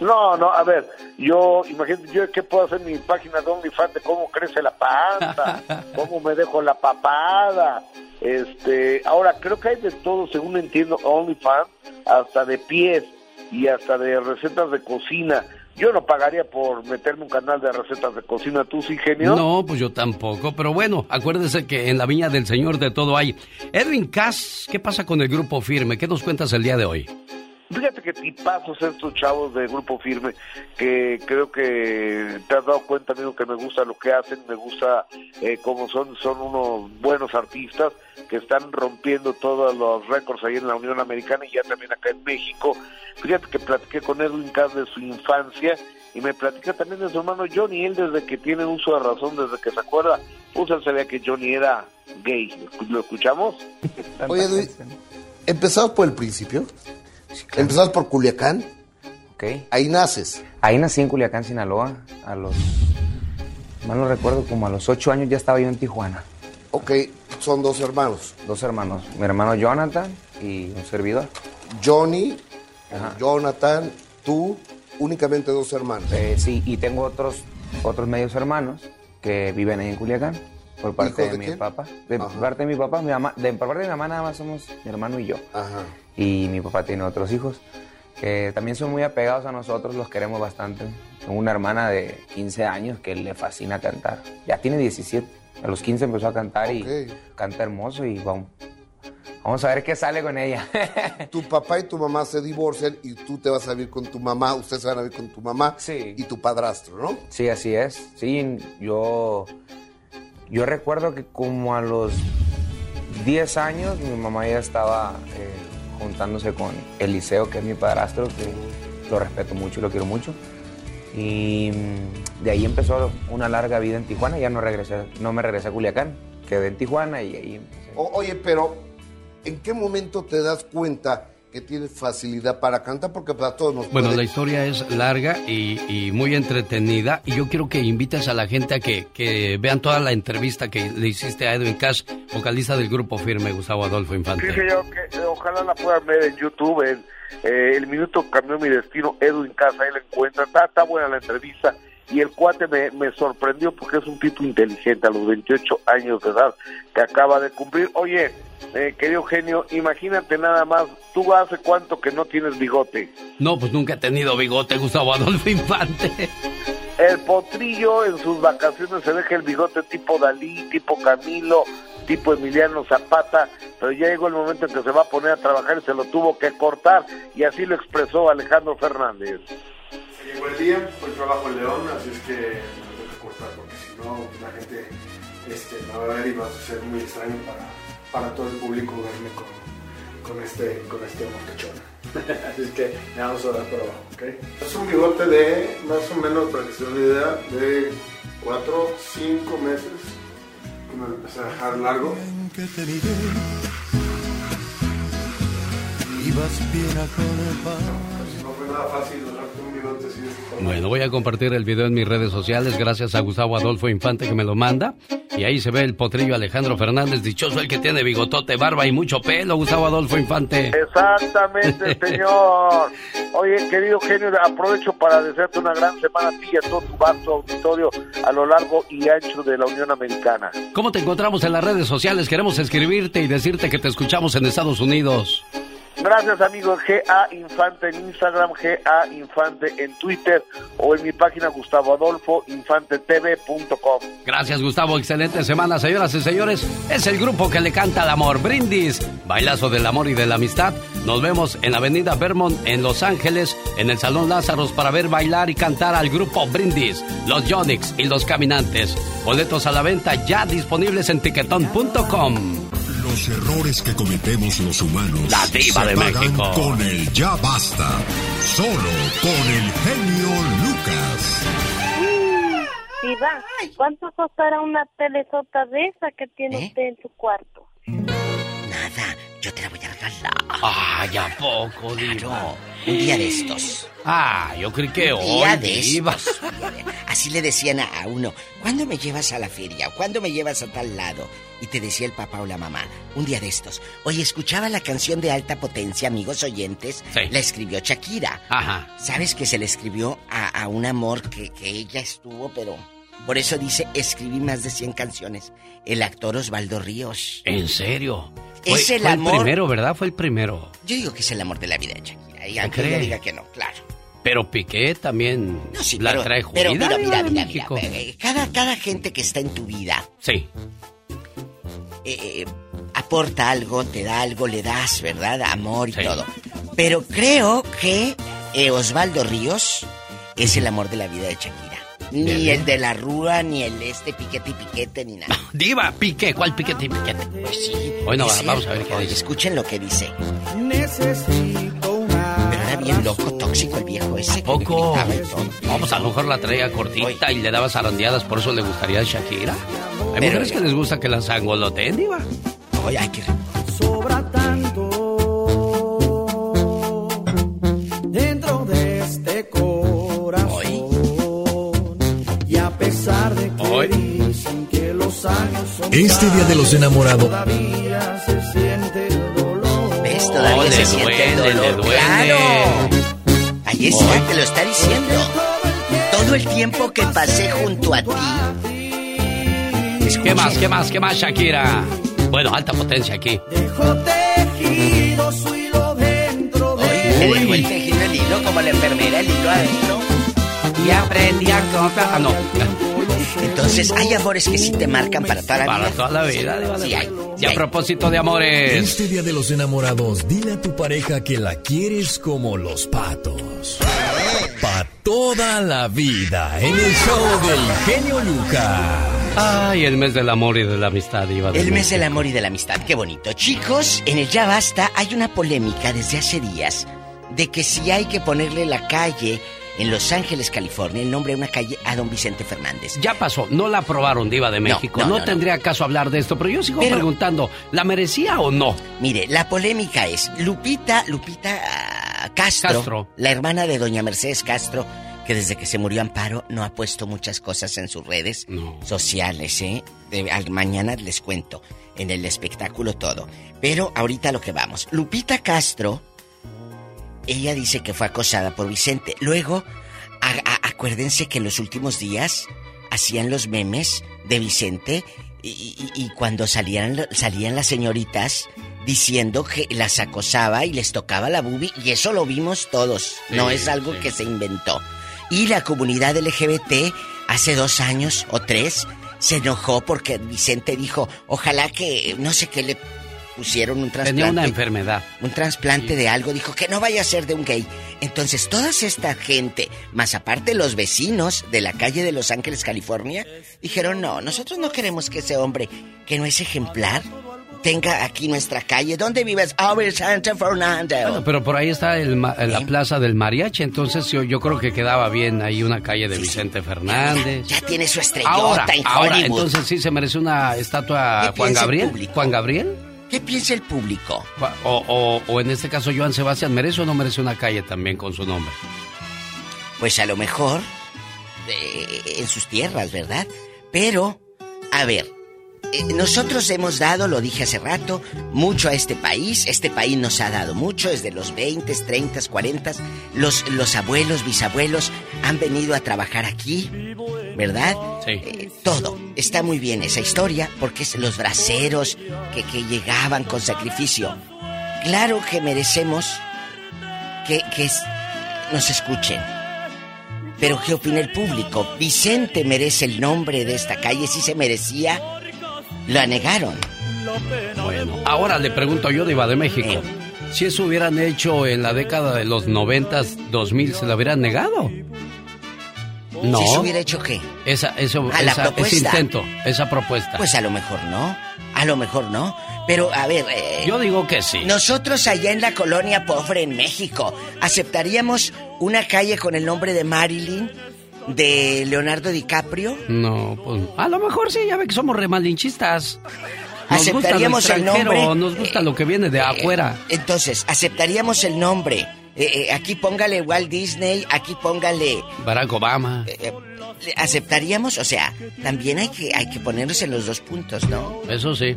No, no, a ver, yo, imagínate, yo qué puedo hacer en mi página de OnlyFans de cómo crece la panza, cómo me dejo la papada, este, ahora creo que hay de todo, según entiendo, OnlyFans, hasta de pies y hasta de recetas de cocina. Yo no pagaría por meterme un canal de recetas de cocina, ¿tú sí, genio?
No, pues yo tampoco, pero bueno, acuérdese que en la viña del Señor de todo hay. Edwin Cass, ¿qué pasa con el grupo firme? ¿Qué nos cuentas el día de hoy?
Fíjate que tipazos estos chavos de Grupo Firme, que creo que te has dado cuenta, amigo, que me gusta lo que hacen, me gusta eh, cómo son, son unos buenos artistas que están rompiendo todos los récords ahí en la Unión Americana y ya también acá en México. Fíjate que platiqué con Edwin Cass de su infancia y me platica también de su hermano Johnny, él desde que tiene uso de razón, desde que se acuerda, pues él sabía que Johnny era gay. ¿Lo escuchamos?
Oye, Edwin, empezamos por el principio. Empezamos por Culiacán.
Ok.
Ahí naces.
Ahí nací en Culiacán, Sinaloa. A los. Mal no recuerdo, como a los ocho años ya estaba yo en Tijuana.
Ok, son dos hermanos.
Dos hermanos. Mi hermano Jonathan y un servidor.
Johnny, Jonathan, tú, únicamente dos hermanos.
Eh, sí, y tengo otros, otros medios hermanos que viven ahí en Culiacán. Por parte
¿Hijos
de,
de
mi papá. De parte de mi papá, mi mamá. De por parte de mi mamá nada más somos mi hermano y yo.
Ajá.
Y mi papá tiene otros hijos que también son muy apegados a nosotros, los queremos bastante. Tengo una hermana de 15 años que le fascina cantar. Ya tiene 17. A los 15 empezó a cantar y canta hermoso y vamos. Vamos a ver qué sale con ella.
Tu papá y tu mamá se divorcian y tú te vas a vivir con tu mamá, ustedes se van a vivir con tu mamá y tu padrastro, ¿no?
Sí, así es. Sí, yo, yo recuerdo que como a los 10 años mi mamá ya estaba eh, juntándose con Eliseo, que es mi padrastro, que lo respeto mucho y lo quiero mucho. Y mm, de ahí empezó una larga vida en Tijuana. Ya no regresé, no me regresé a Culiacán, quedé en Tijuana y ahí
O- oye, pero ¿en qué momento te das cuenta que tienes facilidad para cantar? Porque para todos nos
Bueno,
puede-
la historia es larga y, y muy entretenida y yo quiero que invites a la gente a que, que vean toda la entrevista que le hiciste a Edwin Cash, vocalista del grupo firme Gustavo Adolfo Infante.
Sí, señor, que eh, ojalá la puedan ver en YouTube, en eh, El Minuto Cambió Mi Destino, Edwin Casa, ahí la encuentra, está, está buena la entrevista, y el cuate me, me sorprendió porque es un tipo inteligente a los 28 años de edad que acaba de cumplir. Oye, eh, querido genio, imagínate nada más, tú hace cuánto que no tienes bigote.
No, pues nunca he tenido bigote, Gustavo Adolfo Infante.
El potrillo en sus vacaciones se deja el bigote tipo Dalí, tipo Camilo, tipo Emiliano Zapata, pero ya llegó el momento en que se va a poner a trabajar y se lo tuvo que cortar, y así lo expresó Alejandro Fernández.
Llegó el día, hoy trabajo en León, así es que me tengo que cortar porque si no la gente este, me va a ver y va a ser muy extraño para, para todo el público verme con, con este, con este mocachón. así es que me vamos a dar por abajo, ¿ok? Es un bigote de más o menos, para que se den una idea, de 4, 5 meses que me lo empecé a dejar largo. Pues no fue nada fácil
Bueno, voy a compartir el video en mis redes sociales gracias a Gustavo Adolfo Infante que me lo manda. Y ahí se ve el potrillo Alejandro Fernández, dichoso el que tiene bigotote, barba y mucho pelo, Gustavo Adolfo Infante.
Exactamente, señor. Oye, querido genio, aprovecho para desearte una gran semana a ti y a todo tu vasto auditorio a lo largo y ancho de la Unión Americana.
¿Cómo te encontramos en las redes sociales? Queremos escribirte y decirte que te escuchamos en Estados Unidos.
Gracias, amigos. GA Infante en Instagram, GA Infante en Twitter o en mi página gustavoadolfoinfantetv.com.
Gracias, Gustavo. Excelente semana, señoras y señores. Es el grupo que le canta al amor. Brindis, bailazo del amor y de la amistad. Nos vemos en la Avenida Vermont, en Los Ángeles, en el Salón Lázaros, para ver bailar y cantar al grupo Brindis, los Yonix y los Caminantes. Boletos a la venta ya disponibles en tiquetón.com.
Los errores que cometemos los humanos
La diva
se
de
pagan
México.
con el ya basta. Solo con el genio Lucas.
Diva, ¿cuánto costará una telesota de esa que tiene
¿Eh?
usted en su cuarto?
Nada, yo te la voy a regalar.
Ay, ¿a poco,
Diva? Un día de estos.
Ah, yo creí que
Un
hoy,
día de
Diva.
estos. Así le decían a uno, ¿cuándo me llevas a la feria? ¿Cuándo me llevas a tal lado? Y te decía el papá o la mamá, un día de estos. Oye, escuchaba la canción de alta potencia, amigos oyentes. La escribió Shakira.
Ajá.
¿Sabes que se le escribió a, a un amor que, que ella estuvo, pero... Por eso dice, escribí más de 100 canciones. El actor Osvaldo Ríos.
¿En serio?
Es
Fue-
el
fue
amor-
el primero, ¿verdad? Fue el primero.
Yo digo que es el amor de la vida de Shakira. Y aunque ella diga que no, claro.
Pero Piqué también
Sí,
la
pero,
trae
pero
juida,
mira, mira, mira, mira, eh, Cada, cada gente que está en tu vida
Sí.
eh, eh, aporta algo, te da algo, le das, ¿verdad? Amor y todo. Pero creo que eh, Osvaldo Ríos es el amor de la vida de Shakira. Ni
Bien.
el de la Rúa, ni el este piquete y piquete, ni nada.
Diva, pique, ¿cuál piquete y piquete?
Pues sí.
Bueno,
es
vamos a ver qué dice.
Escuchen lo que dice.
Necesito una.
Pero era bien loco, tóxico el viejo ese.
Poco. pues a lo mejor la traía cortita y le daba zarandeadas, por eso le gustaría a Shakira. Hay
Pero-
mujeres que les gusta que las angoloteen, Diva.
Oye, hay que...
Este
día de los enamorados
todavía se siente el dolor
¿Ves? Todavía
Oh,
se
le
siente el
duele,
dolor.
le duele.
¡Claro! Ahí está,
Ay.
te lo está diciendo. Todo el tiempo que pasé junto a ti.
¿Qué más, qué más, qué más, Shakira? Bueno, alta potencia aquí.
tejido su hilo dentro de
Me dejó el tejido el hilo como la enfermera el hilo adentro.
Y aprendí a comprar. Ah, no.
Entonces, hay amores que sí te marcan para toda la
Para
vida.
toda la vida.
Sí hay.
Y a propósito de amores.
Este día de los enamorados, dile a tu pareja que la quieres como los patos. Pa' toda la vida en el show del genio Lucas.
Ay, el mes del amor y de la amistad, de
El mes del amor y de la amistad, qué bonito. Chicos, en el Ya Basta hay una polémica desde hace días de que si hay que ponerle la calle en Los Ángeles, California, el nombre de una calle a don Vicente Fernández.
Ya pasó, no la aprobaron, Diva de México.
no,
No,
no,
tendría caso hablar de esto, pero yo sigo
Pero-
preguntando, ¿la merecía o no?
Mire, la polémica es Lupita, Lupita ah, Castro,
Castro.
la hermana de doña Mercedes Castro, que desde que se murió Amparo no ha puesto muchas cosas en sus redes sociales, ¿eh? De- al- mañana les cuento, en el espectáculo todo. Pero ahorita lo que vamos. Lupita Castro, ella dice que fue acosada por Vicente. Luego, acuérdense que en los últimos días hacían los memes de Vicente y, y- y cuando salían, salían las señoritas diciendo que las acosaba y les tocaba la bubi y eso lo vimos todos. no es algo
sí.
que se inventó. Y la comunidad LGBT hace dos años o tres se enojó porque Vicente dijo, ojalá que no sé qué le pusieron un trasplante.
Tenía una enfermedad.
Un trasplante de algo, dijo que no vaya a ser de un gay. Entonces, toda esta gente, más aparte los vecinos de la calle de Los Ángeles, California, dijeron, no, nosotros no queremos que ese hombre, que no es ejemplar, tenga aquí nuestra calle. ¿Dónde vives? Oh, Vicente Fernando.
Bueno, pero por ahí está el ma- la plaza del mariachi, entonces yo, yo creo que quedaba bien ahí una calle de Vicente Fernández.
Ya tiene su estrellota
Ahora,
en
ahora,
Hollywood.
entonces sí se merece una estatua
¿Qué
Juan Gabriel. Juan Gabriel.
¿Qué piensa el público?
O, o- o en este caso Joan Sebastián, ¿merece o no merece una calle también con su nombre?
Pues a lo mejor eh, en sus tierras, ¿verdad? Pero, a ver, nosotros hemos dado, lo dije hace rato, mucho a este país. Este país nos ha dado mucho desde los 20, 30, 40. Los, los abuelos, bisabuelos han venido a trabajar aquí, ¿verdad?
Sí.
Eh, todo. Está muy bien esa historia porque es los braceros que, que llegaban con sacrificio. Claro que merecemos que, que nos escuchen. Pero ¿qué opina el público? Vicente merece el nombre de esta calle, si se merecía. Lo negaron.
Bueno, ahora le pregunto yo, Diva de México. Si eso hubieran hecho en la década de los 90, 2000, ¿se lo hubieran negado? No.
¿Si se hubiera hecho qué?
Esa, eso,
¿A la
esa- ese intento, esa propuesta.
Pues a lo mejor no. A lo mejor no. Pero a ver. eh,
Yo digo que sí.
Nosotros allá en la colonia pobre en México, ¿aceptaríamos una calle con el nombre de Marilyn? ¿De Leonardo DiCaprio?
No, pues a lo mejor sí, ya ve que somos remalinchistas. Nos gusta lo
¿Aceptaríamos el nombre?
nos gusta lo que viene de afuera.
Entonces, aceptaríamos el nombre. Eh, eh, aquí póngale Walt Disney, aquí póngale.
Barack Obama.
eh, eh, ¿Aceptaríamos? O sea, también hay que, hay que ponernos en los dos puntos, ¿no?
Eso sí.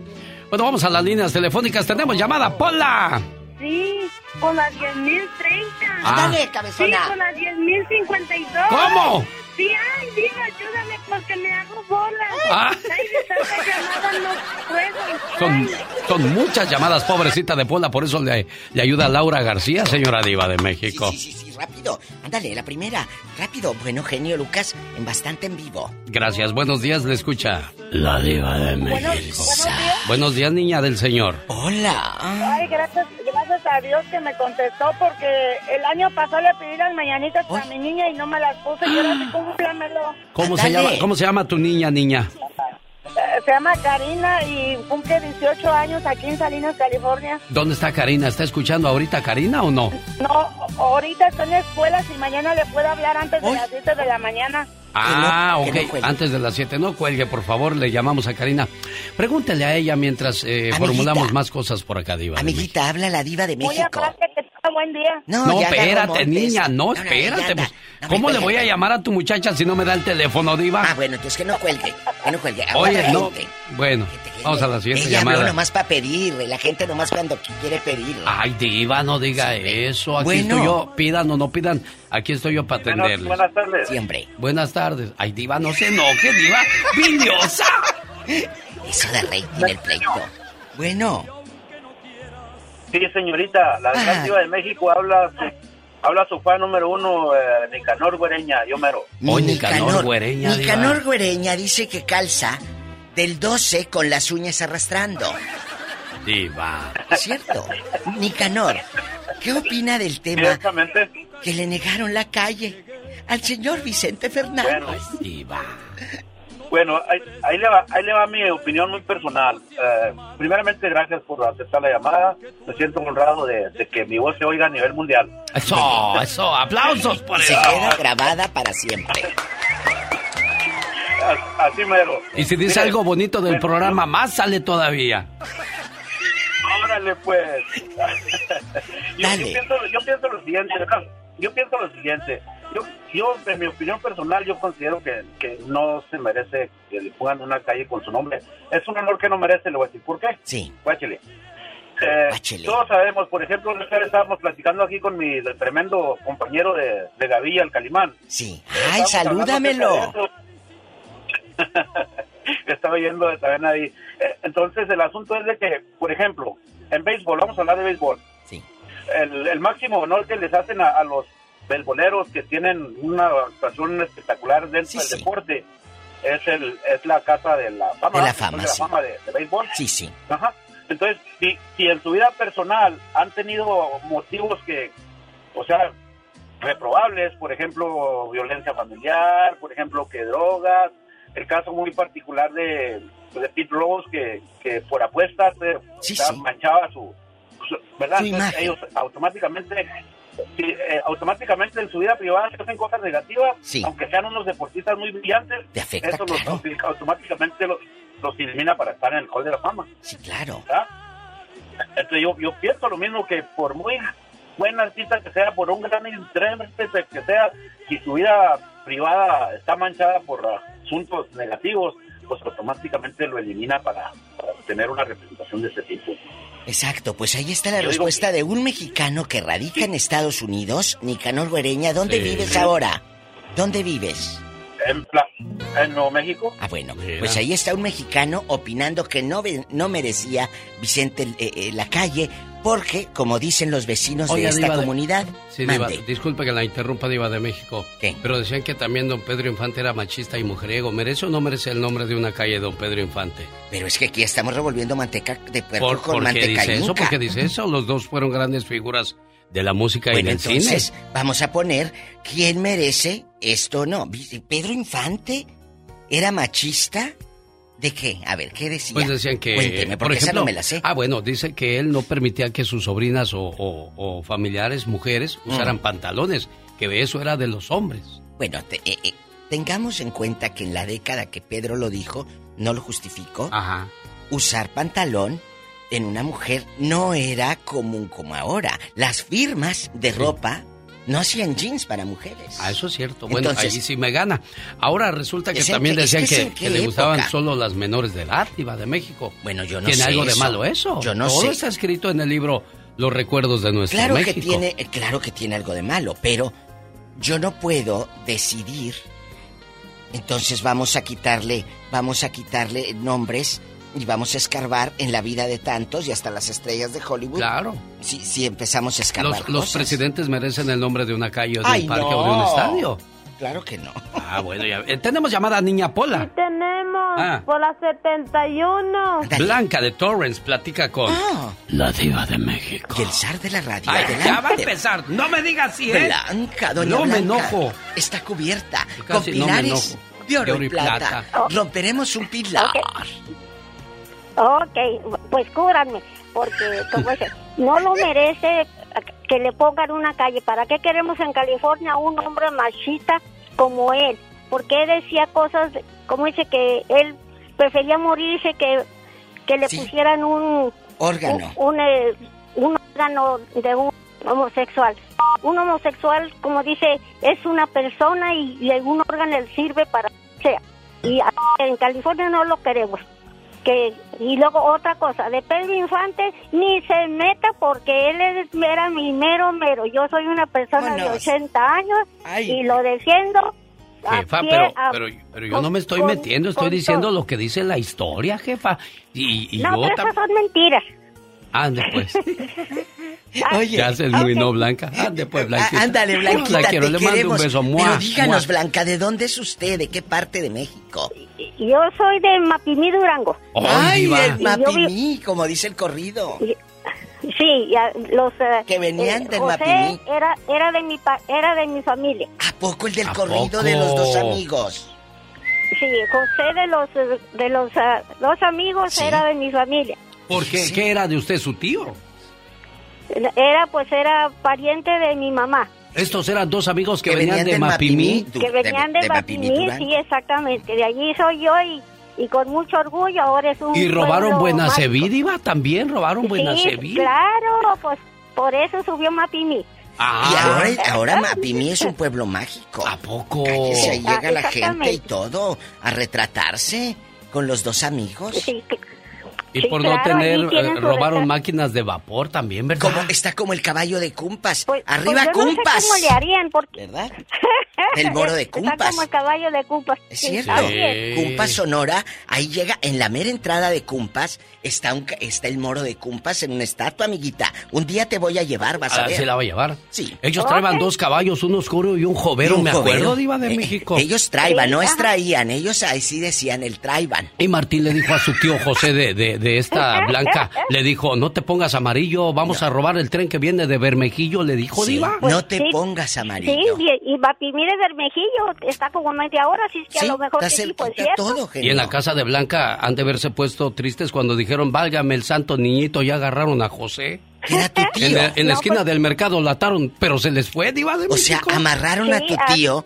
Bueno, vamos a las líneas telefónicas. Tenemos llamada, Pola.
Sí, con la 10.030.
Ah.
Ándale,
Sí,
cabezona.
con la 10.052.
¿Cómo?
Sí, ay, diga, ayúdame porque me hago bolas.
Ah.
Ay, de tanta llamada no puedo.
Son, son muchas llamadas, pobrecita de Pola, por eso le, le ayuda Laura García, señora Diva de México.
Sí, sí, sí, rápido. Ándale, la primera. Rápido. Bueno, genio Lucas, en bastante en vivo.
Gracias, buenos días, le escucha. La Diva de México.
buenos días.
Buenos días, niña del señor.
Hola.
Ay, gracias, gracias a Dios que me contestó porque el año pasado le pedí las mañanitas a mi niña y no me las puse. Y ahora sí, cúmplamelo.
¿Cómo se llama, cómo se llama tu niña, niña?
Eh, Se llama Karina y cumple 18 años aquí en Salinas, California.
¿Dónde está Karina? ¿Está escuchando ahorita Karina o no?
No, ahorita está en la escuela, si mañana le puedo hablar antes de las 7 de la mañana.
Ah,
no
ok. Antes de las 7. No cuelgue, por favor. Le llamamos a Karina. Pregúntele a ella mientras eh, formulamos más cosas por acá, Diva. de
Amiguita, habla la diva de México.
que tenga buen día.
No, espérate, niña, no,
no,
espérate. pues. ¿Cómo le voy a llamar a tu muchacha si no me da el teléfono, Diva?
Ah, bueno, entonces que no cuelgue. Que no cuelgue.
Oye, no.
gente.
Bueno, vamos a la siguiente
Ella habló
llamada.
nomás para pedir. La gente nomás cuando quiere pedir.
Ay, Diva, no diga eso. Aquí
Bueno.
estoy yo. Pidan o no pidan. Aquí estoy yo para atenderles.
buenas tardes. Siempre.
Buenas tardes. Ay, Diva, no se enoje, Diva. ¡Vidiosa!
Eso de rey en el pleito. Bueno.
Sí, señorita, la
Ah.
diva de México habla su, habla su fan número uno, eh, Nicanor Güereña, yo mero.
Nicanor Güereña, Diva.
Nicanor Güereña dice que calza del 12 con las uñas arrastrando.
Diva.
¿Cierto? Nicanor, ¿qué opina del tema que le negaron la calle al señor Vicente Fernández?
Bueno.
Diva.
Bueno, ahí, ahí le va, ahí le va mi opinión muy personal. Eh, primeramente, gracias por aceptar la llamada. Me siento honrado de, de que mi voz se oiga a nivel mundial.
Eso, eso. Aplausos por
Se
eso.
queda grabada para siempre.
Así mero.
Y si dice algo bonito del programa, más sale todavía.
Órale, pues. yo,
Dale.
Yo, pienso, yo pienso lo siguiente, ¿verdad? Yo pienso lo siguiente. Yo, yo, en mi opinión personal, yo considero que, que no se merece que le pongan una calle con su nombre. Es un honor que no merece, le voy a decir. ¿Por qué?
Sí.
Guáchele. Eh, todos sabemos, por ejemplo, estábamos platicando aquí con mi tremendo compañero de, de Gavilla, el Calimán.
Sí. Ay,
Estábamos
salúdamelo.
Estaba yendo de también ahí. Eh, Entonces, el asunto es de que, por ejemplo, en béisbol, vamos a hablar de béisbol.
Sí.
El, el máximo honor que les hacen a, a los beisboleros que tienen una actuación espectacular dentro del deporte es el es la casa de la fama.
De la fama,
de, la
sí.
fama de, de béisbol.
Sí, sí.
Ajá. Entonces, si, si en su vida personal han tenido motivos que, o sea, reprobables, por ejemplo, violencia familiar, por ejemplo, que drogas, el caso muy particular de, de Pete Rose, que, que por apuestas eh, manchaba su, su- ¿verdad? Entonces, ellos automáticamente, eh, automáticamente en su vida privada se hacen cosas negativas,
Sí.
aunque sean unos deportistas muy brillantes,
afecta,
eso los- automáticamente los, los elimina para estar en el Hall de la Fama.
Sí, claro.
¿verdad? Entonces yo, yo pienso lo mismo que por muy buen artista que sea, por un gran intérprete que sea, si su vida privada está manchada por asuntos negativos, pues automáticamente lo elimina para, para tener una representación de ese tipo.
Exacto, pues ahí está la
Yo
respuesta de un mexicano que radica en Estados Unidos, Nicanor Güereña. ¿Dónde
Sí.
vives ahora? ¿Dónde vives?
En, Pla- en Nuevo México.
Ah, bueno, pues ahí está un mexicano opinando que no, no merecía Vicente eh, eh, la calle porque, como dicen los vecinos de esta
de-
comunidad,
Sí, Diva, disculpe que la interrumpa, Diva de México. Pero decían que también don Pedro Infante era machista y mujeriego. ¿Merece o no merece el nombre de una calle don Pedro Infante?
Pero es que aquí estamos revolviendo manteca de puerco
¿Por,
con
¿por qué dice eso? ¿Por qué dice eso? Los dos fueron grandes figuras de la música y
Bueno,
del
entonces
cine.
vamos a poner quién merece esto o no. Pedro Infante era machista. ¿De qué? A ver, ¿qué decía?
Pues decían que,
Cuénteme,
por
porque esa no me la sé.
ah, bueno, dice que él no permitía que sus sobrinas o, o- o familiares, mujeres, usaran
Mm.
pantalones, que eso era de los hombres.
Bueno, te- eh, eh, tengamos en cuenta que en la década que Pedro lo dijo, no lo justificó.
Ajá.
Usar pantalón en una mujer no era común como ahora. Las firmas de ropa no hacían jeans para mujeres.
Ah, eso es cierto. Bueno,
Entonces-
ahí sí me gana. Ahora resulta que
¿Es en
también decían
que es
que,
en qué
que le gustaban solo las menores de edad, Diva de México.
Bueno, yo no
¿Tiene
sé
algo de malo eso?
Yo no
Todo
sé.
está escrito en el libro Los recuerdos de nuestro
Claro
México.
que tiene, eh, claro que tiene algo de malo, pero yo no puedo decidir. Entonces vamos a quitarle, vamos a quitarle nombres y vamos a escarbar en la vida de tantos y hasta las estrellas de Hollywood.
Claro.
Si, si empezamos a escarbar.
Los, los
cosas.
presidentes merecen el nombre de una calle o de
Ay,
un parque
no.
o de un estadio.
Claro que no.
Ah, bueno, ya. eh, tenemos llamada a Niña Pola.
Tenemos.
Ah.
por la 71.
Blanca de Torrance platica con la diva de México.
Y el zar de la radio.
Ay,
adelante.
ya va a empezar. No me digas así, ¿eh?
Blanca, doña
No me enojo.
Está cubierta con
no me
pilares
enojo.
de oro y plata. Romperemos un pilar.
Ok, pues cúbranme, porque como dice, no lo merece que le pongan una calle. ¿Para qué queremos en California un hombre machista como él? Porque él decía cosas, como dice que él prefería morirse que, que le pusieran un
Órgano.
un, un, eh, un órgano de un homosexual. Un homosexual, como dice, es una persona y, y un órgano le sirve para sea. Y en California no lo queremos. Que, y luego otra cosa, de Pedro Infante ni se meta porque él es- era mi mero mero. Yo soy una persona de
Vámonos.
80 años
Ay.
y lo defiendo.
Jefa,
pie,
pero,
a-
pero, pero yo
con-
no me estoy
con-
metiendo, estoy
con
diciendo
todo.
lo que dice la historia, jefa. Y, y
No,
yo
pero esas son mentiras.
Ande pues.
Oye,
Ya haces muy no, Blanca. Ande pues, Blanquita.
Ah, Ándale, Blanquita,
La quiero,
te
le mando un
queremos.
beso.
Pero
¡Mua!
díganos,
¡Mua!
Blanca, ¿de dónde es usted? ¿De qué parte de México?
Yo soy de Mapimí, Durango.
Ay,
diva.
el
Y yo vi-
Mapimí, como dice el corrido.
Sí, ya, los eh,
Que venían
eh,
del
José
Mapimí.
era era de mi pa- era de mi familia.
¿A poco el del
¿A
corrido
poco?
de los dos amigos?
Sí, José de los de los ah, dos amigos
Sí.
era de mi familia.
¿Por qué? ¿Qué era de usted su tío?
Era pues era pariente de mi mamá.
Estos eran dos amigos que,
Que
venían,
venían
de Mapimí.
Mapimí.
que venían de,
de Mapimí,
Mapimí, sí, exactamente. De allí soy yo y, y con mucho orgullo ahora es un
Y robaron
pueblo
Buena
mágico.
Diva también, robaron Buena
Sí, claro, pues por eso subió Mapimí.
Ah,
Y ahora, ahora Mapimí es un pueblo mágico.
¿A poco?
Cállese, ahí llega
Ah,
la gente y todo a retratarse con los dos amigos.
Sí, que-
Y
Sí,
por no tener, eh, robaron máquinas de vapor también, ¿verdad?
Como, está como el caballo de Cumpas.
pues,
Arriba
pues yo no sé
Cumpas.
cómo le harían porque
¿Verdad? El moro de
Está
Cumpas.
como el caballo de Cumpas.
Es cierto. Cumpas Sonora, ahí llega, en la mera entrada de Cumpas, está, un, ca- está el moro de Cumpas en una estatua, amiguita. Un día te voy a llevar, vas a
Ah,
ver.
se la va a llevar.
Sí.
Ellos traían dos caballos, uno oscuro y un jovero,
Y un
me
jovero.
acuerdo, Diva de
Eh,
México.
Ellos traiban,
Sí,
no
ajá.
extraían, ellos ahí sí decían el traiban.
Y Martín le dijo a su tío José de, de, de esta Blanca, le dijo, no te pongas amarillo, vamos a robar el tren que viene de Bermejillo, le dijo
Sí,
Diva.
no te
sí.
pongas
Sí,
amarillo.
y, y de Bermejillo está como media hora, así es que
Sí,
a lo mejor
está
que sí, pues
cerquita
cierto.
todo,
Y en la casa de Blanca han de haberse puesto tristes cuando dijeron, válgame el santo niñito, ya agarraron a José.
Era tu tío.
En la, en la
No,
esquina
pues-
del mercado lo ataron, pero se les fue, Diva de
O sea, amarraron a tu tío.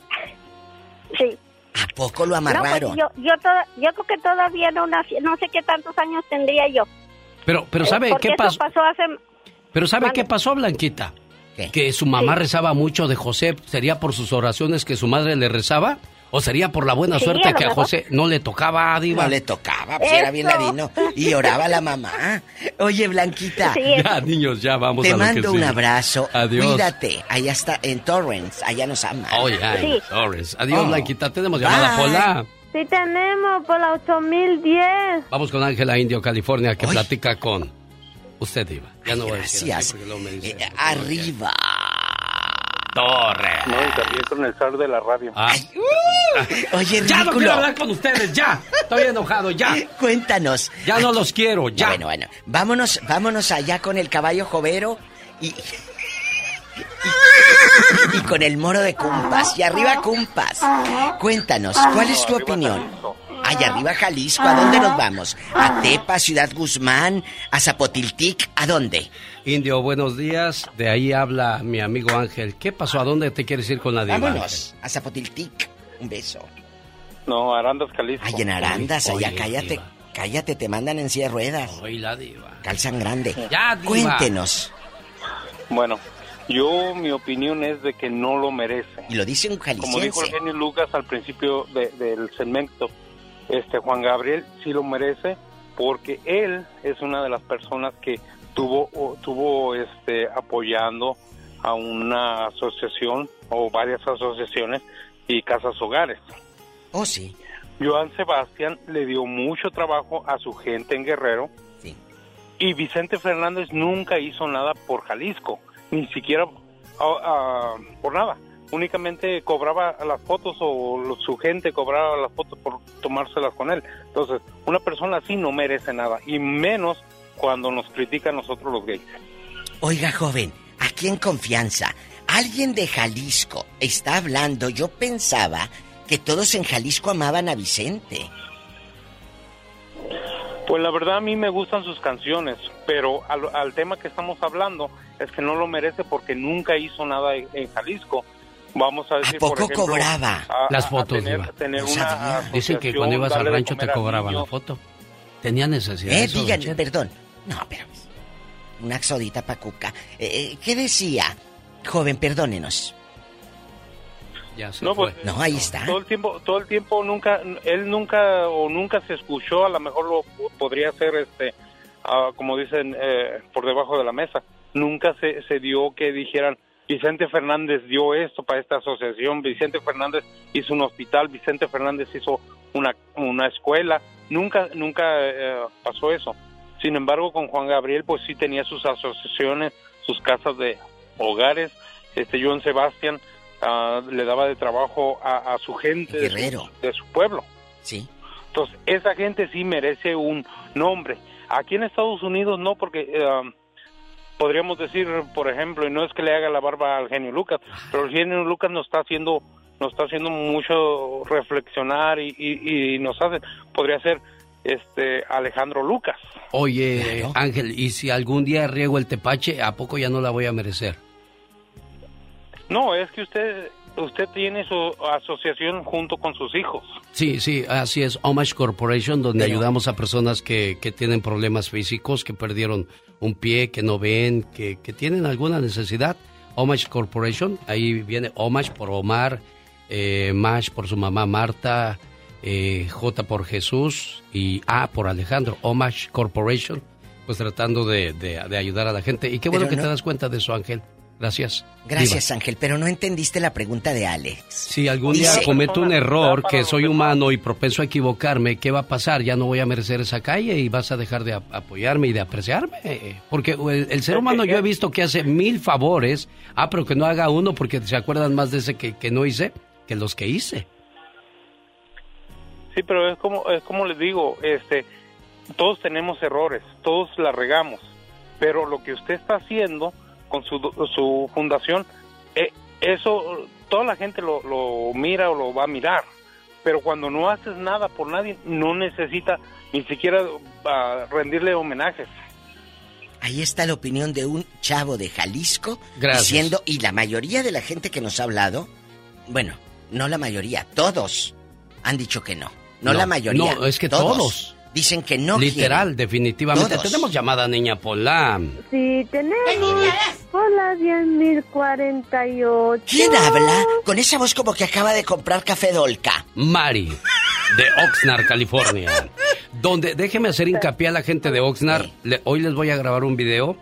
Sí.
¿A poco lo
No, pues
amarraron?
yo, yo, yo creo que todavía no nací, no sé qué tantos años tendría yo.
Pero, pero ¿sabe
Porque
qué pasó?
pasó hace...
Pero ¿sabe
Mande.
qué pasó, Blanquita?
¿Qué?
Que su mamá rezaba mucho de José. ¿Sería por sus oraciones que su madre le rezaba? ¿O sería por la buena
Sí,
suerte
a
que a. José no le tocaba, Diva?
No le tocaba, pues era bien ladino. Y oraba la mamá. Oye, Blanquita,
Sí,
Ya, niños, ya vamos
te
a que
mando un
sigue.
abrazo.
Adiós.
Cuídate. Allá está, en Torrance. Allá nos aman.
Oh, ya,
Sí.
Torres. Adiós,
Oh.
Blanquita. Tenemos llamada
Bye.
Pola.
Sí tenemos por la 8010.
Vamos con Ángela Indio, California, que
Ay.
platica con usted, Diva. Ya no voy a decir
Gracias.
así porque luego me dice-
Eh, arriba.
Torres.
No, y también con el zar de la radio.
Ah.
Oye,
Ya no quiero hablar con ustedes, ya. Estoy enojado, ya.
Cuéntanos.
Ya no los quiero, ya.
Bueno, bueno. Vámonos, vámonos allá con el caballo jovero y. y- y con el moro de Cumpas. Y arriba Cumpas. Cuéntanos, ¿cuál es tu opinión? Allá arriba Jalisco, ¿a dónde nos vamos? ¿A Tepa, Ciudad Guzmán, a Zapotiltic? ¿A dónde?
Indio, buenos días. De ahí habla mi amigo Ángel. ¿Qué pasó? ¿A dónde te quieres ir con la diva?
Vámonos, a Zapotiltic. Un beso.
No, Arandas, Jalisco.
Ay, en Arandas,
Oye,
allá, cállate.
diva.
Cállate, te mandan en silla de ruedas.
Soy la diva.
Calzan grande.
Ya, diva.
Cuéntenos.
Bueno, yo mi opinión es de que no lo merece.
Y lo dice un
Como dijo el
jalisciense.
genio Lucas al principio de- del segmento, este Juan Gabriel sí lo merece porque él es una de las personas que tuvo o- tuvo este apoyando a una asociación o varias asociaciones y casas hogares.
Oh, sí.
Joan Sebastián le dio mucho trabajo a su gente en Guerrero
Sí.
y Vicente Fernández nunca hizo nada por Jalisco, ni siquiera ah, ah, por nada. Únicamente cobraba las fotos o su gente cobraba las fotos por tomárselas con él. Entonces, una persona así no merece nada, y menos cuando nos critica a nosotros los gays.
Oiga, joven, aquí en confianza, alguien de Jalisco está hablando. Yo pensaba que todos en Jalisco amaban a Vicente.
Pues la verdad a mí me gustan sus canciones, pero al, al tema que estamos hablando es que no lo merece porque nunca hizo nada en, en Jalisco. Vamos a decir, por
poco
ejemplo,
cobraba?
a-
Las
a
fotos,
tener, tener una.
Dicen que cuando ibas al rancho te cobraban la foto. Tenía necesidad.
Eh, díganme, perdón. No, pero... Una exodita pacuca. Eh, ¿Qué decía? Joven, perdónenos.
Ya se
No,
fue.
pues,
No, ahí está.
Todo el tiempo, todo el tiempo nunca, él nunca o nunca se escuchó, a lo mejor lo podría hacer, este, ah, como dicen, eh, por debajo de la mesa. Nunca se, se dio que dijeran, Vicente Fernández dio esto para esta asociación, Vicente Fernández hizo un hospital, Vicente Fernández hizo una, una escuela. Nunca, nunca eh, pasó eso. Sin embargo, con Juan Gabriel, pues sí tenía sus asociaciones, sus casas de hogares. Este Joan Sebastián ah, le daba de trabajo a, a su gente de su,
Guerrero.
de su pueblo.
Sí.
Entonces, esa gente sí merece un nombre. Aquí en Estados Unidos no, porque eh, podríamos decir, por ejemplo, y no es que le haga la barba al genio Lucas, pero el genio Lucas nos está haciendo nos está haciendo mucho reflexionar y, y, y nos hace, podría ser este Alejandro Lucas.
Oye, Ángel, ¿y si algún día riego el tepache, a poco ya no la voy a merecer?
No, es que usted usted tiene su asociación junto con sus hijos.
Sí, sí, así es. Homage Corporation, donde ayudamos a personas que, que tienen problemas físicos, que perdieron un pie, que no ven, que, que tienen alguna necesidad. Homage Corporation, ahí viene Homage por Omar, eh, Mash por su mamá Marta, eh, J por Jesús y A por Alejandro. Homage Corporation, pues tratando de, de- de ayudar a la gente. Y qué bueno
Pero
que
no-
te das cuenta de eso, Ángel. Gracias.
Gracias, Ángel, pero no entendiste la pregunta de Alex.
Si algún día cometo un error, que soy humano y propenso a equivocarme, ¿qué va a pasar? Ya no voy a merecer esa calle y vas a dejar de ap- apoyarme y de apreciarme. Porque el, el ser humano yo he visto que hace mil favores, ah, pero que no haga uno porque se acuerdan más de ese que, que no hice que los que hice.
Sí, pero es como es como les digo, este todos tenemos errores, todos la regamos, pero lo que usted está haciendo con su, su fundación, eh, eso toda la gente lo, lo mira o lo va a mirar, pero cuando no haces nada por nadie, no necesita ni siquiera ah, rendirle homenajes.
Ahí está la opinión de un chavo de Jalisco
Gracias.
diciendo, y la mayoría de la gente que nos ha hablado, bueno, no la mayoría, todos han dicho que no. No,
No,
la mayoría.
no, es que todos.
Dicen que no.
Literal,
quieren.
definitivamente.
Todos.
Tenemos llamada, niña Pola.
Sí, tenemos. Hola, 10.048.
¿Quién habla? Con esa voz como que acaba de comprar café Dolca.
Mari, de Oxnard, California. Donde, déjeme hacer hincapié a la gente de Oxnard. Le- hoy les voy a grabar un video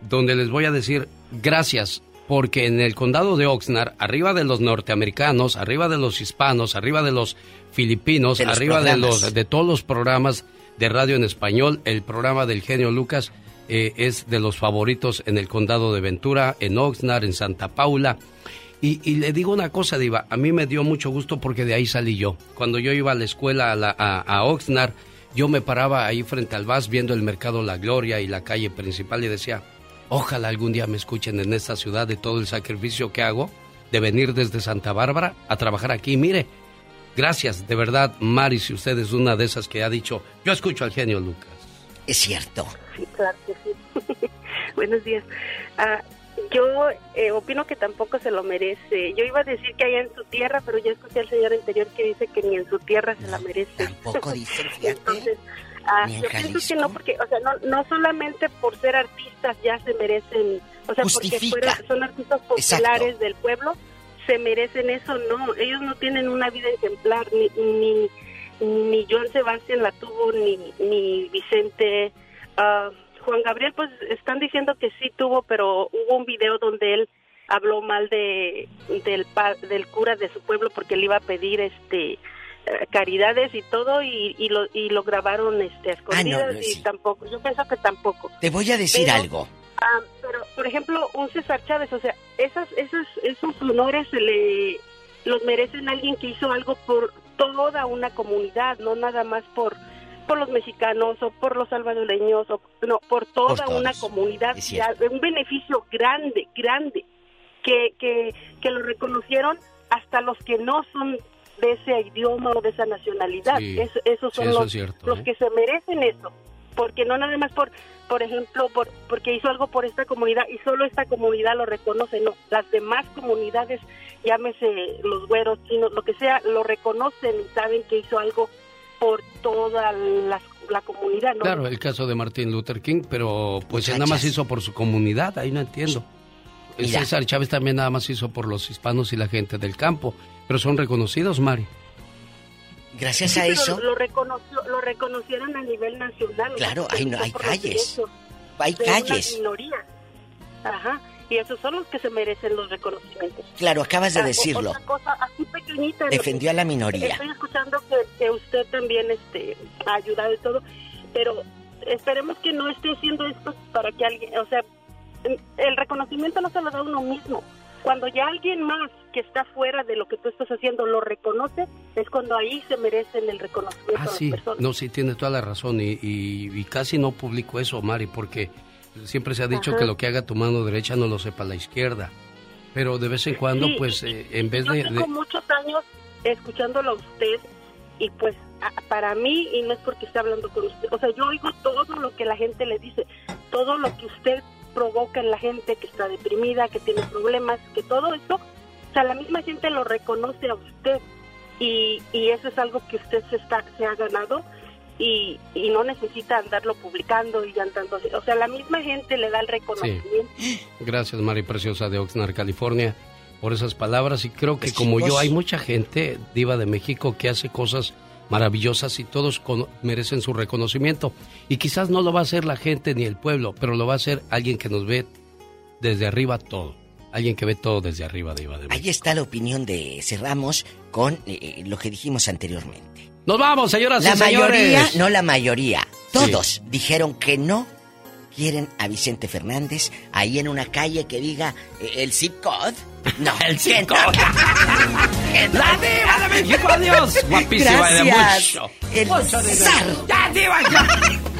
donde les voy a decir gracias. Porque en el condado de Oxnard, arriba de los norteamericanos, arriba de los hispanos, arriba de los filipinos,
De los
arriba de los de todos los programas de radio en español, el programa del genio Lucas eh, es de los favoritos en el condado de Ventura, en Oxnard, en Santa Paula. Y, y le digo una cosa, Diva, a mí me dio mucho gusto porque de ahí salí yo. Cuando yo iba a la escuela a, la- a- a Oxnard, yo me paraba ahí frente al VAS viendo el mercado La Gloria y la calle principal y decía, ojalá algún día me escuchen en esta ciudad de todo el sacrificio que hago de venir desde Santa Bárbara a trabajar aquí. Mire, gracias, de verdad, Mari, si usted es una de esas que ha dicho, yo escucho al genio Lucas.
Es cierto.
Sí, claro que sí. Buenos días. Ah, yo eh, opino que tampoco se lo merece. Yo iba a decir que allá en su tierra, pero ya escuché al señor anterior que dice que ni en su tierra se la merece.
Tampoco dicen, fíjate.
Entonces, ah, yo pienso que no, porque, o sea, no, no solamente por ser artistas ya se merecen, o sea, porque fuera, son artistas populares del pueblo, se merecen eso, no. Ellos no tienen una vida ejemplar, ni, ni, ni John Sebastián la tuvo, ni, ni Vicente. ah, Juan Gabriel, pues están diciendo que sí tuvo, pero hubo un video donde él habló mal de del del cura de su pueblo porque le iba a pedir este caridades y todo y, y lo y lo grabaron este escondidas
Ah, no,
y
sí.
tampoco yo pienso que tampoco
Te voy a decir
Pero-
algo.
Ah, pero por ejemplo, un César Chávez, o sea, esas, esas, esos honores se le los merecen alguien que hizo algo por toda una comunidad, no nada más por por los mexicanos o por los salvadoreños o no por toda una comunidad, un beneficio grande, grande que, que, que lo reconocieron hasta los que no son de ese idioma o de esa nacionalidad. esos son los, los ¿eh? que se merecen eso porque no nada más por, por ejemplo, por, porque hizo algo por esta comunidad y solo esta comunidad lo reconoce, no, las demás comunidades, llámese los güeros, chinos, lo que sea, lo reconocen y saben que hizo algo por toda la, comunidad, ¿no?
Claro, el caso de Martin Luther King, pero pues él nada más hizo por su comunidad, ahí no entiendo. César Chávez también nada más hizo por los hispanos y la gente del campo, pero son reconocidos, Mari.
Gracias a eso.
Lo, reconoció, lo reconocieron a nivel nacional.
Claro, hay, hay calles. Hay calles.
minoría. Ajá. Y esos son los que se merecen los reconocimientos.
Claro, acabas de ah, decirlo.
cosa así pequeñita.
Defendió a la minoría.
Estoy escuchando que, usted también este, ha ayudado y todo, pero esperemos que no esté haciendo esto para que alguien, o sea, el reconocimiento no se lo da uno mismo. Cuando ya alguien más que está fuera de lo que tú estás haciendo lo reconoce, es cuando ahí se merecen el reconocimiento ah,
sí. No, sí, tiene toda la razón y, casi no publico eso, Mari, porque siempre se ha dicho que lo que haga tu mano derecha no lo sepa la izquierda. Pero de vez en cuando, pues, eh, en vez de...
Tengo muchos años escuchándolo a usted y pues para mí, y no es porque esté hablando con usted, o sea, yo oigo todo lo que la gente le dice, todo lo que usted provoca en la gente que está deprimida, que tiene problemas, que todo eso, o sea, la misma gente lo reconoce a usted. Y, y eso es algo que usted se, está, se ha ganado y, y no necesita andarlo publicando y andando, o sea, la misma gente le da el reconocimiento.
Gracias, Mari Preciosa de Oxnard, California, por esas palabras. Y creo que pues, como yo hay mucha gente, diva de México, que hace cosas maravillosas y todos merecen su reconocimiento. Y quizás no lo va a hacer la gente ni el pueblo, pero lo va a hacer alguien que nos ve desde arriba todo. Alguien que ve todo desde arriba, de
Ahí está la opinión de Cerramos con eh, eh, lo que dijimos anteriormente.
Nos vamos, señoras
la
y
señores. La mayoría, no la mayoría, todos dijeron que no quieren a Vicente Fernández ahí en una calle que diga eh, el zip code. No,
el zip code. ¡La diva de México! ¡Adiós! Guapísima de mucho.
El
mucho
¡Ya, diva! Ya.